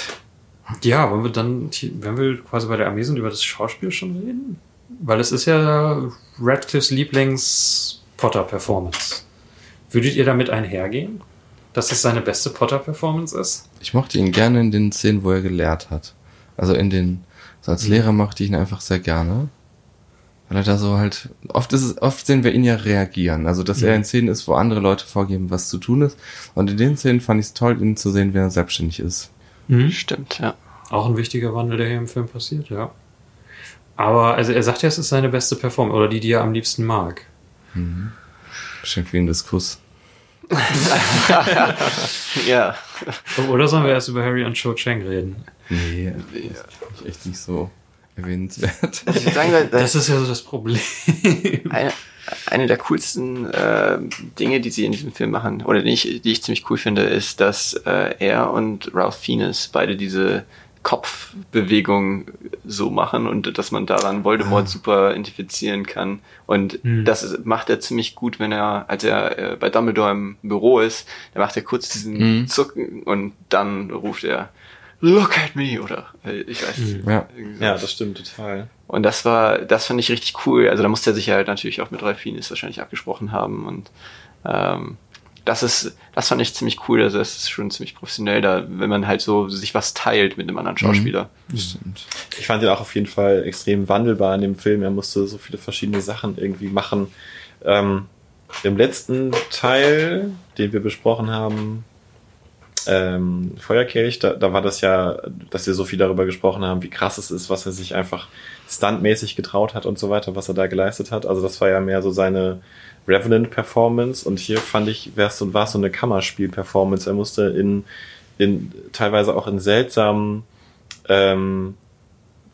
ja, wollen wir dann, wenn wir quasi bei der Armee sind, über das Schauspiel schon reden? Weil es ist ja Radcliffes Lieblings-Potter-Performance. Würdet ihr damit einhergehen? Dass es seine beste Potter-Performance ist? Ich mochte ihn gerne in den Szenen, wo er gelehrt hat. Also in den, so als Lehrer mochte ich ihn einfach sehr gerne. Weil er da so halt, oft ist es, oft sehen wir ihn ja reagieren. Also, dass er in Szenen ist, wo andere Leute vorgeben, was zu tun ist. Und in den Szenen fand ich es toll, ihn zu sehen, wenn er selbstständig ist. Stimmt, ja. Auch ein wichtiger Wandel, der hier im Film passiert, ja. Aber, also er sagt ja, es ist seine beste Performance oder die, die er am liebsten mag. Bestimmt wie ein Diskuss. Ja. Oder sollen wir erst über Harry und Cho Chang reden? Nee, das ist echt nicht so erwähnenswert. Sagen, das, Das ist ja so das Problem. eine, eine der coolsten äh, Dinge, die sie in diesem Film machen, oder die ich, die ich ziemlich cool finde, ist, dass äh, er und Ralph Fiennes beide diese Kopfbewegung so machen und dass man daran Voldemort super identifizieren kann. Und Mhm. das ist, macht er ziemlich gut, wenn er, als er äh, bei Dumbledore im Büro ist, da macht er kurz diesen Mhm. Zucken und dann ruft er Look at me oder äh, ich weiß nicht. Ja. Ja, das stimmt total. Und das war, das fand ich richtig cool. Also da musste er sich halt natürlich auch mit Ralph Fiennes wahrscheinlich abgesprochen haben. Und ähm, das ist, das fand ich ziemlich cool. Also das ist schon ziemlich professionell, da, wenn man halt so sich was teilt mit einem anderen Schauspieler. Stimmt. Ich fand ihn auch auf jeden Fall extrem wandelbar in dem Film. Er musste so viele verschiedene Sachen irgendwie machen. Ähm, Im letzten Teil, den wir besprochen haben, ähm, Feuerkelch, da, da war das ja, dass wir so viel darüber gesprochen haben, wie krass es ist, was er sich einfach stuntmäßig getraut hat und so weiter, was er da geleistet hat. Also das war ja mehr so seine Revenant-Performance und hier fand ich, wär's so, war so eine Kammerspiel-Performance. Er musste in, in teilweise auch in seltsamen ähm,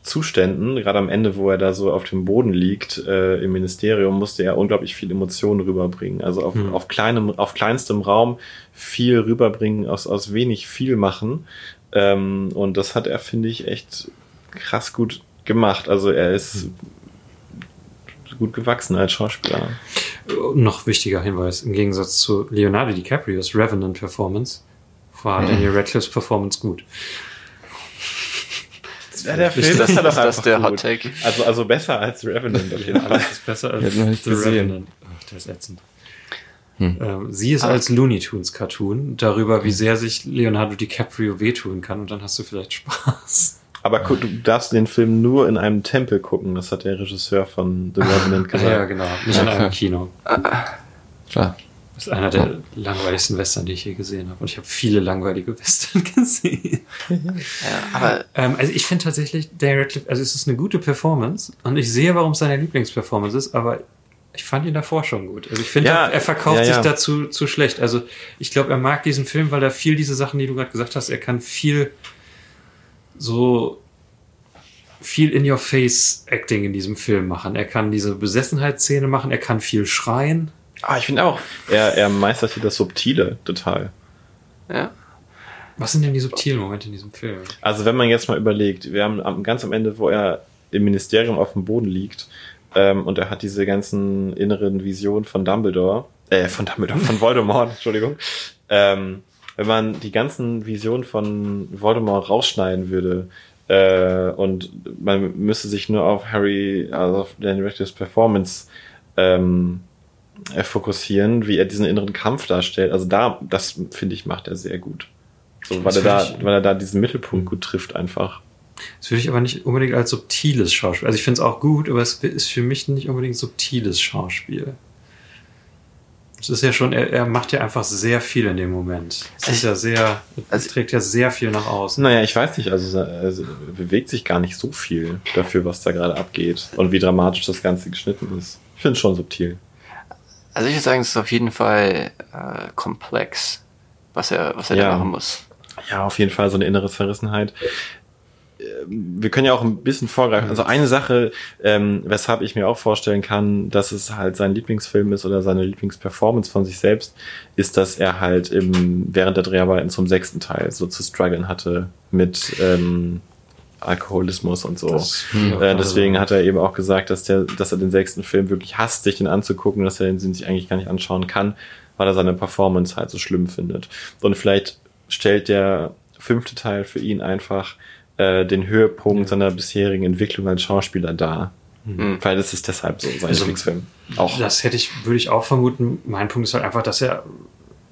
Zuständen, gerade am Ende, wo er da so auf dem Boden liegt äh, im Ministerium, musste er unglaublich viel Emotionen rüberbringen. Also auf, Hm. auf kleinem, auf kleinstem Raum viel rüberbringen, aus, aus wenig viel machen. Ähm, und das hat er, finde ich, echt krass gut gemacht. Also er ist gut gewachsen als Schauspieler. Noch wichtiger Hinweis, im Gegensatz zu Leonardo DiCaprios Revenant Performance, war Daniel Radcliffe's Performance gut. Ja, der Film ist das- das der Hot Take? Also, also besser als Revenant auf jeden Fall. Alles ist besser als noch nicht The gesehen. Revenant. Ach, der ist ätzend. Ähm, sie ist als Looney Tunes Cartoon darüber, wie sehr sich Leonardo DiCaprio wehtun kann und dann hast du vielleicht Spaß. Aber du darfst den Film nur in einem Tempel gucken. Das hat der Regisseur von The Revenant Ah, ja, gesagt. genau. Nicht in einem Kino. Klar. Das ist einer der langweiligsten Western, die ich je gesehen habe. Und ich habe viele langweilige Western gesehen. Ja, aber Ähm, also ich finde tatsächlich, Radcliffe, also es ist eine gute Performance und ich sehe, warum es seine Lieblingsperformance ist, aber ich fand ihn davor schon gut. Also ich finde, Ja, er, er verkauft ja, sich ja. dazu zu schlecht. Also ich glaube, er mag diesen Film, weil er viel diese Sachen, die du gerade gesagt hast, er kann viel so viel in-your-face-Acting in diesem Film machen. Er kann diese Besessenheitsszene machen, er kann viel schreien. Ah, ich finde auch, er, er meistert hier das Subtile total. ja. Was sind denn die subtilen Momente in diesem Film? Also wenn man jetzt mal überlegt, wir haben am, ganz am Ende, wo er im Ministerium auf dem Boden liegt ähm, und er hat diese ganzen inneren Visionen von Dumbledore, äh, von Dumbledore, von Voldemort, Entschuldigung. Ähm, wenn man die ganzen Visionen von Voldemort rausschneiden würde äh, und man müsste sich nur auf Harry, also auf Daniel Radcliffe's Performance ähm, äh, fokussieren, wie er diesen inneren Kampf darstellt. Also da, das finde ich, macht er sehr gut. So, weil er da, ich- weil er da diesen Mittelpunkt gut trifft einfach. Das würde ich aber nicht unbedingt als subtiles Schauspiel. Also ich finde es auch gut, aber es ist für mich nicht unbedingt subtiles Schauspiel. Es ist ja schon, er, er macht ja einfach sehr viel in dem Moment. Es ist ja sehr, es Also- trägt ja sehr viel nach außen. Naja, ich weiß nicht, also, also bewegt sich gar nicht so viel dafür, was da gerade abgeht und wie dramatisch das Ganze geschnitten ist. Ich finde es schon subtil. Also ich würde sagen, es ist auf jeden Fall äh, komplex, was er, was er Ja. da machen muss. Ja, auf jeden Fall so eine innere Zerrissenheit. Ähm, Wir können ja auch ein bisschen vorgreifen. Also eine Sache, ähm, weshalb ich mir auch vorstellen kann, dass es halt sein Lieblingsfilm ist oder seine Lieblingsperformance von sich selbst, ist, dass er halt im, während der Dreharbeiten zum sechsten Teil so zu strugglen hatte mit ähm, Alkoholismus und so. Das- Äh, deswegen hat er eben auch gesagt, dass, der, dass er den sechsten Film wirklich hasst, sich den anzugucken, dass er den sich eigentlich gar nicht anschauen kann, weil er seine Performance halt so schlimm findet. Und vielleicht stellt der fünfte Teil für ihn einfach äh, den Höhepunkt seiner bisherigen Entwicklung als Schauspieler dar. Vielleicht ist es deshalb so sein Also, Lieblingsfilm. Auch. Das hätte ich, würde ich auch vermuten. Mein Punkt ist halt einfach, dass er,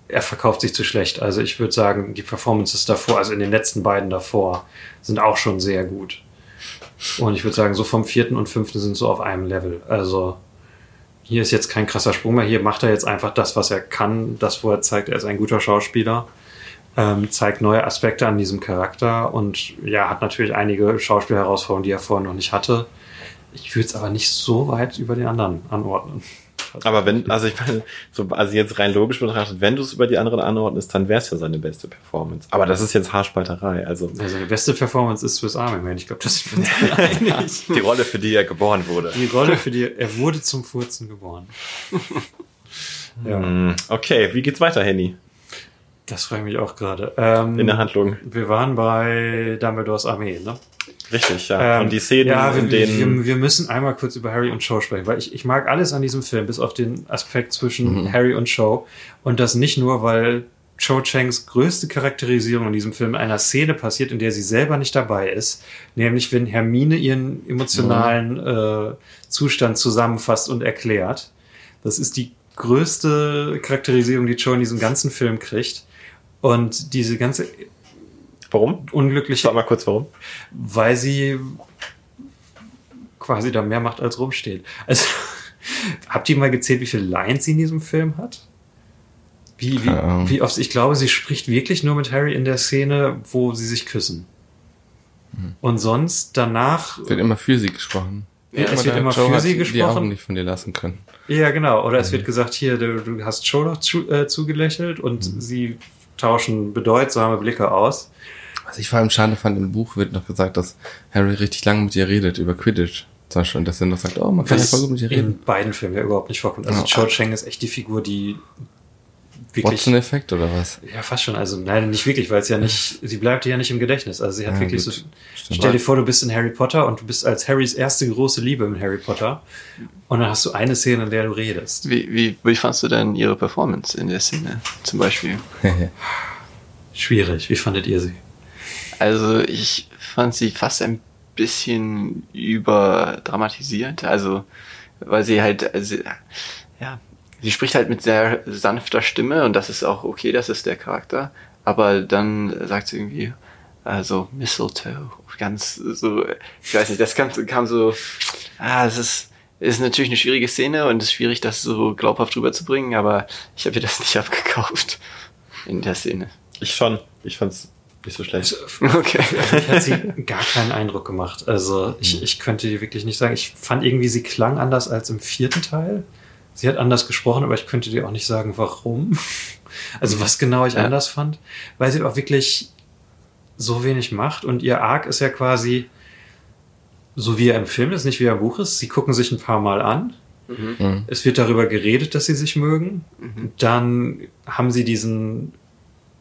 er verkauft sich zu schlecht. Also ich würde sagen, die Performances davor, also in den letzten beiden davor, sind auch schon sehr gut. Und ich würde sagen, so vom vierten und fünften sind so auf einem Level. Also hier ist jetzt kein krasser Sprung mehr. Hier macht er jetzt einfach das, was er kann, das, wo er zeigt, er ist ein guter Schauspieler. Ähm, zeigt neue Aspekte an diesem Charakter und ja, hat natürlich einige Schauspielherausforderungen, die er vorher noch nicht hatte. Ich würde es aber nicht so weit über den anderen anordnen. Aber wenn, also ich meine, so, also jetzt rein logisch betrachtet, wenn du es über die anderen anordnest, dann wäre es ja seine beste Performance. Aber das ist jetzt Haarspalterei. Also Ja, seine beste Performance ist Swiss Army Man. Ich glaube, das sind wir uns die Rolle, für die er geboren wurde. Die Rolle, für die er wurde zum Furzen geboren. ja, Okay, wie geht's weiter, Henny? Das frage ich mich auch gerade. Ähm, In der Handlung. Wir waren bei Dumbledores Armee, ne? Richtig, ja. Ähm, Und die Szenen, ja, wir, in denen. wir, wir müssen einmal kurz über Harry und Cho sprechen, weil ich, ich mag alles an diesem Film, bis auf den Aspekt zwischen Harry und Cho. Und das nicht nur, weil Cho Changs größte Charakterisierung in diesem Film in einer Szene passiert, in der sie selber nicht dabei ist, nämlich wenn Hermine ihren emotionalen äh, Zustand zusammenfasst und erklärt. Das ist die größte Charakterisierung, die Cho in diesem ganzen Film kriegt. Und diese ganze warum? unglückliche Sag mal kurz warum. weil sie quasi da mehr macht als rumsteht. Also, habt ihr mal gezählt, wie viele Lines sie in diesem Film hat? Wie, wie, wie oft, ich glaube, sie spricht wirklich nur mit Harry in der Szene, wo sie sich küssen. Und sonst danach, Wird immer für sie gesprochen. Ja, es wird immer Joe für sie Die gesprochen. Augen nicht von dir lassen können. ja genau, oder es wird gesagt, hier, du, du hast Joe noch zu, äh, zugelächelt und sie tauschen bedeutsame Blicke aus. Was ich vor allem schade fand, im Buch wird noch gesagt, dass Harry richtig lange mit ihr redet über Quidditch. Zum Beispiel, und dass er noch sagt, oh, man kann ja voll gut mit ihr in reden. beiden Filmen ja überhaupt nicht vorkommt. Also Ja. Cho Chang ist echt die Figur, die wirklich Watson-Effekt oder was? Ja, fast schon. Also, nein, nicht wirklich, weil es ja nicht, sie bleibt ja nicht im Gedächtnis. Also, sie hat Ja, wirklich gut. so, Stimmt. stell dir vor, du bist in Harry Potter und du bist als Harrys erste große Liebe in Harry Potter. Und dann hast du eine Szene, in der du redest. Wie, wie, wie fandst du denn ihre Performance in der Szene zum Beispiel? Schwierig. Wie fandet ihr sie? Also ich fand sie fast ein bisschen überdramatisiert. Also weil sie halt, also, ja, sie spricht halt mit sehr sanfter Stimme und das ist auch okay, das ist der Charakter. Aber dann sagt sie irgendwie, also Mistletoe, ganz so, ich weiß nicht, das kam, kam so, ah, es ist, ist natürlich eine schwierige Szene und es ist schwierig, das so glaubhaft rüberzubringen, aber ich habe ihr das nicht abgekauft in der Szene. Ich schon. Ich fand's nicht so schlecht. Okay. Also mich hat sie gar keinen Eindruck gemacht. Also ich, ich könnte dir wirklich nicht sagen. Ich fand irgendwie, sie klang anders als im vierten Teil. Sie hat anders gesprochen, aber ich könnte dir auch nicht sagen, warum. Also was genau ich Ja. anders fand. Weil sie auch wirklich so wenig macht und ihr Arc ist ja quasi so wie er im Film ist, nicht wie er im Buch ist. Sie gucken sich ein paar Mal an. Mhm. Es wird darüber geredet, dass sie sich mögen. Dann haben sie diesen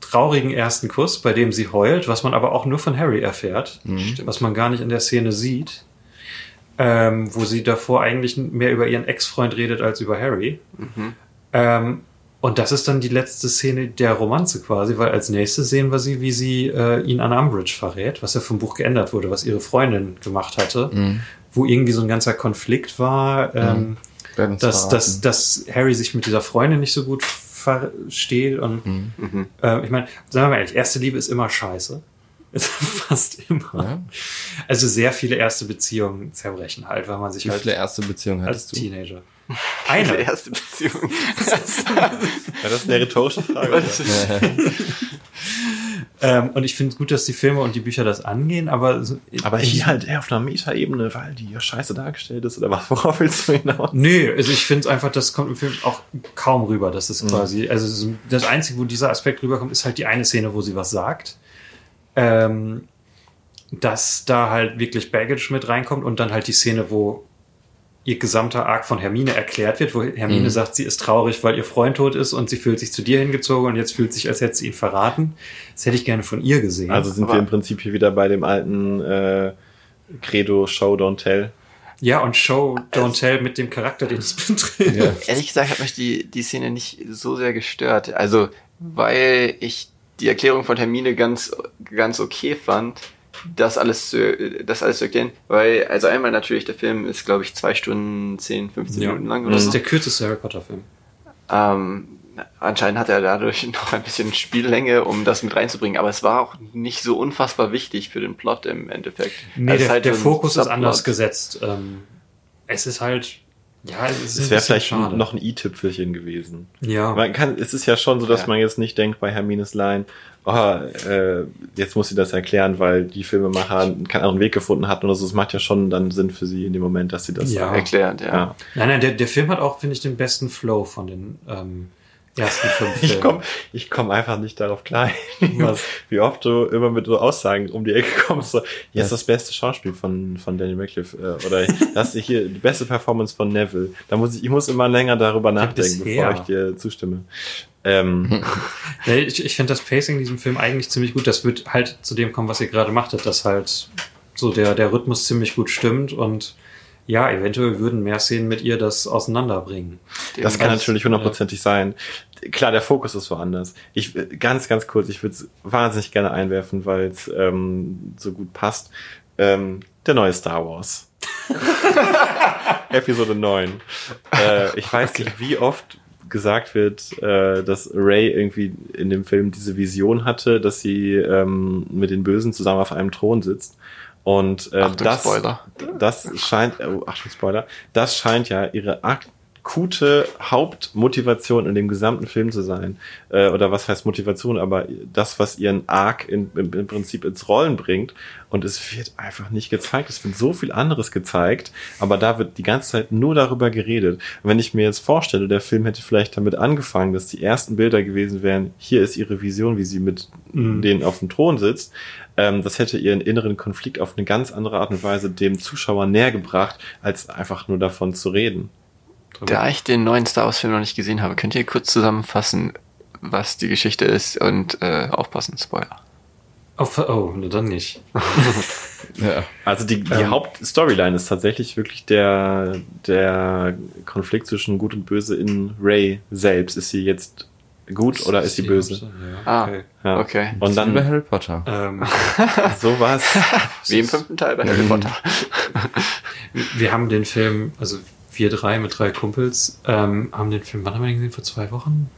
traurigen ersten Kuss, bei dem sie heult, was man aber auch nur von Harry erfährt, was man gar nicht in der Szene sieht, ähm, wo sie davor eigentlich mehr über ihren Ex-Freund redet als über Harry. Ähm, und das ist dann die letzte Szene der Romanze quasi, weil als nächstes sehen wir sie, wie sie äh, ihn an Umbridge verrät, was ja vom Buch geändert wurde, was ihre Freundin gemacht hatte, wo irgendwie so ein ganzer Konflikt war. Ähm, Werden's dass, dass, dass Harry sich mit dieser Freundin nicht so gut versteht. Und Mhm. äh, ich meine, sagen wir mal ehrlich, erste Liebe ist immer scheiße. Fast immer. Ja? Also sehr viele erste Beziehungen zerbrechen halt, weil man sich Wie halt viele erste Beziehungen als hattest du? Teenager. Die Eine. erste Beziehung. Ja, das ist eine rhetorische Frage. ähm, und ich finde es gut, dass die Filme und die Bücher das angehen, aber, so- Aber hier halt eher auf einer Metaebene, weil die ja scheiße dargestellt ist, oder was? Worauf willst du hinaus? Nö, also ich finde es einfach, das kommt im Film auch kaum rüber. Das ist quasi, also es ist- das Einzige, wo dieser Aspekt rüberkommt, ist halt die eine Szene, wo sie was sagt. Ähm, dass da halt wirklich Baggage mit reinkommt und dann halt die Szene, wo ihr gesamter Arc von Hermine erklärt wird, wo Hermine sagt, sie ist traurig, weil ihr Freund tot ist und sie fühlt sich zu dir hingezogen und jetzt fühlt sich, als hätte sie ihn verraten. Das hätte ich gerne von ihr gesehen. Also sind Aber- wir im Prinzip hier wieder bei dem alten äh, Credo Show Don't Tell. ja, und Show Don't Tell mit dem Charakter, den es betrifft. Ja. Ehrlich gesagt hat mich die, die Szene nicht so sehr gestört. Also, weil ich die Erklärung von Hermine ganz, ganz okay fand, das alles zu, das alles zu erklären. Weil, also einmal natürlich, der Film ist, glaube ich, zwei Stunden, 10, 15 Ja. Minuten lang oder Das ist der kürzeste Harry Potter Film. Ähm, anscheinend hat er dadurch noch ein bisschen Spiellänge, um das mit reinzubringen. Aber es war auch nicht so unfassbar wichtig für den Plot im Endeffekt. Nee, Also der, halt der Fokus ist anders gesetzt. Ähm, es ist halt, ja, es ist Es wäre vielleicht schade. noch ein i-Tüpfelchen gewesen. Ja. Man kann, es ist ja schon so, dass Ja. man jetzt nicht denkt bei Hermines Line, oh, äh, jetzt muss sie das erklären, weil die Filmemacher keinen anderen Weg gefunden hatten oder so. Es macht ja schon dann Sinn für sie in dem Moment, dass sie das Ja. ja. Ja. Nein, nein, der, der Film hat auch, finde ich, den besten Flow von den ähm, ersten fünf. Ich komme ich komm einfach nicht darauf klar, was, wie oft du immer mit so Aussagen um die Ecke kommst. So, hier ist das beste Schauspiel von, von Danny Radcliffe äh, oder das ist hier die beste Performance von Neville. Da muss ich, ich muss immer länger darüber nachdenken, bevor ich dir zustimme. Ähm, ich ich finde das Pacing in diesem Film eigentlich ziemlich gut. Das wird halt zu dem kommen, was ihr gerade machtet, dass halt so der, der Rhythmus ziemlich gut stimmt und ja, eventuell würden mehr Szenen mit ihr das auseinanderbringen. Das kann natürlich hundertprozentig sein. Klar, der Fokus ist woanders. Ich ganz, ganz kurz, ich würde es wahnsinnig gerne einwerfen, weil es ähm, so gut passt. Ähm, der neue Star Wars. Episode 9. Äh, ich weiß nicht, wie oft gesagt wird, äh, dass Ray irgendwie in dem Film diese Vision hatte, dass sie ähm, mit den Bösen zusammen auf einem Thron sitzt. Und äh, Achtung, das, Spoiler. das scheint, oh, Achtung, Spoiler, das scheint ja ihre akute Hauptmotivation in dem gesamten Film zu sein. Äh, oder was heißt Motivation, aber das, was ihren Arc in, im, im Prinzip ins Rollen bringt. Und es wird einfach nicht gezeigt. Es wird so viel anderes gezeigt, aber da wird die ganze Zeit nur darüber geredet. Und wenn ich mir jetzt vorstelle, der Film hätte vielleicht damit angefangen, dass die ersten Bilder gewesen wären, hier ist ihre Vision, wie sie mit denen auf dem Thron sitzt, ähm, das hätte ihren inneren Konflikt auf eine ganz andere Art und Weise dem Zuschauer näher gebracht, als einfach nur davon zu reden. Da ich den neuen Star Wars Film noch nicht gesehen habe, könnt ihr kurz zusammenfassen, was die Geschichte ist und äh, aufpassen, Spoiler. Oh, ver- oh dann nicht. Ja. Also die, die Hauptstoryline ist tatsächlich wirklich der, der Konflikt zwischen Gut und Böse in Ray selbst. Ist sie jetzt gut oder ist sie böse? Ja, Ah, okay. Ja. okay. Und Wie bei dann Harry Potter. Ähm, sowas. Wie im fünften Teil bei Harry Potter. wir haben den Film, also wir drei mit drei Kumpels, ähm, haben den Film, wann haben wir den gesehen? Vor zwei Wochen?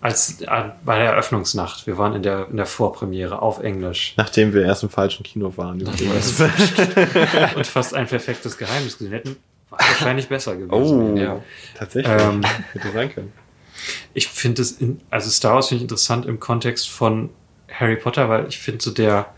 Als äh, bei der Eröffnungsnacht. Wir waren in der, in der Vorpremiere auf Englisch. Nachdem wir erst im falschen Kino waren. und fast ein perfektes Geheimnis gesehen hätten, war wahrscheinlich besser gewesen. Oh, Ja. tatsächlich. Ähm, Hätte sein können. Ich finde es, also Star Wars finde ich interessant im Kontext von Harry Potter, weil ich finde so der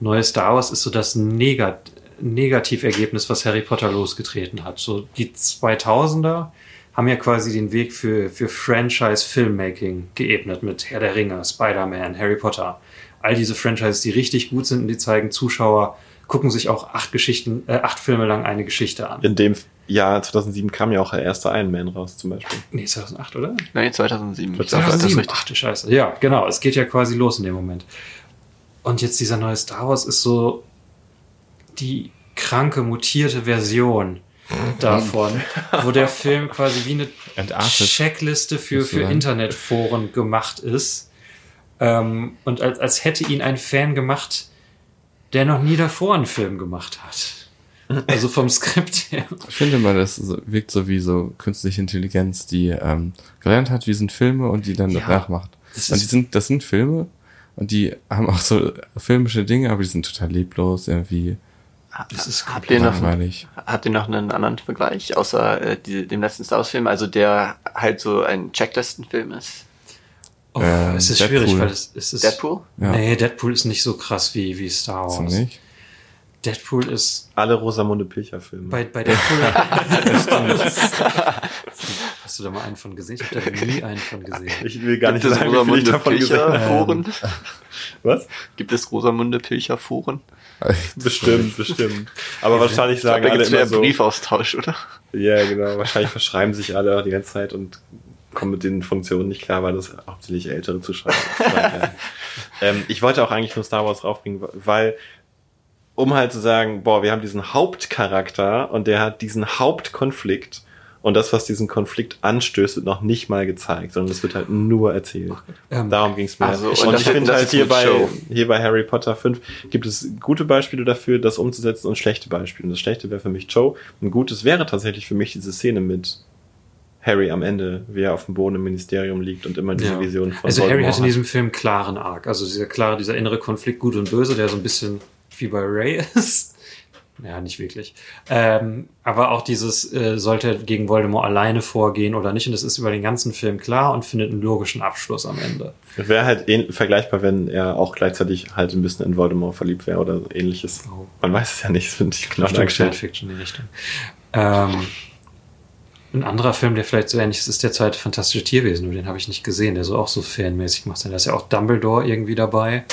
neue Star Wars ist so das Negat Negativergebnis, was Harry Potter losgetreten hat. So die 2000er haben ja quasi den Weg für, für Franchise-Filmmaking geebnet mit Herr der Ringe, Spider-Man, Harry Potter. All diese Franchises, die richtig gut sind und die zeigen Zuschauer, gucken sich auch acht Geschichten, äh, acht Filme lang eine Geschichte an. In dem Jahr 2007 kam ja auch der erste Iron Man raus, zum Beispiel. Nee, 2008, oder? Nee, 2007. Ich glaub, das ist 2007. richtig. Ach du Scheiße. Ja, genau. Es geht ja quasi los in dem Moment. Und jetzt dieser neue Star Wars ist so die kranke, mutierte Version davon, wo der Film quasi wie eine Entartet. Checkliste für, für. Internetforen gemacht ist. Ähm, und als, als hätte ihn ein Fan gemacht, der noch nie davor einen Film gemacht hat. Also vom Skript her. Ich finde mal, das wirkt so wie so künstliche Intelligenz, die ähm, gelernt hat, wie sind Filme und die dann Ja, nachmacht. das Und die ist- sind, das sind Filme und die haben auch so filmische Dinge, aber die sind total leblos, irgendwie Das ist Habt ihr noch, habt ihr noch einen anderen Vergleich, außer äh, die, dem letzten Star Wars Film, also der halt so ein Checklistenfilm ist? Oh, Ähm, es ist Deadpool. schwierig, weil es, es ist. Deadpool? Ja. Nee, Deadpool ist nicht so krass wie, wie Star Wars. So nicht? Deadpool ist Alle Rosamunde Pilcher-Filme. bei, bei Deadpool. Hast du da mal einen von gesehen? Ich habe da nie einen von gesehen. Ich will gar nicht Gibt es sagen, wie viel ich Rosamunde davon gesehen Pilcher habe. Foren? Was? Gibt es Rosamunde Pilcher Foren? Bestimmt, bestimmt. Aber wahrscheinlich Ich glaub, sagen da alle gibt es mehr immer so. Briefaustausch, oder? Ja, genau. Wahrscheinlich verschreiben sich alle die ganze Zeit und kommen mit den Funktionen nicht klar, weil das hauptsächlich ältere Zuschauer sind. ähm, Ich wollte auch eigentlich nur Star Wars raufbringen, weil um halt zu sagen, boah, wir haben diesen Hauptcharakter und der hat diesen Hauptkonflikt und das, was diesen Konflikt anstößt, wird noch nicht mal gezeigt, sondern es wird halt nur erzählt. Ähm, Darum ging es mir. also, und ich finde halt hier bei, Show. hier bei Harry Potter 5 gibt es gute Beispiele dafür, das umzusetzen und schlechte Beispiele. Und das schlechte wäre für mich Joe. Ein gutes wäre tatsächlich für mich diese Szene mit Harry am Ende, wie er auf dem Boden im Ministerium liegt und immer diese Ja. Vision von Also Harry Voldemort hat in diesem Film klaren Arc. Also dieser klare, dieser innere Konflikt Gut und Böse, der so ein bisschen wie bei Ray ist. Ja, nicht wirklich. Ähm, aber auch dieses, äh, sollte er gegen Voldemort alleine vorgehen oder nicht. Und das ist über den ganzen Film klar und findet einen logischen Abschluss am Ende. Wäre halt ähn- vergleichbar, wenn er auch gleichzeitig halt ein bisschen in Voldemort verliebt wäre oder ähnliches. Oh. Man weiß es ja nicht, finde ich genau Stimmt. Fanfiction in die Richtung. Ähm, ein anderer Film, der vielleicht so ähnlich ist, ist der zweite Fantastische Tierwesen, nur den habe ich nicht gesehen, der so auch so fanmäßig macht. Da ist ja auch Dumbledore irgendwie dabei.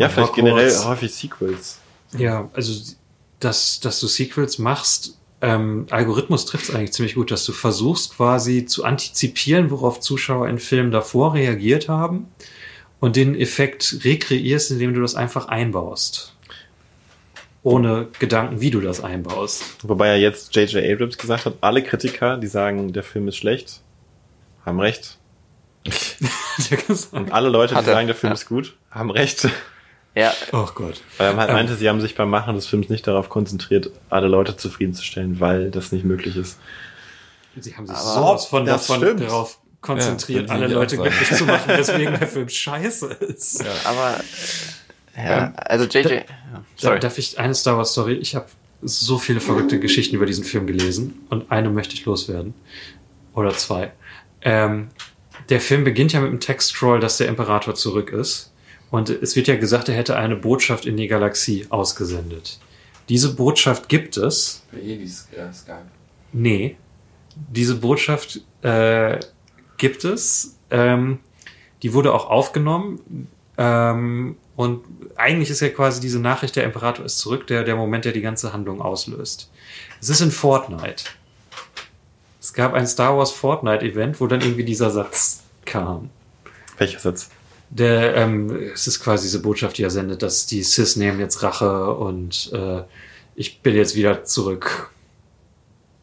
Ja, vielleicht Hogwarts. generell häufig Sequels. Ja, also dass, dass du Sequels machst, ähm, Algorithmus trifft es eigentlich ziemlich gut, dass du versuchst quasi zu antizipieren, worauf Zuschauer in Filmen davor reagiert haben und den Effekt rekreierst, indem du das einfach einbaust. Ohne Gedanken, wie du das einbaust. Wobei ja jetzt J.J. Abrams gesagt hat, alle Kritiker, die sagen, der Film ist schlecht, haben recht. Und alle Leute, die sagen, der Film ja. ist gut, haben recht. Ja, Oh Gott. Weil er halt Ähm. meinte, sie haben sich beim Machen des Films nicht darauf konzentriert, alle Leute zufriedenzustellen, weil das nicht möglich ist. Sie haben sich Aber sowas von davon stimmt. darauf konzentriert, Ja, alle Leute glücklich zu machen, weswegen der Film scheiße ist. aber äh, ja, also JJ. Ja, sorry. Darf ich eine Star Wars Story? Ich habe so viele verrückte Geschichten über diesen Film gelesen und eine möchte ich loswerden. Oder zwei. Ähm, der Film beginnt ja mit dem Textscroll, dass der Imperator zurück ist. Und es wird ja gesagt, er hätte eine Botschaft in die Galaxie ausgesendet. Diese Botschaft gibt es. Nee. Diese Botschaft äh, gibt es. Ähm, die wurde auch aufgenommen. Ähm, und eigentlich ist ja quasi diese Nachricht, der Imperator ist zurück, der, der Moment, der die ganze Handlung auslöst. Es ist in Fortnite. Es gab ein Star Wars Fortnite-Event, wo dann irgendwie dieser Satz kam. Welcher Satz? Der, ähm, es ist quasi diese Botschaft, die er sendet, dass die Sis nehmen jetzt Rache und äh, ich bin jetzt wieder zurück.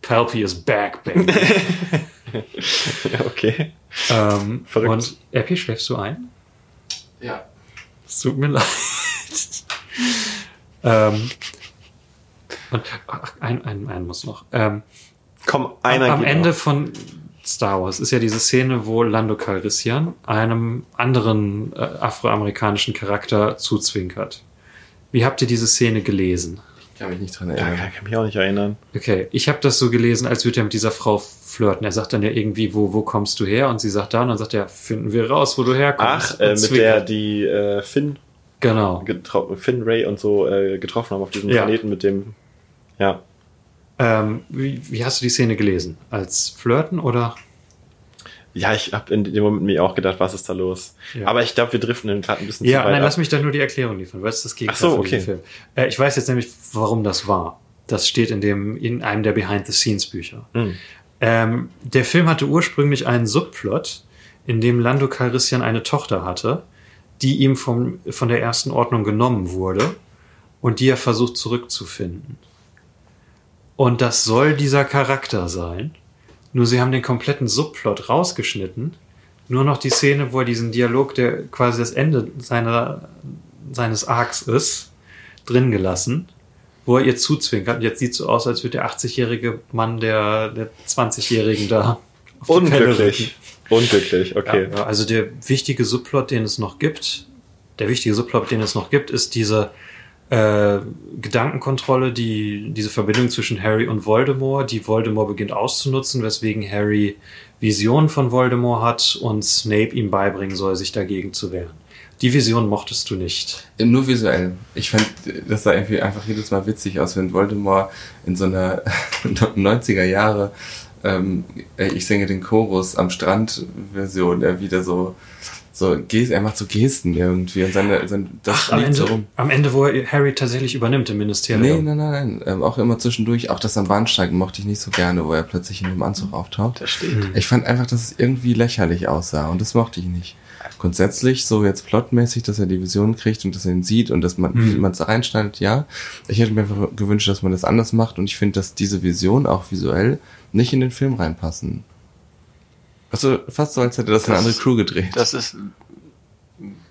Palpy is back, baby. okay. Ähm, Verrückt. und Epi, schläfst du ein? Ja. Es tut mir leid. ähm, und ach, ein, ein, ein muss noch. Ähm, Komm, einer am geht Ende noch. von Star Wars ist ja diese Szene, wo Lando Calrissian einem anderen äh, afroamerikanischen Charakter zuzwinkert. Wie habt ihr diese Szene gelesen? Ich kann mich nicht dran Ja, erinnern. kann, kann mich auch nicht erinnern. Okay, ich habe das so gelesen, als würde er mit dieser Frau flirten. Er sagt dann ja irgendwie, wo, wo kommst du her? Und sie sagt da, und dann sagt er, finden wir raus, wo du herkommst. Ach, äh, mit der die äh, Finn, Genau. Finn Ray und so äh, getroffen haben auf diesem Ja. Planeten mit dem. Ja. Ähm, wie, wie hast du die Szene gelesen? Als Flirten oder? Ja, ich habe in dem Moment mir auch gedacht, was ist da los? Ja. Aber ich glaube, wir driften den gerade ein bisschen Ja, zu weit nein, ab. lass mich da nur die Erklärung liefern, weil es das Gegenteil Ach so, okay. Film. Äh, ich weiß jetzt nämlich, warum das war. Das steht in dem, in einem der Behind-the-Scenes-Bücher. Hm. Ähm, der Film hatte ursprünglich einen Subplot, in dem Lando Calrissian eine Tochter hatte, die ihm vom, von der ersten Ordnung genommen wurde und die er versucht zurückzufinden. Und das soll dieser Charakter sein. Nur sie haben den kompletten Subplot rausgeschnitten. Nur noch die Szene, wo er diesen Dialog, der quasi das Ende seiner, seines Arcs ist, drin gelassen, wo er ihr zuzwinkert. Und jetzt sieht so aus, als würde der 80-jährige Mann der, der 20-Jährigen da Unglücklich. Unglücklich, okay. ja, also der wichtige Subplot, den es noch gibt, der wichtige Subplot, den es noch gibt, ist diese äh, Gedankenkontrolle, die diese Verbindung zwischen Harry und Voldemort, die Voldemort beginnt auszunutzen, weswegen Harry Visionen von Voldemort hat und Snape ihm beibringen soll, sich dagegen zu wehren. Die Vision mochtest du nicht. Nur visuell. Ich fand, das sah irgendwie einfach jedes Mal witzig aus, wenn Voldemort in so einer 90er Jahre ähm, ich singe den Chorus am Strand Version, er wieder so so er macht so Gesten irgendwie und seine, sein, das am liegt so Ende, rum. am Ende, wo er Harry tatsächlich übernimmt im Nee, Ministerium. nein, nein, nein. Ähm, auch immer zwischendurch, auch das am Bahnsteigen mochte ich nicht so gerne, wo er plötzlich in dem Anzug auftaucht. Das steht. Ich fand einfach, dass es irgendwie lächerlich aussah und das mochte ich nicht. Grundsätzlich, so jetzt plotmäßig, dass er die Vision kriegt und dass er ihn sieht und dass man, wie man es da reinschneidet, ja. Ich hätte mir einfach gewünscht, dass man das anders macht und ich finde, dass diese Vision auch visuell nicht in den Film reinpassen. Also fast so, als hätte das, eine Das- andere Crew gedreht. Das ist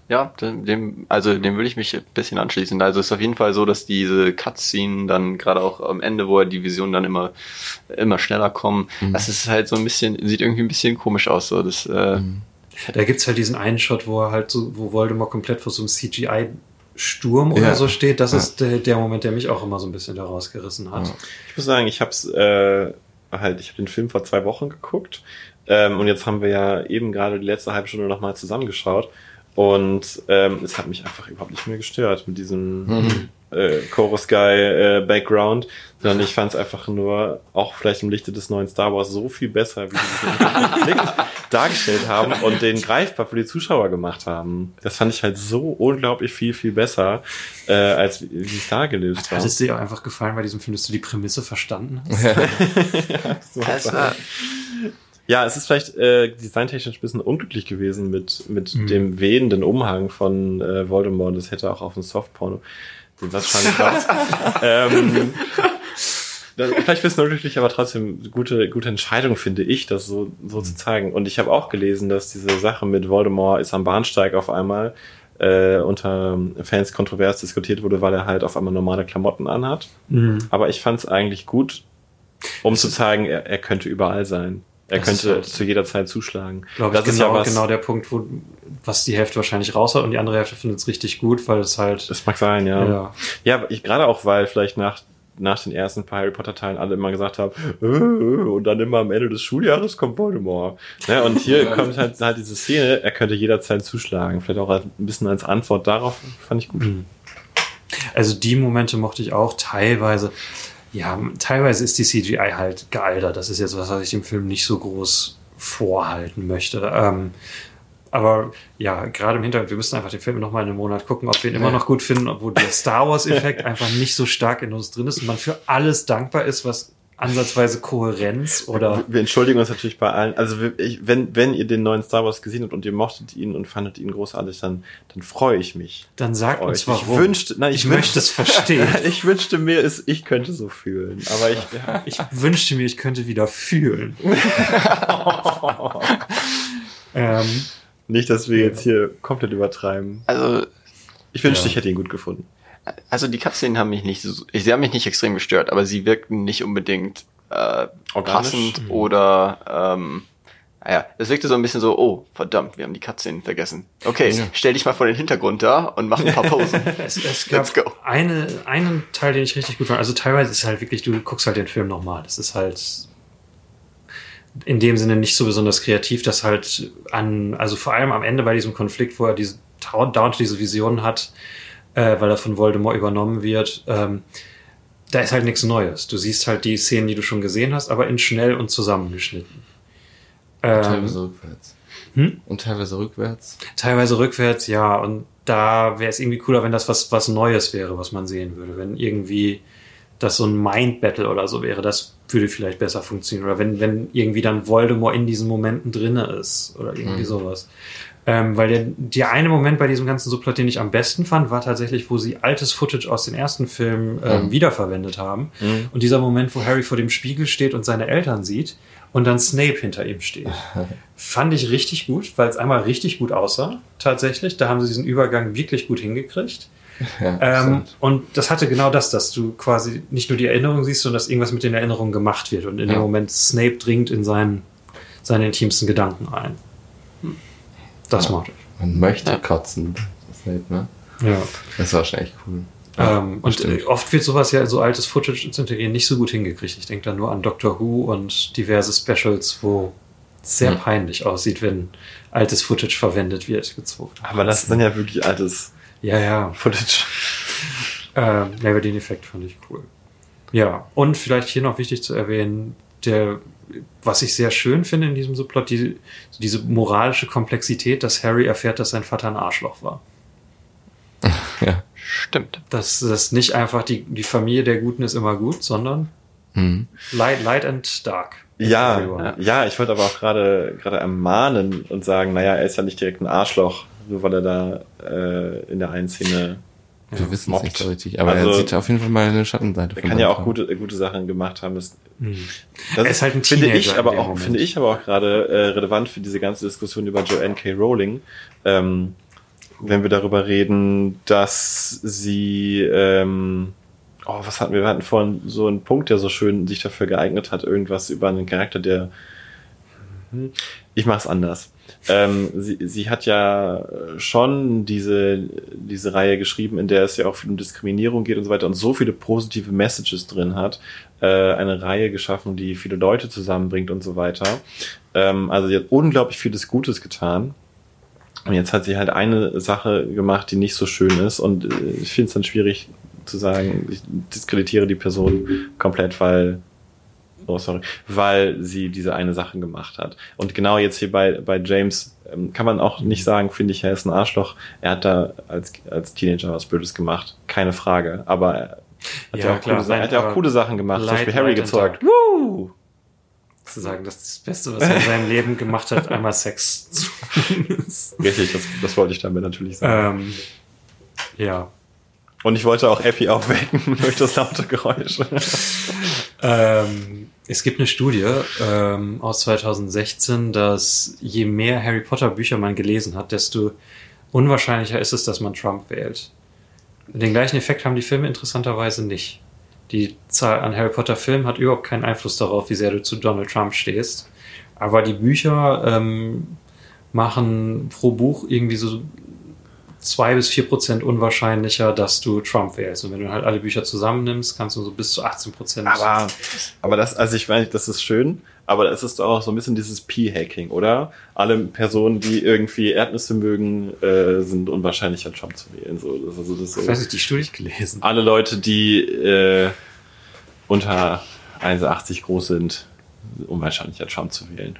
ja, dem, also dem würde ich mich ein bisschen anschließen. Also es ist auf jeden Fall so, dass diese Cutscene dann gerade auch am Ende, wo die Visionen dann immer immer schneller kommen, das ist halt so ein bisschen, sieht irgendwie ein bisschen komisch aus. So, das, äh, Da gibt's halt diesen einen Shot, wo er halt so, wo Voldemort komplett vor so einem CGI-Sturm oder Ja. so steht. Das Ja. ist der, der Moment, der mich auch immer so ein bisschen da rausgerissen hat. Ich muss sagen, ich hab's äh, halt, ich habe den Film vor zwei Wochen geguckt ähm, und jetzt haben wir ja eben gerade die letzte halbe Stunde nochmal zusammengeschaut und ähm, es hat mich einfach überhaupt nicht mehr gestört mit diesem äh, Chorus Guy äh, Background, sondern ich fand es einfach nur auch vielleicht im Lichte des neuen Star Wars so viel besser, wie sie diesen Konflikt dargestellt haben und den greifbar für die Zuschauer gemacht haben. Das fand ich halt so unglaublich viel viel besser äh, als wie es da gelöst war. Hat es dir auch einfach gefallen bei diesem Film, dass du die Prämisse verstanden hast? das war, Ja, es ist vielleicht äh, designtechnisch ein bisschen unglücklich gewesen mit, mit Mhm. dem wehenden Umhang von äh, Voldemort. Das hätte auch auf ein Softporno. Den Satz ich raus. ähm, das, vielleicht ein bisschen unglücklich, aber trotzdem gute, gute Entscheidung, finde ich, das so, so zu zeigen. Und ich habe auch gelesen, dass diese Sache mit Voldemort ist am Bahnsteig auf einmal äh, unter Fans kontrovers diskutiert wurde, weil er halt auf einmal normale Klamotten anhat. Mhm. Aber ich fand es eigentlich gut, um zu zeigen, er, er könnte überall sein. Er Das könnte halt- zu jeder Zeit zuschlagen. Glaube ich, das ist genau, ja was, genau der Punkt, wo, was die Hälfte wahrscheinlich raushaut und die andere Hälfte findet es richtig gut, weil es halt, das mag sein, ja. ja. Ja, ich gerade auch, weil vielleicht nach, nach den ersten paar Harry Potter Teilen alle immer gesagt haben, äh, äh, und dann immer am Ende des Schuljahres kommt Voldemort. Ne? Und hier kommt halt, halt diese Szene, er könnte jederzeit zuschlagen. Vielleicht auch ein bisschen als Antwort darauf, fand ich gut. Also die Momente mochte ich auch teilweise. Ja, teilweise ist die CGI halt gealtert. Das ist jetzt was, was ich dem Film nicht so groß vorhalten möchte. Ähm, aber ja, gerade im Hintergrund, wir müssen einfach den Film nochmal in einem Monat gucken, ob wir ihn immer noch gut finden, obwohl der Star Wars-Effekt einfach nicht so stark in uns drin ist und man für alles dankbar ist, was ansatzweise Kohärenz oder Wir entschuldigen uns natürlich bei allen. Also ich, wenn, wenn ihr den neuen Star Wars gesehen habt und ihr mochtet ihn und fandet ihn großartig, dann, dann freue ich mich. dann sagt uns Ich warum. wünschte, nein, ich, ich möchte es verstehen. Ich wünschte mir, es, ich könnte so fühlen. Aber ich, Ich wünschte mir, ich könnte wieder fühlen. Ähm, Nicht, dass wir jetzt hier komplett übertreiben. Also, Ich wünschte, Ja. ich hätte ihn gut gefunden. Also die Cutscenen haben mich nicht, so, sie haben mich nicht extrem gestört, aber sie wirkten nicht unbedingt äh, Organisch? passend oder ähm, naja, es wirkte so ein bisschen so, oh, verdammt, wir haben die Cutscenen vergessen. Okay, Ja. stell dich mal vor den Hintergrund da und mach ein paar Posen. es, es Let's gab go. eine, einen Teil, den ich richtig gut fand. Also teilweise ist halt wirklich, du guckst halt den Film nochmal. Das ist halt in dem Sinne nicht so besonders kreativ, dass halt an, also vor allem am Ende bei diesem Konflikt, wo er diese dauernd diese Vision hat, äh, weil er von Voldemort übernommen wird, ähm, da ist halt nichts Neues. Du siehst halt die Szenen, die du schon gesehen hast, aber in schnell und zusammengeschnitten. Ähm, teilweise rückwärts. Hm? Und teilweise rückwärts. Teilweise rückwärts, ja. Und da wäre es irgendwie cooler, wenn das was, was Neues wäre, was man sehen würde. Wenn irgendwie das so ein Mind-Battle oder so wäre, das würde vielleicht besser funktionieren. Oder wenn, wenn irgendwie dann Voldemort in diesen Momenten drinne ist oder irgendwie Mhm. sowas. Ähm, weil der, der eine Moment bei diesem ganzen Subplot, den ich am besten fand, war tatsächlich, wo sie altes Footage aus den ersten Filmen ähm, Mhm. wiederverwendet haben. Mhm. Und dieser Moment, wo Harry vor dem Spiegel steht und seine Eltern sieht und dann Snape hinter ihm steht. Fand ich richtig gut, weil es einmal richtig gut aussah, tatsächlich. Da haben sie diesen Übergang wirklich gut hingekriegt. Ja, Ähm, und das hatte genau das, dass du quasi nicht nur die Erinnerung siehst, sondern dass irgendwas mit den Erinnerungen gemacht wird. Und in Ja. dem Moment Snape dringt in seinen, seine intimsten Gedanken ein. Das Ja. ich. Man möchte Ja. kotzen. Snape, ne? Ja. Das war schon echt cool. ähm, und stimmt. äh, oft wird sowas ja in so altes Footage zu integrieren nicht so gut hingekriegt. Ich denke da nur an Doctor Who und diverse Specials, wo es sehr Ja. peinlich aussieht, wenn altes Footage verwendet wird, gezogen. Aber das ist dann ja wirklich altes Ja, ja. Footage. Ähm, ja, aber den Effekt fand ich cool. Ja, und vielleicht hier noch wichtig zu erwähnen, der, was ich sehr schön finde in diesem Subplot, die, diese moralische Komplexität, dass Harry erfährt, dass sein Vater ein Arschloch war. Ja. Stimmt. Dass das nicht einfach die, die Familie der Guten ist immer gut, sondern Mhm. light, light and dark. Ja, Everyone. ja, ich wollte aber auch gerade gerade ermahnen und sagen, naja, er ist ja nicht direkt ein Arschloch, nur weil er da äh, in der einen Szene, Wir wissen es nicht so richtig, aber Also- er sieht auf jeden Fall mal eine Schattenseite er kann ja auch gute gute Sachen gemacht haben. Das, Hm. das Er ist halt ein finde Teenager ich aber auch Moment. finde ich aber auch gerade äh, relevant für diese ganze Diskussion über Joanne K. Rowling. Ähm, wenn wir darüber reden, dass sie ähm, oh, was hatten wir? Wir hatten vorhin so einen Punkt, der so schön sich dafür geeignet hat, irgendwas über einen Charakter, der Hm, ich mache es anders. Ähm, sie, sie hat ja schon diese, diese Reihe geschrieben, in der es ja auch viel um Diskriminierung geht und so weiter und so viele positive Messages drin hat. Äh, eine Reihe geschaffen, die viele Leute zusammenbringt und so weiter. Ähm, also sie hat unglaublich vieles Gutes getan. Und jetzt hat sie halt eine Sache gemacht, die nicht so schön ist. Und äh, ich finde es dann schwierig zu sagen, ich diskreditiere die Person komplett, weil oh sorry, weil sie diese eine Sache gemacht hat. Und genau jetzt hier bei, bei James ähm, kann man auch nicht sagen, finde ich, er ist ein Arschloch. Er hat da als, als Teenager was Blödes gemacht, keine Frage. Aber er hat ja, Ja, auch, klar, coole, er hat ja auch coole Sachen gemacht, zum Light- Beispiel Harry gezeugt. Woo! Zu sagen, das ist das Beste, was er in seinem Leben gemacht hat, einmal Sex zu Richtig, das, das wollte ich damit natürlich sagen. ähm, Ja. Und ich wollte auch Epi aufwecken durch das laute Geräusch. Ähm, es gibt eine Studie ähm, aus 2016, dass je mehr Harry Potter Bücher man gelesen hat, desto unwahrscheinlicher ist es, dass man Trump wählt. Den gleichen Effekt haben die Filme interessanterweise nicht. Die Zahl an Harry Potter Filmen hat überhaupt keinen Einfluss darauf, wie sehr du zu Donald Trump stehst. Aber die Bücher ähm, machen pro Buch irgendwie so zwei bis vier Prozent unwahrscheinlicher, dass du Trump wählst. Und wenn du halt alle Bücher zusammennimmst, kannst du so bis zu 18 Prozent. Aber, aber das, also ich meine, das ist schön, aber es ist auch so ein bisschen dieses P-Hacking, oder? Alle Personen, die irgendwie Erdnüsse mögen, äh, sind unwahrscheinlicher, Trump zu wählen. So, das, also das. Ich weiß nicht, die Studie gelesen. Alle Leute, die äh, unter 1,80 groß sind, unwahrscheinlicher, Trump zu wählen.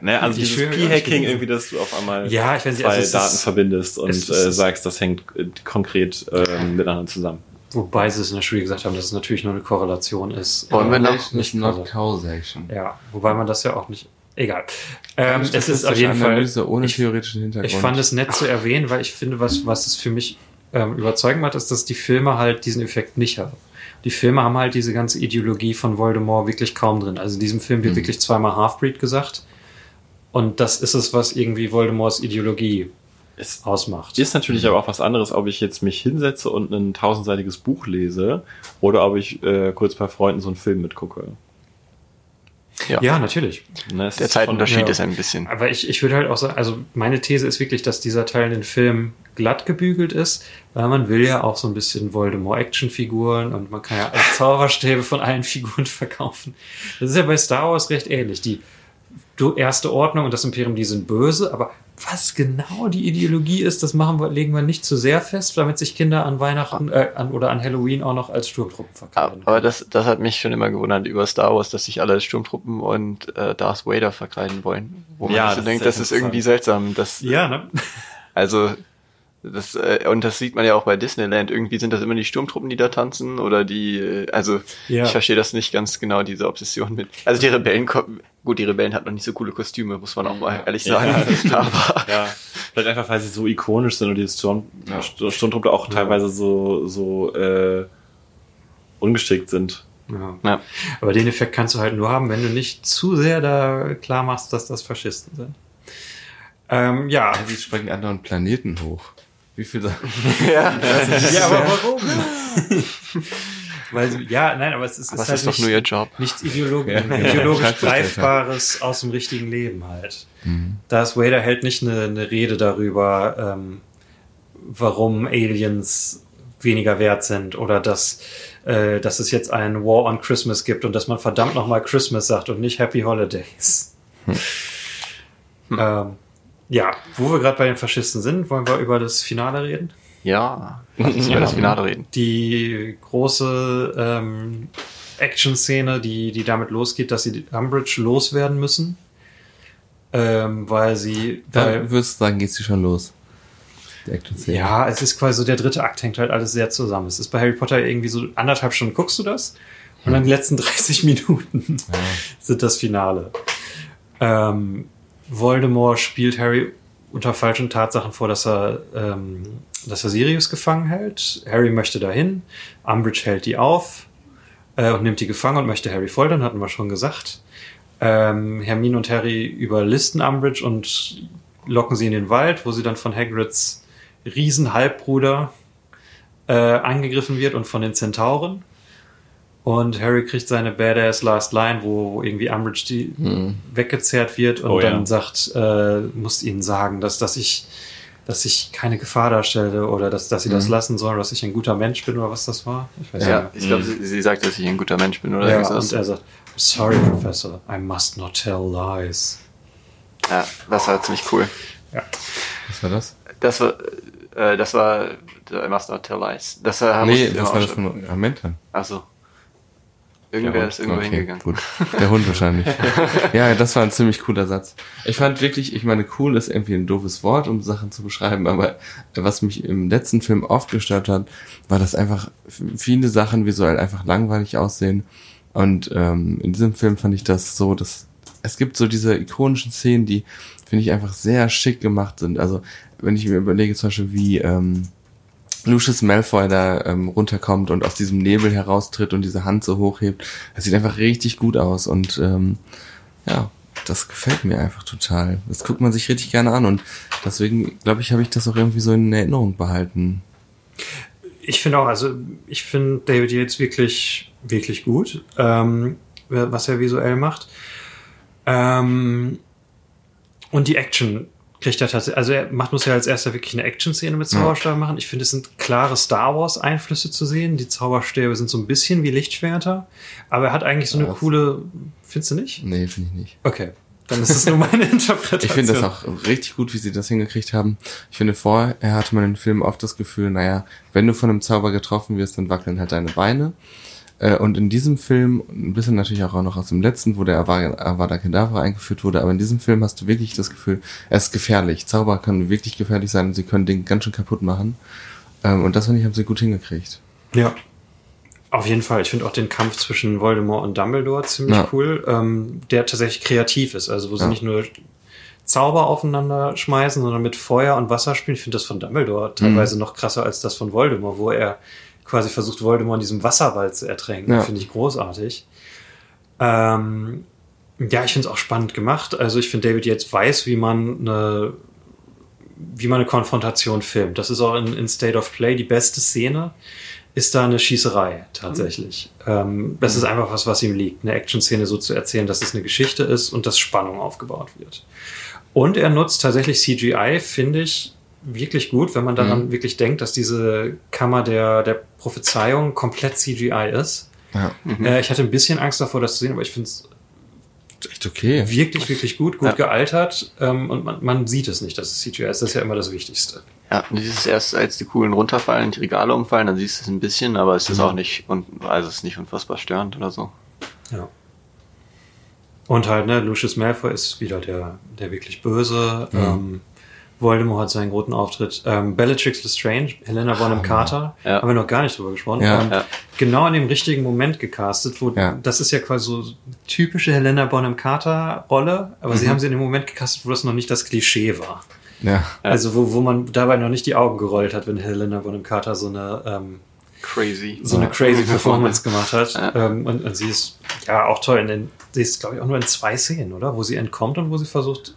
Ne, also Die dieses nicht P-Hacking irgendwie, dass du auf einmal Ja, ich weiß nicht, zwei also Daten ist- verbindest und ist- äh, sagst, das hängt äh, konkret äh, miteinander zusammen. Wobei sie es in der Studie gesagt haben, dass es natürlich nur eine Korrelation ist. Wollen wir noch- Correlation is not causation. Ja, wobei man das ja auch nicht. Egal. Ähm, es ist auf jeden Fall. Analyse ohne ich, theoretischen Hintergrund. ich fand es nett zu erwähnen, weil ich finde, was, was es für mich ähm, überzeugend macht, ist, dass die Filme halt diesen Effekt nicht haben. Die Filme haben halt diese ganze Ideologie von Voldemort wirklich kaum drin. Also in diesem Film wird Mhm. wirklich zweimal Halfbreed gesagt. Und das ist es, was irgendwie Voldemorts Ideologie Es ausmacht. ist natürlich aber auch was anderes, ob ich jetzt mich hinsetze und ein tausendseitiges Buch lese oder ob ich äh, kurz bei Freunden so einen Film mitgucke. ja, natürlich. Ne, es Der Zeitunterschied ja. ist ein bisschen. Aber ich, ich würde halt auch sagen, also meine These ist wirklich, dass dieser Teil in den Film glatt gebügelt ist, weil man will ja auch so ein bisschen Voldemort-Actionfiguren und man kann ja Zauberstäbe von allen Figuren verkaufen. Das ist ja bei Star Wars recht ähnlich. Die du- erste Ordnung und das Imperium, die sind böse, aber was genau die Ideologie ist, das machen wir, legen wir nicht zu sehr fest, damit sich Kinder an Weihnachten äh, an, oder an Halloween auch noch als Sturmtruppen verkleiden. Aber das, das hat mich schon immer gewundert über Star Wars, dass sich alle Sturmtruppen und äh, Darth Vader verkleiden wollen. Wo man Ja, so das denkt, ist das ist irgendwie seltsam. Das, ja, ne? Also, das, äh, und das sieht man ja auch bei Disneyland. Irgendwie sind das immer die Sturmtruppen, die da tanzen oder die, äh, also, Ja. ich verstehe das nicht ganz genau, diese Obsession mit. Also, die Rebellen, kommen- gut, die Rebellen hatten noch nicht so coole Kostüme, muss man auch mal ehrlich Ja, sagen. stimmt. Aber, Ja, vielleicht einfach, weil sie so ikonisch sind und die Sturm, St- Sturmtruppler auch teilweise so, so äh, ungeschickt sind. Ja. ja. Aber den Effekt kannst du halt nur haben, wenn du nicht zu sehr da klar machst, dass das Faschisten sind. Ähm, ja. Ja, die sprengen anderen Planeten hoch. Wie viel da? ja, ja, aber warum? Weil, ja, nein, aber es ist, aber es halt ist doch nicht, nur ihr Job. nichts ideologisch, Ja, ideologisch ja, Greifbares aus dem richtigen Leben halt. Darth Vader hält nicht eine, eine Rede darüber, ähm, warum Aliens weniger wert sind oder dass, äh, dass es jetzt ein War on Christmas gibt und dass man verdammt nochmal Christmas sagt und nicht Happy Holidays. Ähm, ja, wo wir gerade bei den Faschisten sind, wollen wir über das Finale reden? Ja, lass uns über das Finale reden. die große ähm, Action-Szene, die, die damit losgeht, dass sie die Umbridge loswerden müssen. Ähm, weil sie, Da weil, würdest du sagen, geht sie schon los. Die Action-Szene. ja, es ist quasi so, der dritte Akt hängt halt alles sehr zusammen. Es ist bei Harry Potter irgendwie so anderthalb Stunden guckst du das und dann die letzten 30 Minuten sind das Finale. Ähm, Voldemort spielt Harry unter falschen Tatsachen vor, dass er, ähm, dass er Sirius gefangen hält. Harry möchte dahin, Umbridge hält die auf äh, und nimmt die gefangen und möchte Harry foltern, hatten wir schon gesagt. Ähm, Hermine und Harry überlisten Umbridge und locken sie in den Wald, wo sie dann von Hagrids Riesenhalbbruder äh, angegriffen wird und von den Zentauren. Und Harry kriegt seine Badass Last Line, wo, irgendwie Umbridge die weggezerrt wird und Oh, ja. dann sagt, äh, muss ihnen sagen, dass, dass ich dass ich keine Gefahr darstelle oder dass, dass sie das lassen sollen, dass ich ein guter Mensch bin oder was das war. Ich weiß Ja, ich glaube, sie, sie sagt, dass ich ein guter Mensch bin oder ja, irgendwas. und er sagt, sorry, Professor, I must not tell lies. Ja, das war ziemlich cool. Was war das? Das war, äh, das war, I must not tell lies. Das war, nee, das war das von Mentan. Achso. Irgendwer ist irgendwo hingegangen. gut. Der Hund wahrscheinlich. ja, das war ein ziemlich cooler Satz. Ich fand wirklich, ich meine, cool ist irgendwie ein doofes Wort, um Sachen zu beschreiben, aber was mich im letzten Film oft gestört hat, war, dass einfach viele Sachen visuell einfach langweilig aussehen. Und ähm, in diesem Film fand ich das so, dass es gibt so diese ikonischen Szenen, die, finde ich, einfach sehr schick gemacht sind. Also, wenn ich mir überlege, zum Beispiel, wie ähm, Lucius Malfoy da ähm, runterkommt und aus diesem Nebel heraustritt und diese Hand so hochhebt. Das sieht einfach richtig gut aus und ähm, ja, das gefällt mir einfach total. Das guckt man sich richtig gerne an und deswegen, glaube ich, habe ich das auch irgendwie so in Erinnerung behalten. Ich finde auch, also ich finde David Yates wirklich, wirklich gut, ähm, was er visuell macht. Ähm, und die Action kriegt er tatsächlich, also er macht muss ja als erster wirklich eine Action-Szene mit Zauberstäben machen. Ich finde, es sind klare Star Wars-Einflüsse zu sehen. Die Zauberstäbe sind so ein bisschen wie Lichtschwerter, aber er hat eigentlich so eine Was? coole, findest du nicht? Nee, finde ich nicht. Okay. Dann ist es nur meine Interpretation. Ich finde das auch richtig gut, wie sie das hingekriegt haben. Ich finde, vorher hatte man in Filmen oft das Gefühl, naja, wenn du von einem Zauber getroffen wirst, dann wackeln halt deine Beine. Äh, Und in diesem Film, ein bisschen natürlich auch noch aus dem letzten, wo der Avada Kedavra eingeführt wurde, aber in diesem Film hast du wirklich das Gefühl, er ist gefährlich. Zauber können wirklich gefährlich sein und sie können Dinge ganz schön kaputt machen. Ähm, Und das finde ich, haben sie gut hingekriegt. Ja. Auf jeden Fall. Ich finde auch den Kampf zwischen Voldemort und Dumbledore ziemlich Ja. cool, ähm, der tatsächlich kreativ ist. Also wo sie Ja. nicht nur Zauber aufeinander schmeißen, sondern mit Feuer und Wasser spielen. Ich finde das von Dumbledore teilweise Mhm. noch krasser als das von Voldemort, wo er quasi versucht, Voldemort in diesem Wasserball zu ertränken. Ja. Finde ich großartig. Ähm, Ja, ich finde es auch spannend gemacht. Also ich finde, David jetzt weiß, wie man eine, wie man eine Konfrontation filmt. Das ist auch in, in State of Play die beste Szene. Ist da eine Schießerei tatsächlich. Ähm, das ist einfach was, was ihm liegt. Eine Action-Szene so zu erzählen, dass es eine Geschichte ist und dass Spannung aufgebaut wird. Und er nutzt tatsächlich CGI, finde ich, wirklich gut, wenn man daran wirklich denkt, dass diese Kammer der, der Prophezeiung komplett CGI ist. Ja. Äh, ich hatte ein bisschen Angst davor, das zu sehen, aber ich finde es Echt okay. wirklich, wirklich gut, gut Ja. gealtert und man, man sieht es nicht, dass es CGI ist. Das ist ja immer das Wichtigste. Ja, und dieses erst, als die Kugeln runterfallen, die Regale umfallen, dann siehst du es ein bisschen, aber es ist Mhm. auch nicht, und, also es ist nicht unfassbar störend oder so. Ja. Und halt, ne, Lucius Malfoy ist wieder der, der wirklich Böse. Ähm, Voldemort hat seinen großen Auftritt. Ähm, Bellatrix Lestrange, Helena Bonham Carter, Ja. haben wir noch gar nicht drüber gesprochen. Ja. Ähm, Ja. Genau in dem richtigen Moment gecastet, wo Ja. das ist ja quasi so typische Helena Bonham Carter Rolle, aber sie haben sie in dem Moment gecastet, wo das noch nicht das Klischee war. Ja. Also wo, wo man dabei noch nicht die Augen gerollt hat, wenn Helena Bonham Carter so eine ähm, Crazy. so eine crazy Performance gemacht hat. Ja. Ähm, und, und sie ist ja auch toll. In den, sie ist, glaube ich, auch nur in zwei Szenen, oder? Wo sie entkommt und wo sie versucht,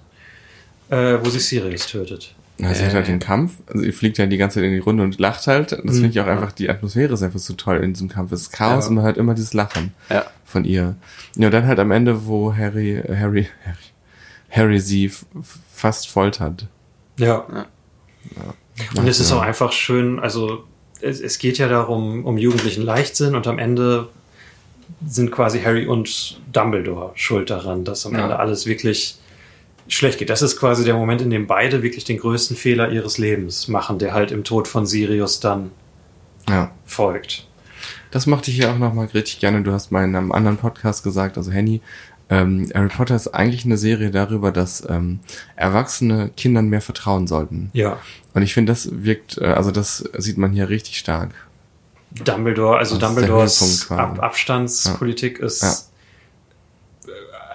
äh, wo sie Sirius tötet. Ja, sie hat halt den Kampf, also sie fliegt ja die ganze Zeit in die Runde und lacht halt. Das finde ich auch einfach, die Atmosphäre ist einfach so toll in diesem Kampf. Es ist Chaos Ja. und man hört immer dieses Lachen Ja. von ihr. Ja, und dann halt am Ende, wo Harry, äh, Harry, Harry, Harry sie fast foltert. Ja. Ja. Und es ist auch einfach schön, also es, es geht ja darum, um jugendlichen Leichtsinn und am Ende sind quasi Harry und Dumbledore schuld daran, dass am Ja. Ende alles wirklich schlecht geht. Das ist quasi der Moment, in dem beide wirklich den größten Fehler ihres Lebens machen, der halt im Tod von Sirius dann Ja. folgt. Das mochte ich hier auch nochmal richtig gerne. Du hast mal in einem anderen Podcast gesagt, also Henny, ähm, Harry Potter ist eigentlich eine Serie darüber, dass ähm, Erwachsene Kindern mehr vertrauen sollten. Ja. Und ich finde, das wirkt, äh, also das sieht man hier richtig stark. Dumbledore, also Dumbledores. Ab Abstandspolitik ist äh,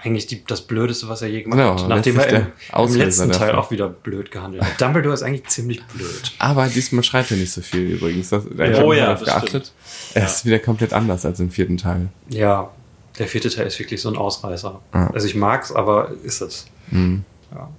eigentlich die, das Blödeste, was er je gemacht Genau, hat. Nachdem er im, im letzten Teil davon. auch wieder blöd gehandelt hat. Dumbledore ist eigentlich ziemlich blöd. Aber diesmal schreibt er nicht so viel übrigens. Das, Oh ja, darauf das geachtet. Er ist wieder komplett anders als im vierten Teil. Ja, der vierte Teil ist wirklich so ein Ausreißer. Ja. Also ich mag's, aber ist es. Mhm. Ja,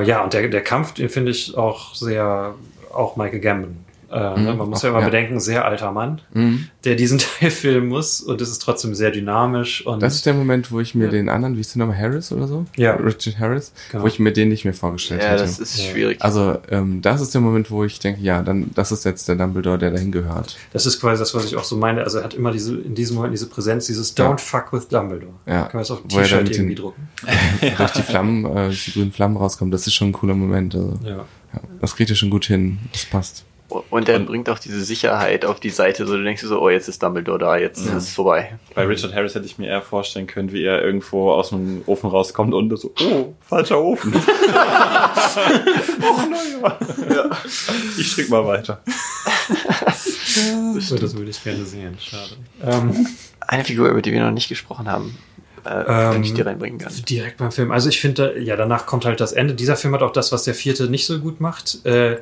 äh, ja und der, der Kampf, den finde ich auch sehr, auch Michael Gambon. Äh, ne, man muss ja immer ja. bedenken, sehr alter Mann, Mhm. der diesen Teil filmen muss und es ist trotzdem sehr dynamisch und Das ist der Moment, wo ich mir Ja. den anderen, wie ist der Name, Harris oder so? Ja. Richard Harris, Genau. wo ich mir den nicht mehr vorgestellt Ja, hätte. das ist Ja. schwierig. also ähm, das ist der Moment, wo ich denke, ja, dann das ist jetzt der Dumbledore, der dahin gehört. Das ist quasi das, was ich auch so meine. Also er hat immer diese, in diesem Moment diese Präsenz, dieses Don't Ja. fuck with Dumbledore. Ja. Können wir das auf ein er dann T-Shirt irgendwie den- drucken? Durch die Flammen, äh, die grünen Flammen rauskommen, das ist schon ein cooler Moment. Also, Ja. ja, das kriegt ihr schon gut hin. Das passt. Und er bringt auch diese Sicherheit auf die Seite, so du denkst dir so, oh, jetzt ist Dumbledore da, jetzt ist es vorbei. Bei Richard Harris hätte ich mir eher vorstellen können, wie er irgendwo aus dem Ofen rauskommt und so, oh, falscher Ofen. oh nein, ja. Ich strick mal weiter. So, das würde ich gerne sehen. Schade. Ähm, Eine Figur, über die wir noch nicht gesprochen haben, äh, Ähm, wenn ich die reinbringen kann. direkt beim Film. Also ich finde, ja, danach kommt halt das Ende. Dieser Film hat auch das, was der vierte nicht so gut macht. Äh,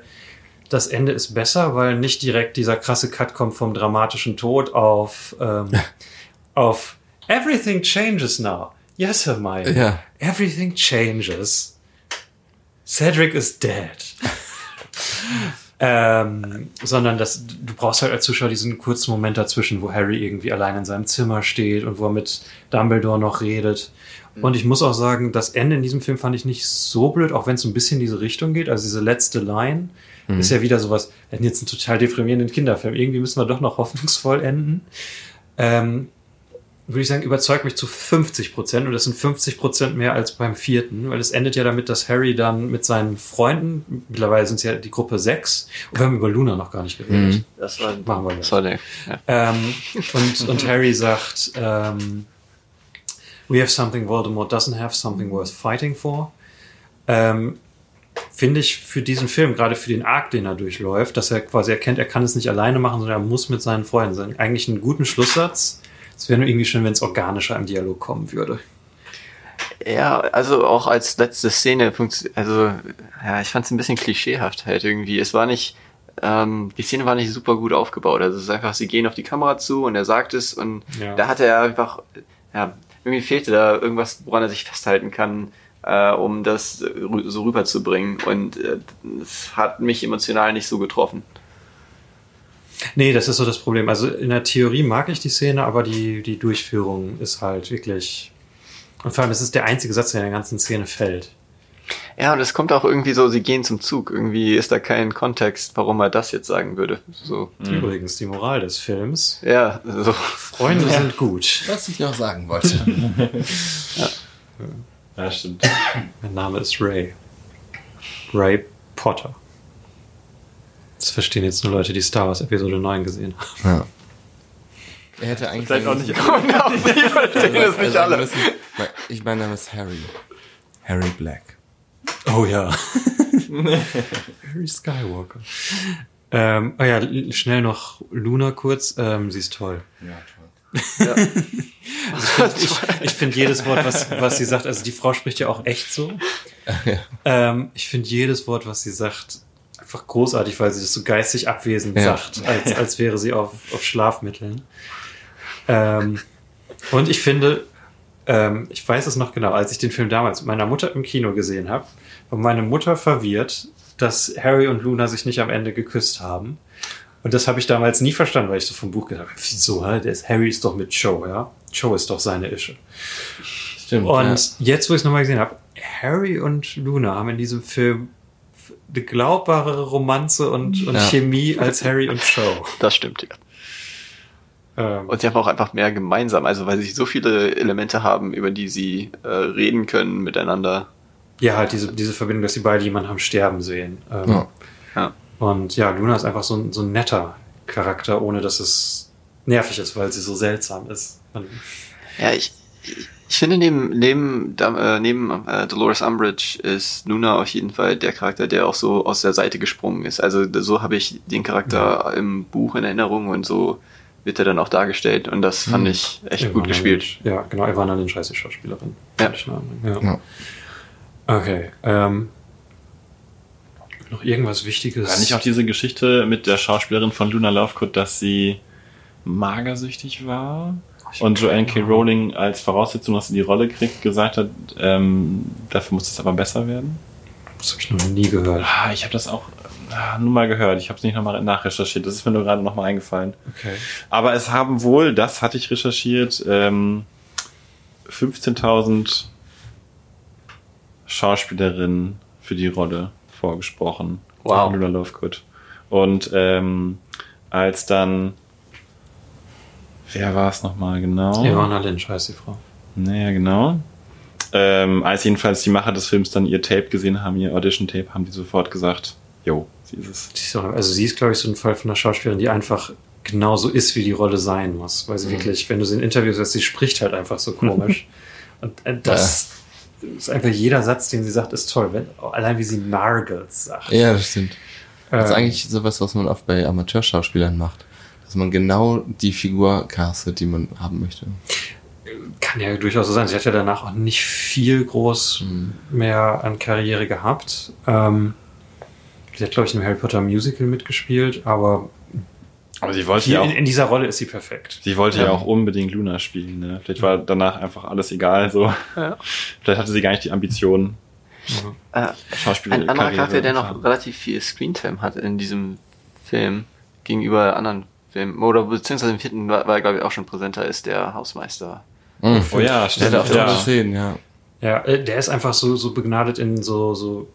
das Ende ist besser, weil nicht direkt dieser krasse Cut kommt vom dramatischen Tod auf, ähm, auf Everything changes now. Yes, Hermione. Ja. Everything changes. Cedric is dead. ähm, sondern das, du brauchst halt als Zuschauer diesen kurzen Moment dazwischen, wo Harry irgendwie allein in seinem Zimmer steht und wo er mit Dumbledore noch redet. Und ich muss auch sagen, das Ende in diesem Film fand ich nicht so blöd, auch wenn es ein bisschen in diese Richtung geht. Also diese letzte Line ist ja wieder sowas, wir hätten jetzt einen total deprimierenden Kinderfilm. Irgendwie müssen wir doch noch hoffnungsvoll enden. Ähm, würde ich sagen, überzeugt mich zu 50 Prozent. Und das sind 50 Prozent mehr als beim vierten, weil es endet ja damit, dass Harry dann mit seinen Freunden, mittlerweile sind es ja die Gruppe 6, und wir haben über Luna noch gar nicht geredet. Das war, Machen wir war der, ja. Ähm, und, und Harry sagt, ähm, we have something Voldemort doesn't have, something worth fighting for. Ähm, Finde ich für diesen Film, gerade für den Arc, den er durchläuft, dass er quasi erkennt, er kann es nicht alleine machen, sondern er muss mit seinen Freunden sein. Eigentlich einen guten Schlusssatz. Es wäre nur irgendwie schön, wenn es organischer im Dialog kommen würde. Ja, also auch als letzte Szene also ja, ich fand es ein bisschen klischeehaft halt irgendwie. Es war nicht, ähm, die Szene war nicht super gut aufgebaut. Also es ist einfach, sie gehen auf die Kamera zu und er sagt es und Ja. da hat er einfach, ja, irgendwie fehlte da irgendwas, woran er sich festhalten kann, äh, um das rü- so rüberzubringen. Und äh, das hat mich emotional nicht so getroffen. Nee, das ist so das Problem. Also in der Theorie mag ich die Szene, aber die, die Durchführung ist halt wirklich. Und vor allem, es ist der einzige Satz, der in der ganzen Szene fällt. Ja, und es kommt auch irgendwie so, sie gehen zum Zug. Irgendwie ist da kein Kontext, warum er das jetzt sagen würde. So, Übrigens, die Moral des Films. ja, so. Freunde sind gut. Was ich noch sagen wollte. Ja, stimmt. Mein Name ist Ray. Ray Potter. Das verstehen jetzt nur Leute, die Star Wars Episode 9 gesehen haben. ja. Er hätte eigentlich Vielleicht auch nicht. auch sie verstehen es nicht alle. müssen, mein- ich mein Name ist Harry. Harry Black. Oh ja. Harry Skywalker. Ähm, oh ja, schnell noch Luna kurz. Ähm, sie ist toll. Ja, toll. Ich, ich finde jedes Wort, was, was sie sagt, also die Frau spricht ja auch echt so. Ja. Ähm, ich finde jedes Wort, was sie sagt, einfach großartig, weil sie das so geistig abwesend Ja. sagt, als, als wäre sie auf, auf Schlafmitteln. Ähm, und ich finde, ähm, ich weiß es noch genau, als ich den Film damals mit meiner Mutter im Kino gesehen habe, war meine Mutter verwirrt, dass Harry und Luna sich nicht am Ende geküsst haben. Und das habe ich damals nie verstanden, weil ich so vom Buch gedacht habe, wieso, der ist, Harry ist doch mit Cho, ja? Cho ist doch seine Ische. Stimmt. Und ja. jetzt, wo ich es nochmal gesehen habe, Harry und Luna haben in diesem Film eine glaubbarere Romanze und, und Ja. Chemie als Harry und Cho. Das stimmt, ja. Ähm, Und sie haben auch einfach mehr gemeinsam, also weil sie so viele Elemente haben, über die sie äh, reden können miteinander. ja, halt diese, diese Verbindung, dass sie beide jemanden haben sterben sehen. Ähm, Ja. Ja. Und ja, Luna ist einfach so ein, so ein netter Charakter, ohne dass es nervig ist, weil sie so seltsam ist. Und, Ja, ich, ich, ich finde neben, neben, äh, neben äh, Dolores Umbridge ist Luna auf jeden Fall der Charakter, der auch so aus der Seite gesprungen ist. Also so habe ich den Charakter im Buch in Erinnerung und so wird er dann auch dargestellt und das fand ich echt gut Ivana gespielt. Lynch. Ja, genau, Ivana Lynch heißt die Schauspielerin. Ja. Anmerken, Ja. Ja. Okay. Ähm, noch irgendwas Wichtiges? War nicht auch diese Geschichte mit der Schauspielerin von Luna Lovegood, dass sie magersüchtig war? Und Joanne K. Rowling als Voraussetzung, dass sie die Rolle kriegt, gesagt hat, ähm, dafür muss es aber besser werden? Das habe ich noch nie gehört. Ah, ich habe das auch ah, nur mal gehört. Ich habe es nicht nochmal nachrecherchiert. Das ist mir nur gerade nochmal eingefallen. Okay. Aber es haben wohl, das hatte ich recherchiert, ähm, 15.000 Schauspielerinnen für die Rolle vorgesprochen. Wow. Luna Lovegood. Und ähm, als dann, wer war es nochmal genau? Ivana Lynch heißt die Frau. Naja, genau. Ähm, als jedenfalls die Macher des Films dann ihr Tape gesehen haben, ihr Audition-Tape, haben die sofort gesagt, jo, sie ist es. Sie ist auch, also sie ist, glaube ich, so ein Fall von einer Schauspielerin, die einfach genauso ist, wie die Rolle sein muss. Weil sie wirklich, wenn du sie in Interviews hörst, sie spricht halt einfach so komisch. Und äh, das ist einfach jeder Satz, den sie sagt, ist toll. Wenn, allein wie sie Nargles sagt. ja, das stimmt. Das ist Ähm, eigentlich sowas, was man oft bei Amateurschauspielern macht. Dass man genau die Figur castet, die man haben möchte. Kann ja durchaus so sein. Sie hat ja danach auch nicht viel groß mehr an Karriere gehabt. Ähm, sie hat, glaube ich, einem Harry Potter Musical mitgespielt, aber Aber sie wollte hier ja auch, in, in dieser Rolle ist sie perfekt. sie wollte ja. Ja. auch unbedingt Luna spielen. Ne? Vielleicht war danach einfach alles egal. So. Ja. Vielleicht hatte sie gar nicht die Ambition, Äh, Schauspieler. ein anderer Charakter, der noch relativ viel Screentime hat in diesem Film gegenüber anderen Filmen, oder beziehungsweise im vierten war, war glaube ich, auch schon präsenter, ist der Hausmeister. Mhm. Oh ja, Der stimmt. hat auch ja. ja. Ja, äh, der ist einfach so, so begnadet in so, so,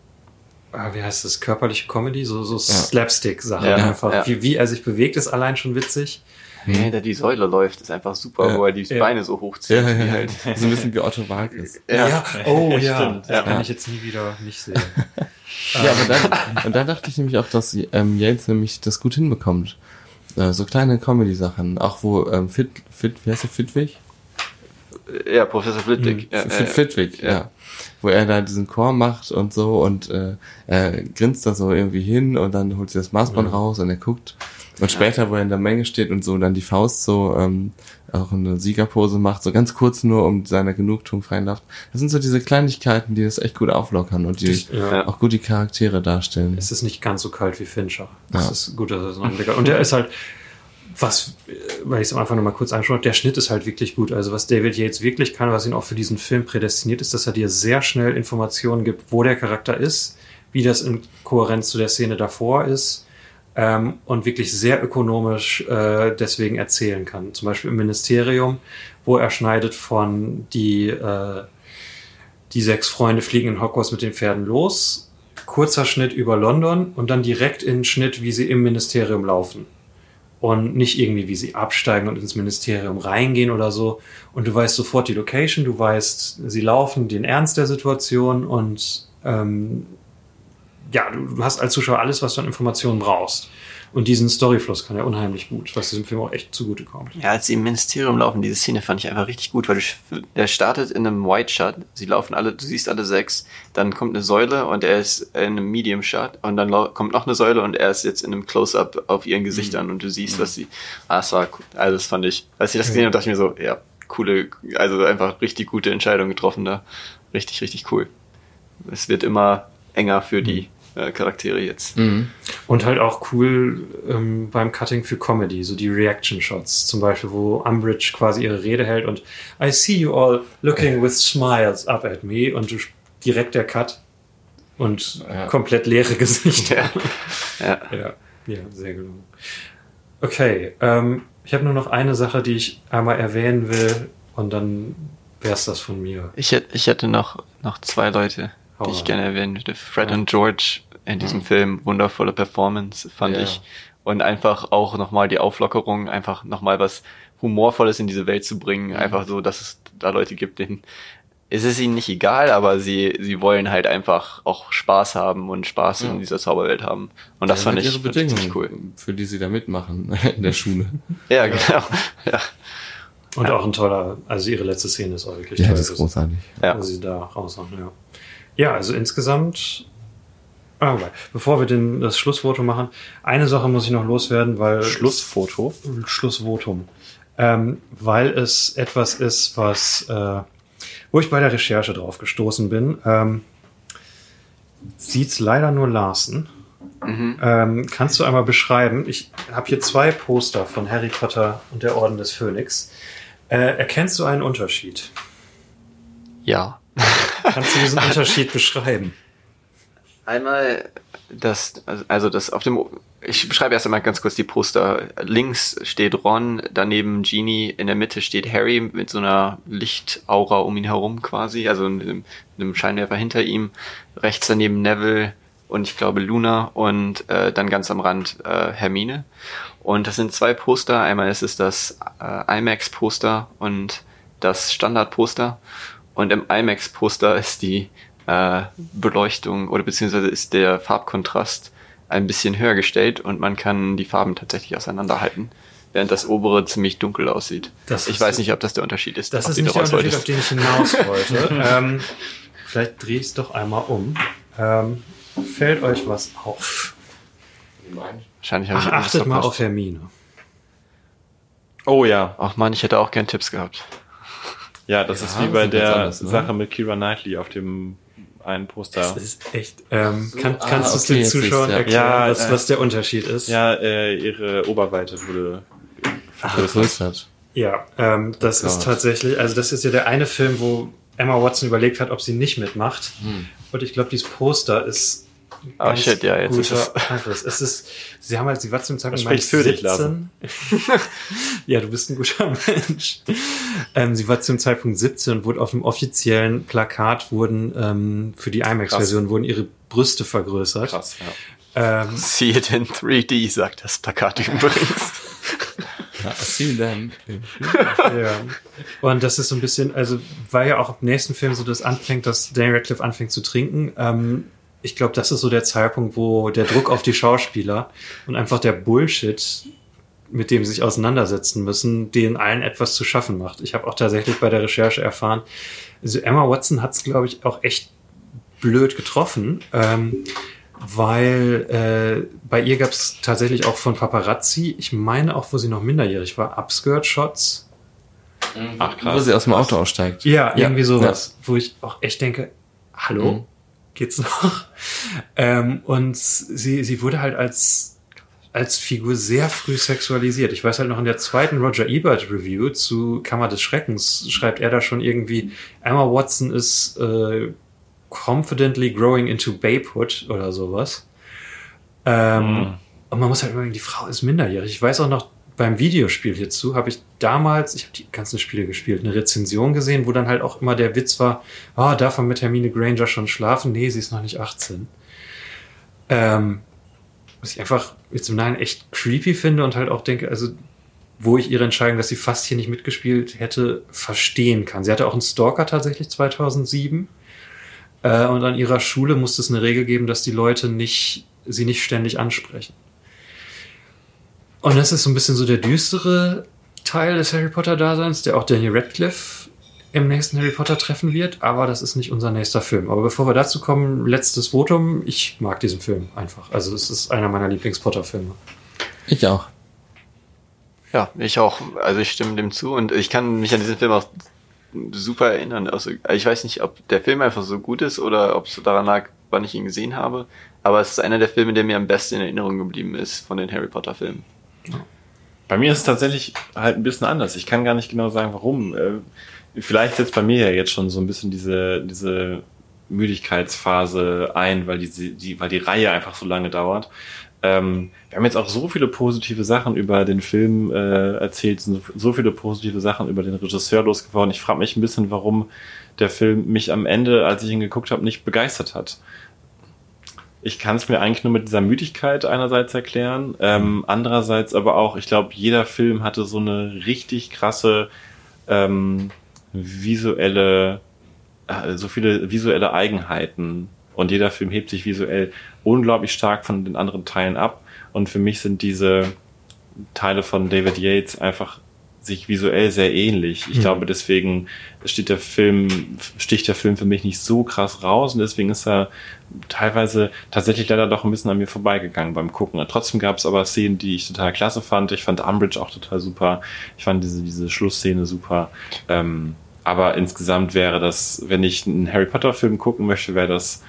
wie heißt das, körperliche Comedy, so, so Slapstick-Sachen. Ja, einfach. ja. Wie, wie er sich bewegt, ist allein schon witzig. Wie er hinter die Säule läuft, ist einfach super, Ja. wo er die Ja. Beine so hochzieht. Ja, ja, ja. halt. So ein bisschen wie Otto Walkes. Ja. oh ja, Stimmt, das ja. kann ich jetzt nie wieder nicht sehen. Ja, aber dann, und da dachte ich nämlich auch, dass ähm, Yates nämlich das gut hinbekommt. Äh, so kleine Comedy-Sachen. Auch wo ähm, Fit, Fit, wie heißt der, Fitwig? Ja, Professor Flitwick. Ja, Fit, äh, Fitwig, ja. ja. Wo er da diesen Chor macht und so und äh, er grinst da so irgendwie hin und dann holt sie das Maßband raus und er guckt. Und später, wo er in der Menge steht und so dann die Faust so ähm, auch eine Siegerpose macht, so ganz kurz nur, um seiner Genugtuung freien Lauf. Das sind so diese Kleinigkeiten, die das echt gut auflockern und die Ja. auch gut die Charaktere darstellen. Es ist nicht ganz so kalt wie Fincher. Das Ja. ist gut, dass er es noch entwickelt. Und er ist halt, was weil ich es am Anfang nochmal kurz angeschaut habe, der Schnitt ist halt wirklich gut. Also was David Yates wirklich kann, was ihn auch für diesen Film prädestiniert ist, dass er dir sehr schnell Informationen gibt, wo der Charakter ist, wie das in Kohärenz zu der Szene davor ist ähm, und wirklich sehr ökonomisch äh, deswegen erzählen kann. Zum Beispiel im Ministerium, wo er schneidet von die, äh, die sechs Freunde fliegen in Hogwarts mit den Pferden los, kurzer Schnitt über London und dann direkt in Schnitt, wie sie im Ministerium laufen und nicht irgendwie, wie sie absteigen und ins Ministerium reingehen oder so. Und du weißt sofort die Location, du weißt, sie laufen den Ernst der Situation und ähm, ja, du, du hast als Zuschauer alles, was du an Informationen brauchst. Und diesen Storyfluss kann er unheimlich gut, was diesem Film auch echt zugutekommt. Ja, als sie im Ministerium laufen, diese Szene fand ich einfach richtig gut, weil du, der startet in einem White Shot, sie laufen alle, du siehst alle sechs, dann kommt eine Säule und er ist in einem Medium Shot und dann kommt noch eine Säule und er ist jetzt in einem Close-Up auf ihren Gesichtern und du siehst, was sie, ah, das war, also das fand ich, als ich das gesehen habe, dachte ich mir so, ja, coole, also einfach richtig gute Entscheidung getroffen da, richtig, richtig cool. Es wird immer enger für die äh, Charaktere jetzt. Und halt auch cool ähm, beim Cutting für Comedy, so die Reaction-Shots, zum Beispiel, wo Umbridge quasi ihre Rede hält und I see you all looking with smiles up at me und direkt der Cut und Ja. komplett leere Gesichter. Ja. Ja, ja, sehr gelungen. Okay, ähm, ich habe nur noch eine Sache, die ich einmal erwähnen will und dann wär's das von mir. Ich hätte, ich hätte noch, noch zwei Leute, Hau die ich rein. gerne erwähnen würde. Fred Ja. und George in diesem Film, wundervolle Performance, fand Ja. ich. Und einfach auch nochmal die Auflockerung, einfach nochmal was Humorvolles in diese Welt zu bringen. Einfach so, dass es da Leute gibt, denen es ist ihnen nicht egal, aber sie, sie wollen halt einfach auch Spaß haben und Spaß Ja. in dieser Zauberwelt haben. Und das Ja, fand mit ich ziemlich cool. für die sie da mitmachen in der Schule. Ja, genau. Ja. Und auch ein toller, also ihre letzte Szene ist auch wirklich Ja, toll. das ist großartig. Ja. Wo sie da raushauen, ja. Ja, also insgesamt, ah, wobei, bevor wir den, das Schlussvotum machen, eine Sache muss ich noch loswerden, weil Schlussfoto. Schlussvotum. Ähm, weil es etwas ist, was, äh, wo ich bei der Recherche drauf gestoßen bin. Ähm, sieht's leider nur Larsen. Ähm, kannst du einmal beschreiben? Ich habe hier zwei Poster von Harry Potter und der Orden des Phönix. Äh, erkennst du einen Unterschied? ja. Kannst du diesen Unterschied beschreiben? Einmal das, also das auf dem, ich beschreibe erst einmal ganz kurz die Poster. Links steht Ron, daneben Genie, in der Mitte steht Harry mit so einer Lichtaura um ihn herum quasi, also einem, einem Scheinwerfer hinter ihm. Rechts daneben Neville und ich glaube Luna und äh, dann ganz am Rand äh, Hermine. Und das sind zwei Poster. Einmal ist es das äh, IMAX-Poster und das Standard-Poster. Und im IMAX-Poster ist die äh, Beleuchtung oder beziehungsweise ist der Farbkontrast ein bisschen höher gestellt und man kann die Farben tatsächlich auseinanderhalten, während das obere ziemlich dunkel aussieht. Das ich weiß nicht, ob das der Unterschied ist. Das ist den nicht der Unterschied, auf den ich hinaus wollte. ähm, vielleicht drehe ich es doch einmal um. Ähm, fällt euch was auf? Wahrscheinlich habe Ach, ich achtet mal auf Hermine. Oh ja. Ach man, ich hätte auch gern Tipps gehabt. Ja, das Ja, ist wie bei der anders, ne? Sache mit Kira Knightley auf dem einen Poster. Das ist echt. Ähm, kann, ah, kannst du es okay, den Zuschauern ja. erklären, Ja, was, äh, was der Unterschied ist? Ja, äh, ihre Oberweite wurde vergrößert. Ja, ähm, das ist Gott. tatsächlich, also das ist ja der eine Film, wo Emma Watson überlegt hat, ob sie nicht mitmacht. Und ich glaube, dieses Poster ist ein Ah, shit, ja, jetzt ist guter es-. Es ist, sie haben halt, sie war zum Zeitpunkt spricht für dich, Larsen. ja, du bist ein guter Mensch. Ähm, sie war zum Zeitpunkt 17 und wurde auf dem offiziellen Plakat wurden ähm, für die IMAX-Version wurden ihre Brüste vergrößert. Krass, ja. Ähm, See it in 3D, sagt das Plakat übrigens. Ja, see them. Ja. Und das ist so ein bisschen, also weil ja auch im nächsten Film so das anfängt, dass Daniel Radcliffe anfängt zu trinken. Ähm, ich glaube, das ist so der Zeitpunkt, wo der Druck auf die Schauspieler und einfach der Bullshit, mit dem sie sich auseinandersetzen müssen, denen allen etwas zu schaffen macht. Ich habe auch tatsächlich bei der Recherche erfahren, also Emma Watson hat es, glaube ich, auch echt blöd getroffen. Ähm, weil äh, bei ihr gab es tatsächlich auch von Paparazzi, ich meine auch, wo sie noch minderjährig war, Upskirt-Shots. Ach, krass. Wo sie aus dem Auto aussteigt. Ja, irgendwie sowas, Ja. wo ich auch echt denke, hallo, Mhm. Geht's noch? Ähm, und sie, sie wurde halt als als Figur sehr früh sexualisiert. Ich weiß halt noch in der zweiten Roger Ebert Review zu Kammer des Schreckens schreibt er da schon irgendwie, Emma Watson ist äh, confidently growing into babehood oder sowas. Ähm, Und man muss halt überlegen, die Frau ist minderjährig. Ich weiß auch noch, beim Videospiel hierzu habe ich damals, ich habe die ganzen Spiele gespielt, eine Rezension gesehen, wo dann halt auch immer der Witz war, ah, darf man mit Hermine Granger schon schlafen? Nee, sie ist noch nicht 18. Ähm, was ich einfach jetzt im Nachhinein echt creepy finde und halt auch denke, also wo ich ihre Entscheidung, dass sie fast hier nicht mitgespielt hätte, verstehen kann. Sie hatte auch einen Stalker tatsächlich 2007 äh, und an ihrer Schule musste es eine Regel geben, dass die Leute nicht, sie nicht ständig ansprechen. Und das ist so ein bisschen so der düstere Teil des Harry Potter-Daseins, der auch Daniel Radcliffe im nächsten Harry Potter treffen wird, aber das ist nicht unser nächster Film. Aber bevor wir dazu kommen, letztes Votum. Ich mag diesen Film einfach. Also es ist einer meiner Lieblings-Potter-Filme. Ich auch. Ja, ich auch. Also ich stimme dem zu und ich kann mich an diesen Film auch super erinnern. Also ich weiß nicht, ob der Film einfach so gut ist oder ob es daran lag, wann ich ihn gesehen habe. Aber es ist einer der Filme, der mir am besten in Erinnerung geblieben ist von den Harry Potter Filmen. Bei mir ist es tatsächlich halt ein bisschen anders. Ich kann gar nicht genau sagen, warum. Äh, Vielleicht setzt bei mir ja jetzt schon so ein bisschen diese, diese Müdigkeitsphase ein, weil die, die, weil die Reihe einfach so lange dauert. Ähm, wir haben jetzt auch so viele positive Sachen über den Film äh, erzählt, so, so viele positive Sachen über den Regisseur losgeworden. Ich frage mich ein bisschen, warum der Film mich am Ende, als ich ihn geguckt habe, nicht begeistert hat. Ich kann es mir eigentlich nur mit dieser Müdigkeit einerseits erklären, ähm, andererseits aber auch, ich glaube, jeder Film hatte so eine richtig krasse ähm, visuelle, äh, so viele visuelle Eigenheiten und jeder Film hebt sich visuell unglaublich stark von den anderen Teilen ab. Und für mich sind diese Teile von David Yates einfach sich visuell sehr ähnlich. Ich mhm. glaube, deswegen steht der Film, sticht der Film für mich nicht so krass raus und deswegen ist er teilweise tatsächlich leider doch ein bisschen an mir vorbeigegangen beim Gucken. Trotzdem gab es aber Szenen, die ich total klasse fand. Ich fand Umbridge auch total super. Ich fand diese, diese Schlussszene super. Ähm, aber insgesamt wäre das, wenn ich einen Harry Potter Film gucken möchte, wäre das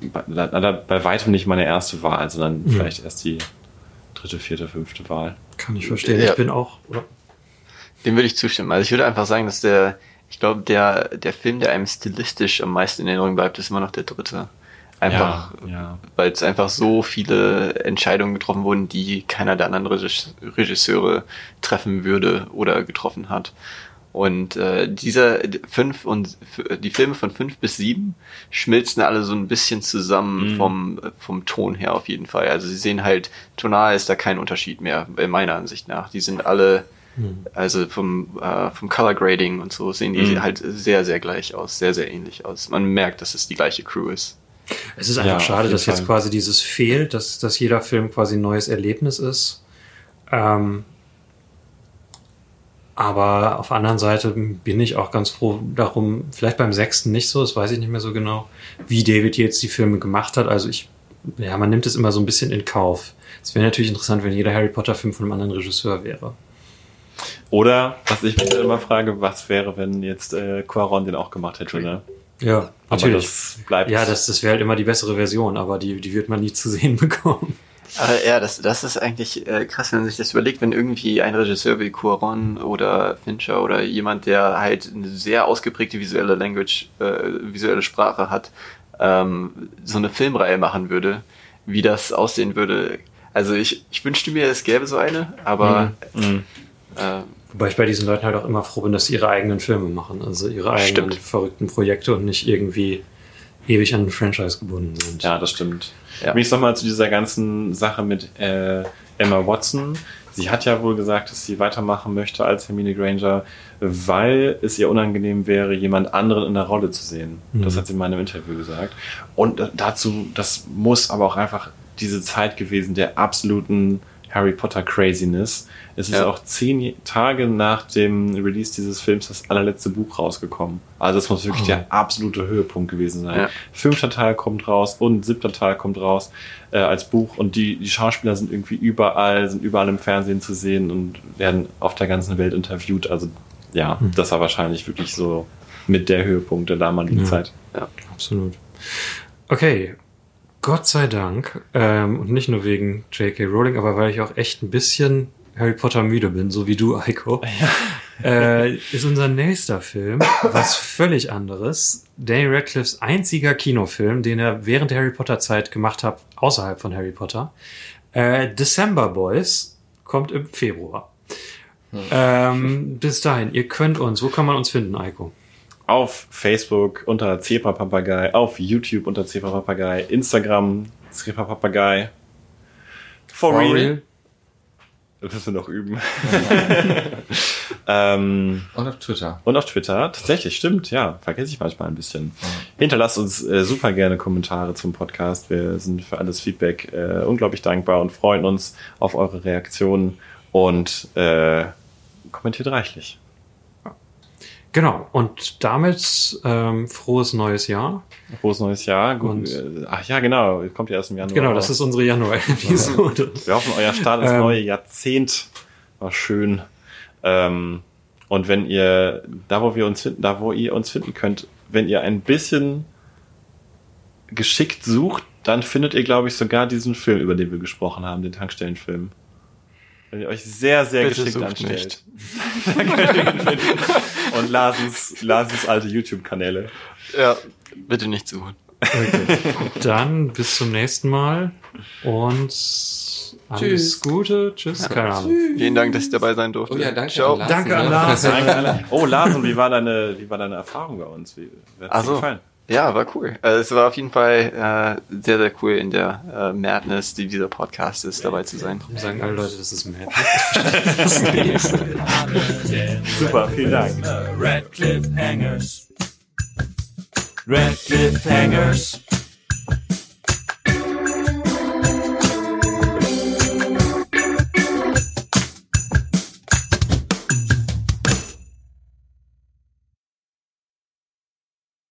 bei, bei weitem nicht meine erste Wahl, sondern mhm. vielleicht erst die dritte, vierte, fünfte Wahl. Kann ich verstehen. Ja. Ich bin auch, oder? Dem würde ich zustimmen. Also ich würde einfach sagen, dass der, ich glaube, der, der Film, der einem stilistisch am meisten in Erinnerung bleibt, ist immer noch der dritte. Einfach, ja, ja. weil es einfach so viele Entscheidungen getroffen wurden, die keiner der anderen Regisseure treffen würde oder getroffen hat. Und äh, dieser fünf und die Filme von fünf bis sieben schmilzen alle so ein bisschen zusammen mhm. vom, vom Ton her auf jeden Fall. Also sie sehen halt, tonal ist da kein Unterschied mehr, in meiner Ansicht nach. Die sind alle Mhm. Also vom, äh, vom Color Grading und so sehen die mhm. halt sehr, sehr gleich aus, sehr, sehr ähnlich aus. Man merkt, dass es die gleiche Crew ist. Es ist einfach ja, schade, dass Fall. jetzt quasi dieses fehlt, dass, dass jeder Film quasi ein neues Erlebnis ist. Ähm, aber auf der anderen Seite bin ich auch ganz froh darum, vielleicht beim sechsten nicht so, das weiß ich nicht mehr so genau, wie David jetzt die Filme gemacht hat. Also ich, ja, man nimmt es immer so ein bisschen in Kauf. Es wäre natürlich interessant, wenn jeder Harry Potter Film von einem anderen Regisseur wäre. Oder, was ich mich immer frage, was wäre, wenn jetzt äh, Quaron den auch gemacht hätte, ne? Ja, natürlich. Aber das bleibt. Ja, das, das wäre halt immer die bessere Version, aber die, die wird man nie zu sehen bekommen. Aber ja, das, das ist eigentlich äh, krass, wenn man sich das überlegt, wenn irgendwie ein Regisseur wie Cuaron oder Fincher oder jemand, der halt eine sehr ausgeprägte visuelle Language, äh, visuelle Sprache hat, ähm, so eine Filmreihe machen würde, wie das aussehen würde. Also ich, ich wünschte mir, es gäbe so eine, aber mhm. Äh, Wobei ich bei diesen Leuten halt auch immer froh bin, dass sie ihre eigenen Filme machen, also ihre eigenen stimmt. verrückten Projekte und nicht irgendwie ewig an ein Franchise gebunden sind. Ja, das stimmt. Ja. Mich nochmal zu dieser ganzen Sache mit äh, Emma Watson. Sie hat ja wohl gesagt, dass sie weitermachen möchte als Hermine Granger, weil es ihr unangenehm wäre, jemand anderen in der Rolle zu sehen. Mhm. Das hat sie in meinem Interview gesagt. Und dazu, das muss aber auch einfach diese Zeit gewesen der absoluten Harry Potter Craziness. Es ist ja. auch zehn Tage nach dem Release dieses Films das allerletzte Buch rausgekommen. Also es muss wirklich oh. der absolute Höhepunkt gewesen sein. Ja. Fünfter Teil kommt raus und siebter Teil kommt raus äh, als Buch und die, die Schauspieler sind irgendwie überall, sind überall im Fernsehen zu sehen und werden auf der ganzen Welt interviewt. Also ja, hm. das war wahrscheinlich wirklich so mit der Höhepunkt der damaligen ja. Zeit. Ja, absolut. Okay, Gott sei Dank, ähm, und nicht nur wegen J.K. Rowling, aber weil ich auch echt ein bisschen Harry Potter müde bin, so wie du, Eiko, äh, ist unser nächster Film was völlig anderes. Daniel Radcliffes einziger Kinofilm, den er während der Harry Potter Zeit gemacht hat, außerhalb von Harry Potter. Äh, December Boys kommt im Februar. Ähm, bis dahin, ihr könnt uns, wo kann man uns finden, Eiko? Auf Facebook unter Zebra Papagei, auf YouTube unter Zebra Papagei, Instagram Zebra Papagei. For, real. Das müssen wir noch üben. ähm, Und auf Twitter. und auf Twitter. Tatsächlich, stimmt, ja. Vergesse ich manchmal ein bisschen. Hinterlasst uns äh, super gerne Kommentare zum Podcast. Wir sind für alles Feedback äh, unglaublich dankbar und freuen uns auf eure Reaktionen und äh, kommentiert reichlich. Genau, und damit ähm, frohes neues Jahr. Frohes neues Jahr. Gut, Und- äh, ach ja, genau. Kommt ja erst im Januar. Genau, das ist unsere Januar-Episode. Wir hoffen, euer Start ins Ähm. neue Jahrzehnt war schön. Ähm, und wenn ihr, da wo wir uns finden, da wo ihr uns finden könnt, wenn ihr ein bisschen geschickt sucht, dann findet ihr, glaube ich, sogar diesen Film, über den wir gesprochen haben, den Tankstellenfilm. Wenn ihr euch sehr, sehr Bitte geschickt anstellt. nicht. dann könnt ihr ihn finden. Und Lasens, Lasens alte YouTube-Kanäle. Ja, bitte nicht suchen. Dann bis zum nächsten Mal und alles Tschüss. Gute. Tschüss. Keine Ahnung. Vielen Dank, dass ich dabei sein durfte. Oh ja, danke Ciao. an Lars. Danke an ne? Lars. Oh, Lars, und wie war deine, wie war deine Erfahrung bei uns? Wie, wie hat's Ach dir so. gefallen? Ja, war cool. Also es war auf jeden Fall äh, sehr, sehr cool in der äh, Madness, die dieser Podcast ist, dabei zu sein. Warum sagen alle Leute, das ist Madness? Super, vielen Dank. Red Cliff Hangers. Red Cliff Hangers.